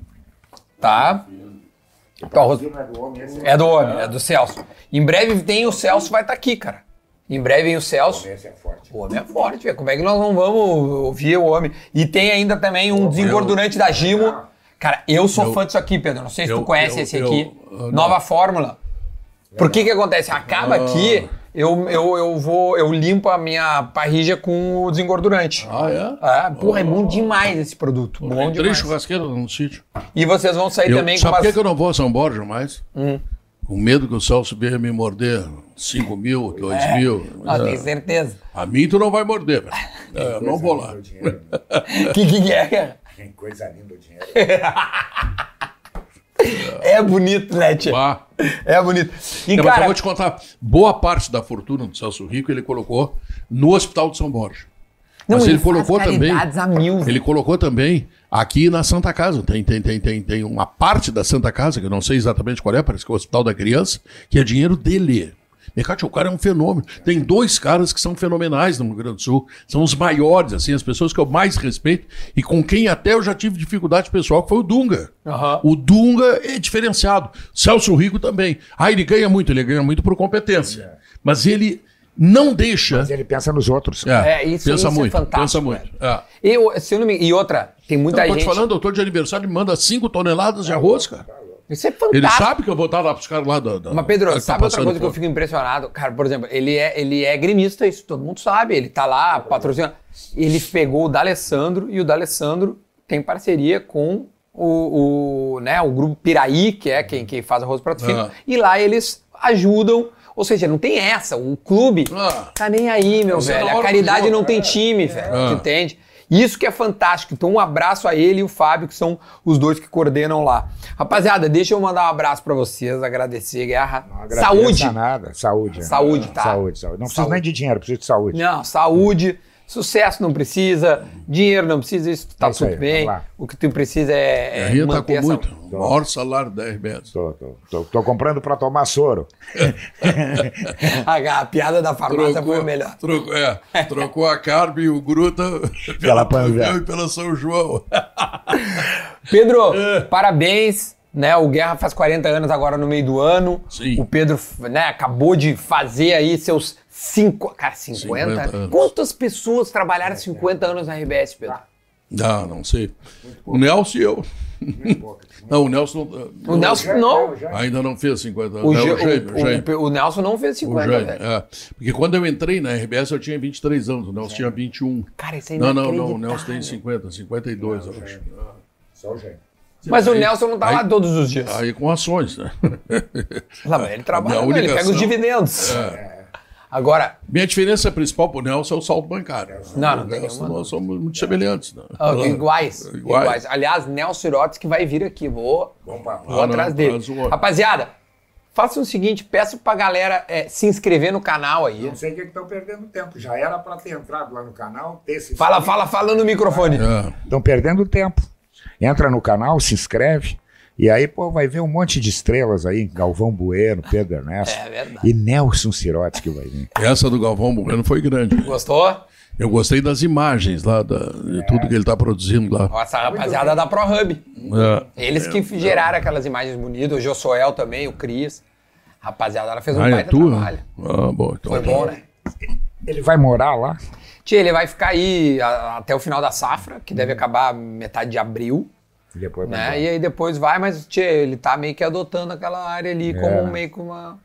tá? Então, arroz Não é do homem, esse é do homem, é do Celso. Em breve tem o Celso, vai estar aqui, cara. Em breve vem o Celso. Esse é forte. O homem é forte, velho. Como é que nós não vamos ouvir o homem? E tem ainda também um desengordurante da Gimo. Cara, eu sou Eu- fã disso aqui, Pedro. Não sei se eu- tu conhece eu- esse aqui. Nova fórmula. Por que que acontece? Acaba aqui, eu, eu, eu vou, eu limpo a minha parrija com o desengordurante. Ah, é? Ah, porra, é bom demais esse produto. Bom Tem três churrasqueiras no sítio. E vocês vão sair Eu, também com sabe por que eu não vou a São Borja mais? Hum. Com medo que o Celso venha me morder 5 mil, 2 mil. Ah, É. tenho certeza. A mim tu não vai morder, velho. *laughs* É, eu não vou lá. O. *laughs* Que que é? Tem coisa linda o dinheiro. *laughs* É bonito, né, tia? É bonito. E, É, mas eu cara, vou te contar, boa parte da fortuna do Celso Rico ele colocou no Hospital de São Borja. Não, Mas ele ele, colocou também. Ele colocou também aqui na Santa Casa. Tem, tem, tem, tem, tem uma parte da Santa Casa, que eu não sei exatamente qual é, parece que é o Hospital da Criança, que é dinheiro dele. Mecate, o cara é um fenômeno. Tem dois caras que são fenomenais no Rio Grande do Sul. São os maiores, assim, as pessoas que eu mais respeito e com quem até eu já tive dificuldade pessoal, que foi o Dunga. Aham. O Dunga é diferenciado. Celso Rico também. Ah, ele ganha muito, ele ganha muito por competência. Mas ele não deixa. Mas ele pensa nos outros. É, isso- pensa isso é muito, fantástico, pensa muito. É. E, se eu não me... e outra, tem muita Eu tô te gente. falando, doutor de aniversário me manda 5 toneladas de arroz, cara. Isso é fantástico. Ele sabe que eu vou estar lá pros caras lá da. da Mas, Pedro, tá sabe outra coisa que eu fico impressionado? Cara, por exemplo, ele é, ele é gremista, isso todo mundo sabe. Ele tá lá patrocinando. Ele pegou o D'Alessandro e o D'Alessandro tem parceria com o, o, né, o grupo Piraí, que é quem, quem faz arroz prato fino. Ah. E lá eles ajudam. Ou seja, não tem essa. O clube Ah. tá nem aí, meu Isso é velho. A caridade não tem é. time, velho. Ah. Entende? Isso que é fantástico. Então, um abraço a ele e o Fábio, que são os dois que coordenam lá. Rapaziada, deixa eu mandar um abraço pra vocês, agradecer, Guerra. Não Saúde! Nada. Saúde. Saúde, tá? Saúde, saúde. Não preciso Saúde. nem de dinheiro, preciso de saúde. Não, saúde. Sucesso não precisa, dinheiro não precisa, isso tá É tudo aí, bem. O que tu precisa é, A é Ria tá manter com essa... muito. O maior salário da RBS. Tô comprando pra tomar soro. *laughs* A, a piada da farmácia foi a melhor. Trocou, é, trocou a carne e o gruta *laughs* Pela Panvel Panvel. *laughs* e pela São João. Pedro, É. parabéns. Né, o Guerra faz 40 anos agora no meio do ano. Sim. O Pedro né, acabou de fazer aí seus 5. Cara, 50? 50 anos. Quantas pessoas trabalharam 50 anos na RBS, Pedro? Não, não sei. O Nelson e eu. Pouca. Não, o Nelson. O Nelson não. Ainda não fez 50 anos. O, Não, o Jaime, o- o Jaime. o- o Nelson não fez O 50, Jaime, velho. é. Porque quando eu entrei na RBS eu tinha 23 anos, o Nelson tinha 21. Cara, isso é Não, não, não, o inacreditável. Nelson tem 50, 52, eu acho. Só o Jaime. Mas o Aí- Nelson não tá aí- lá todos os dias. Aí com ações, né? Mas ele trabalha, não, ele pega os dividendos. Agora, Minha diferença principal pro Nelson é o saldo bancário. Não, não O tem Nelson, nenhuma Nós somos muito semelhantes. Né? ah, iguais, Iguais. iguais. Aliás, Nelson Irotes que vai vir aqui. Vou, vou Ah, atrás não, dele. o- Rapaziada, faça o seguinte, peço pra galera é, se inscrever no canal aí. Não sei o que estão perdendo tempo. Já era para ter entrado lá no canal, ter se Fala, fala, fala no microfone. É. Estão perdendo tempo. Entra no canal, se inscreve. E aí, pô, vai ver um monte de estrelas aí. Galvão Bueno, Pedro Ernesto. *laughs* É verdade. E Nelson Sirotes que vai vir. Essa do Galvão Bueno foi grande. Gostou? Eu gostei das imagens lá, da, de tudo que ele está produzindo lá. Essa rapaziada da ProHub. É. Eles que geraram aquelas imagens bonitas. O Josuel também, o Cris. Rapaziada, ela fez um Ah, é baita tua? trabalho. Ah, bom. Então, Foi bom, né? Ele vai morar lá? Tia, ele vai ficar aí a- até o final da safra, que deve acabar metade de abril, E depois vai né? E aí depois vai, mas tia, ele tá meio que adotando aquela área ali como né? meio que uma.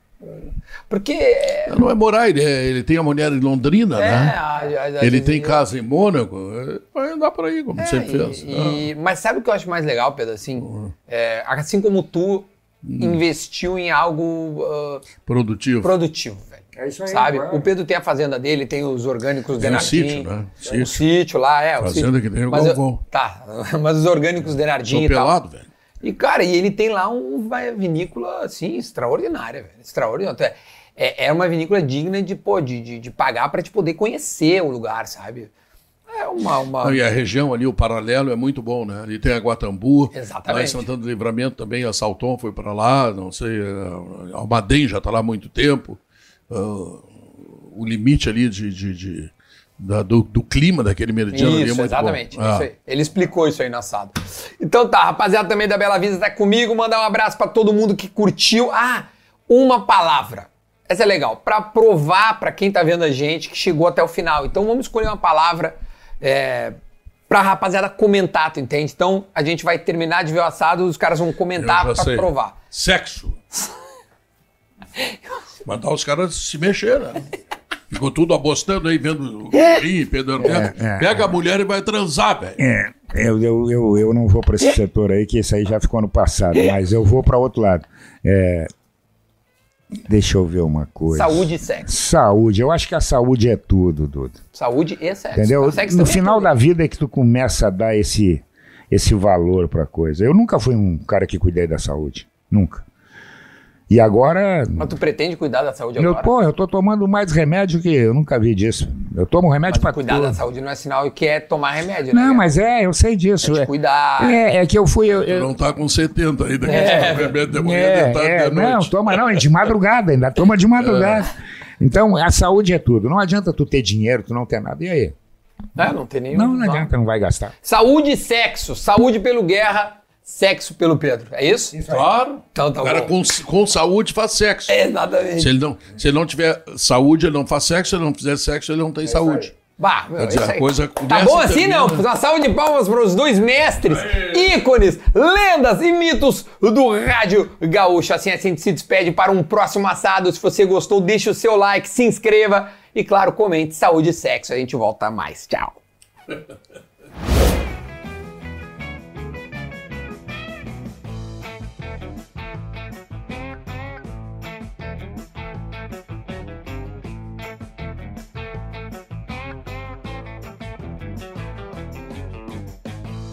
Porque. É, Não é morar, ele, é- ele tem a mulher em Londrina, né? a- a- a- Ele a- tem casa em Mônaco, é, vai andar por aí, como é, sempre fez. e- e- mas sabe o que eu acho mais legal, Pedro? Assim, Uhum. é, assim como tu Hum. investiu em algo ah, Produtivo. produtivo. É isso aí, Sabe? claro. O Pedro tem a fazenda dele, tem os orgânicos Tem um Denardim. sítio, né? O Sítio. sítio lá, é. o Fazenda sítio. que tem o Mas eu- Galvão. Tá, *laughs* mas os orgânicos Denardim Sou e tal. pelado, velho. E, cara, e ele tem lá um- uma vinícola, assim, extraordinária, velho. Extraordinária. É, é uma vinícola digna de, pô, de, de, de pagar pra te poder conhecer o lugar, sabe? É uma... uma... Não, e a região ali, o paralelo, é muito bom, né? Ali tem a Guatambu. Exatamente. Lá em Santana do Livramento também, a Salton foi para lá, não sei, a Almaden já está lá há muito tempo. Ah, o limite ali de, de- de- da- do, do clima daquele meridiano ali é Isso, muito exatamente. bom. Ah, Isso aí. Ele explicou isso aí na assado. Então tá, rapaziada também da Bela Vista tá comigo. Mandar um abraço pra todo mundo que curtiu. Ah, uma palavra. Essa é legal. Pra provar pra quem tá vendo a gente que chegou até o final. Então vamos escolher uma palavra é, pra rapaziada comentar, tu entende? Então a gente vai terminar de ver o assado, os caras vão comentar sei. provar. Sexo. *laughs* Mandar os caras se mexer, né? Ficou tudo abostando aí, vendo o Rio, Pedro Ernesto. é, Pega a mulher e vai transar, velho. É, eu, eu, eu, eu não vou para esse setor aí, que esse aí já ficou no passado, mas eu vou para outro lado. É, deixa eu ver uma coisa. Saúde e sexo. Saúde, eu acho que a saúde é tudo, Dudu. Saúde e sexo. Entendeu? Sexo No é final tudo. da vida é que tu começa a dar esse, esse valor pra coisa. Eu nunca fui um cara que cuidei da saúde. Nunca. E agora. Mas tu pretende cuidar da saúde Eu, agora? pô, eu tô tomando mais remédio que. Eu nunca vi disso. Eu tomo remédio Mas pra cuidar tudo. da saúde não é sinal que é tomar remédio, né? Não, mas é, eu sei disso. É É, de cuidar. é, é que eu fui. Eu, eu- Não tá com 70 ainda, que É. é. remédio de manhã, É, de tarde, é, de não, noite. toma não, é de madrugada ainda, toma de madrugada. Então, a saúde é tudo. Não adianta tu ter dinheiro, tu não ter nada. E aí? É, não tem nenhum. Não, não adianta, não vai gastar. Saúde e sexo. Saúde pelo Guerra, sexo pelo Pedro. É isso? Claro. Então tá o cara bom. com, com saúde faz sexo. Exatamente. Se ele, não, se ele não tiver saúde, ele não faz sexo. Se ele não fizer sexo, ele não tem saúde. Bah, meu, dizer, isso a coisa Tá bom e assim, termina. não? Uma salva de palmas para os dois mestres, ícones, lendas e mitos do Rádio Gaúcho. Assim a gente se despede para um próximo assado. Se você gostou, deixe o seu like, se inscreva e, claro, comente saúde e sexo. A gente volta mais. Tchau. *laughs*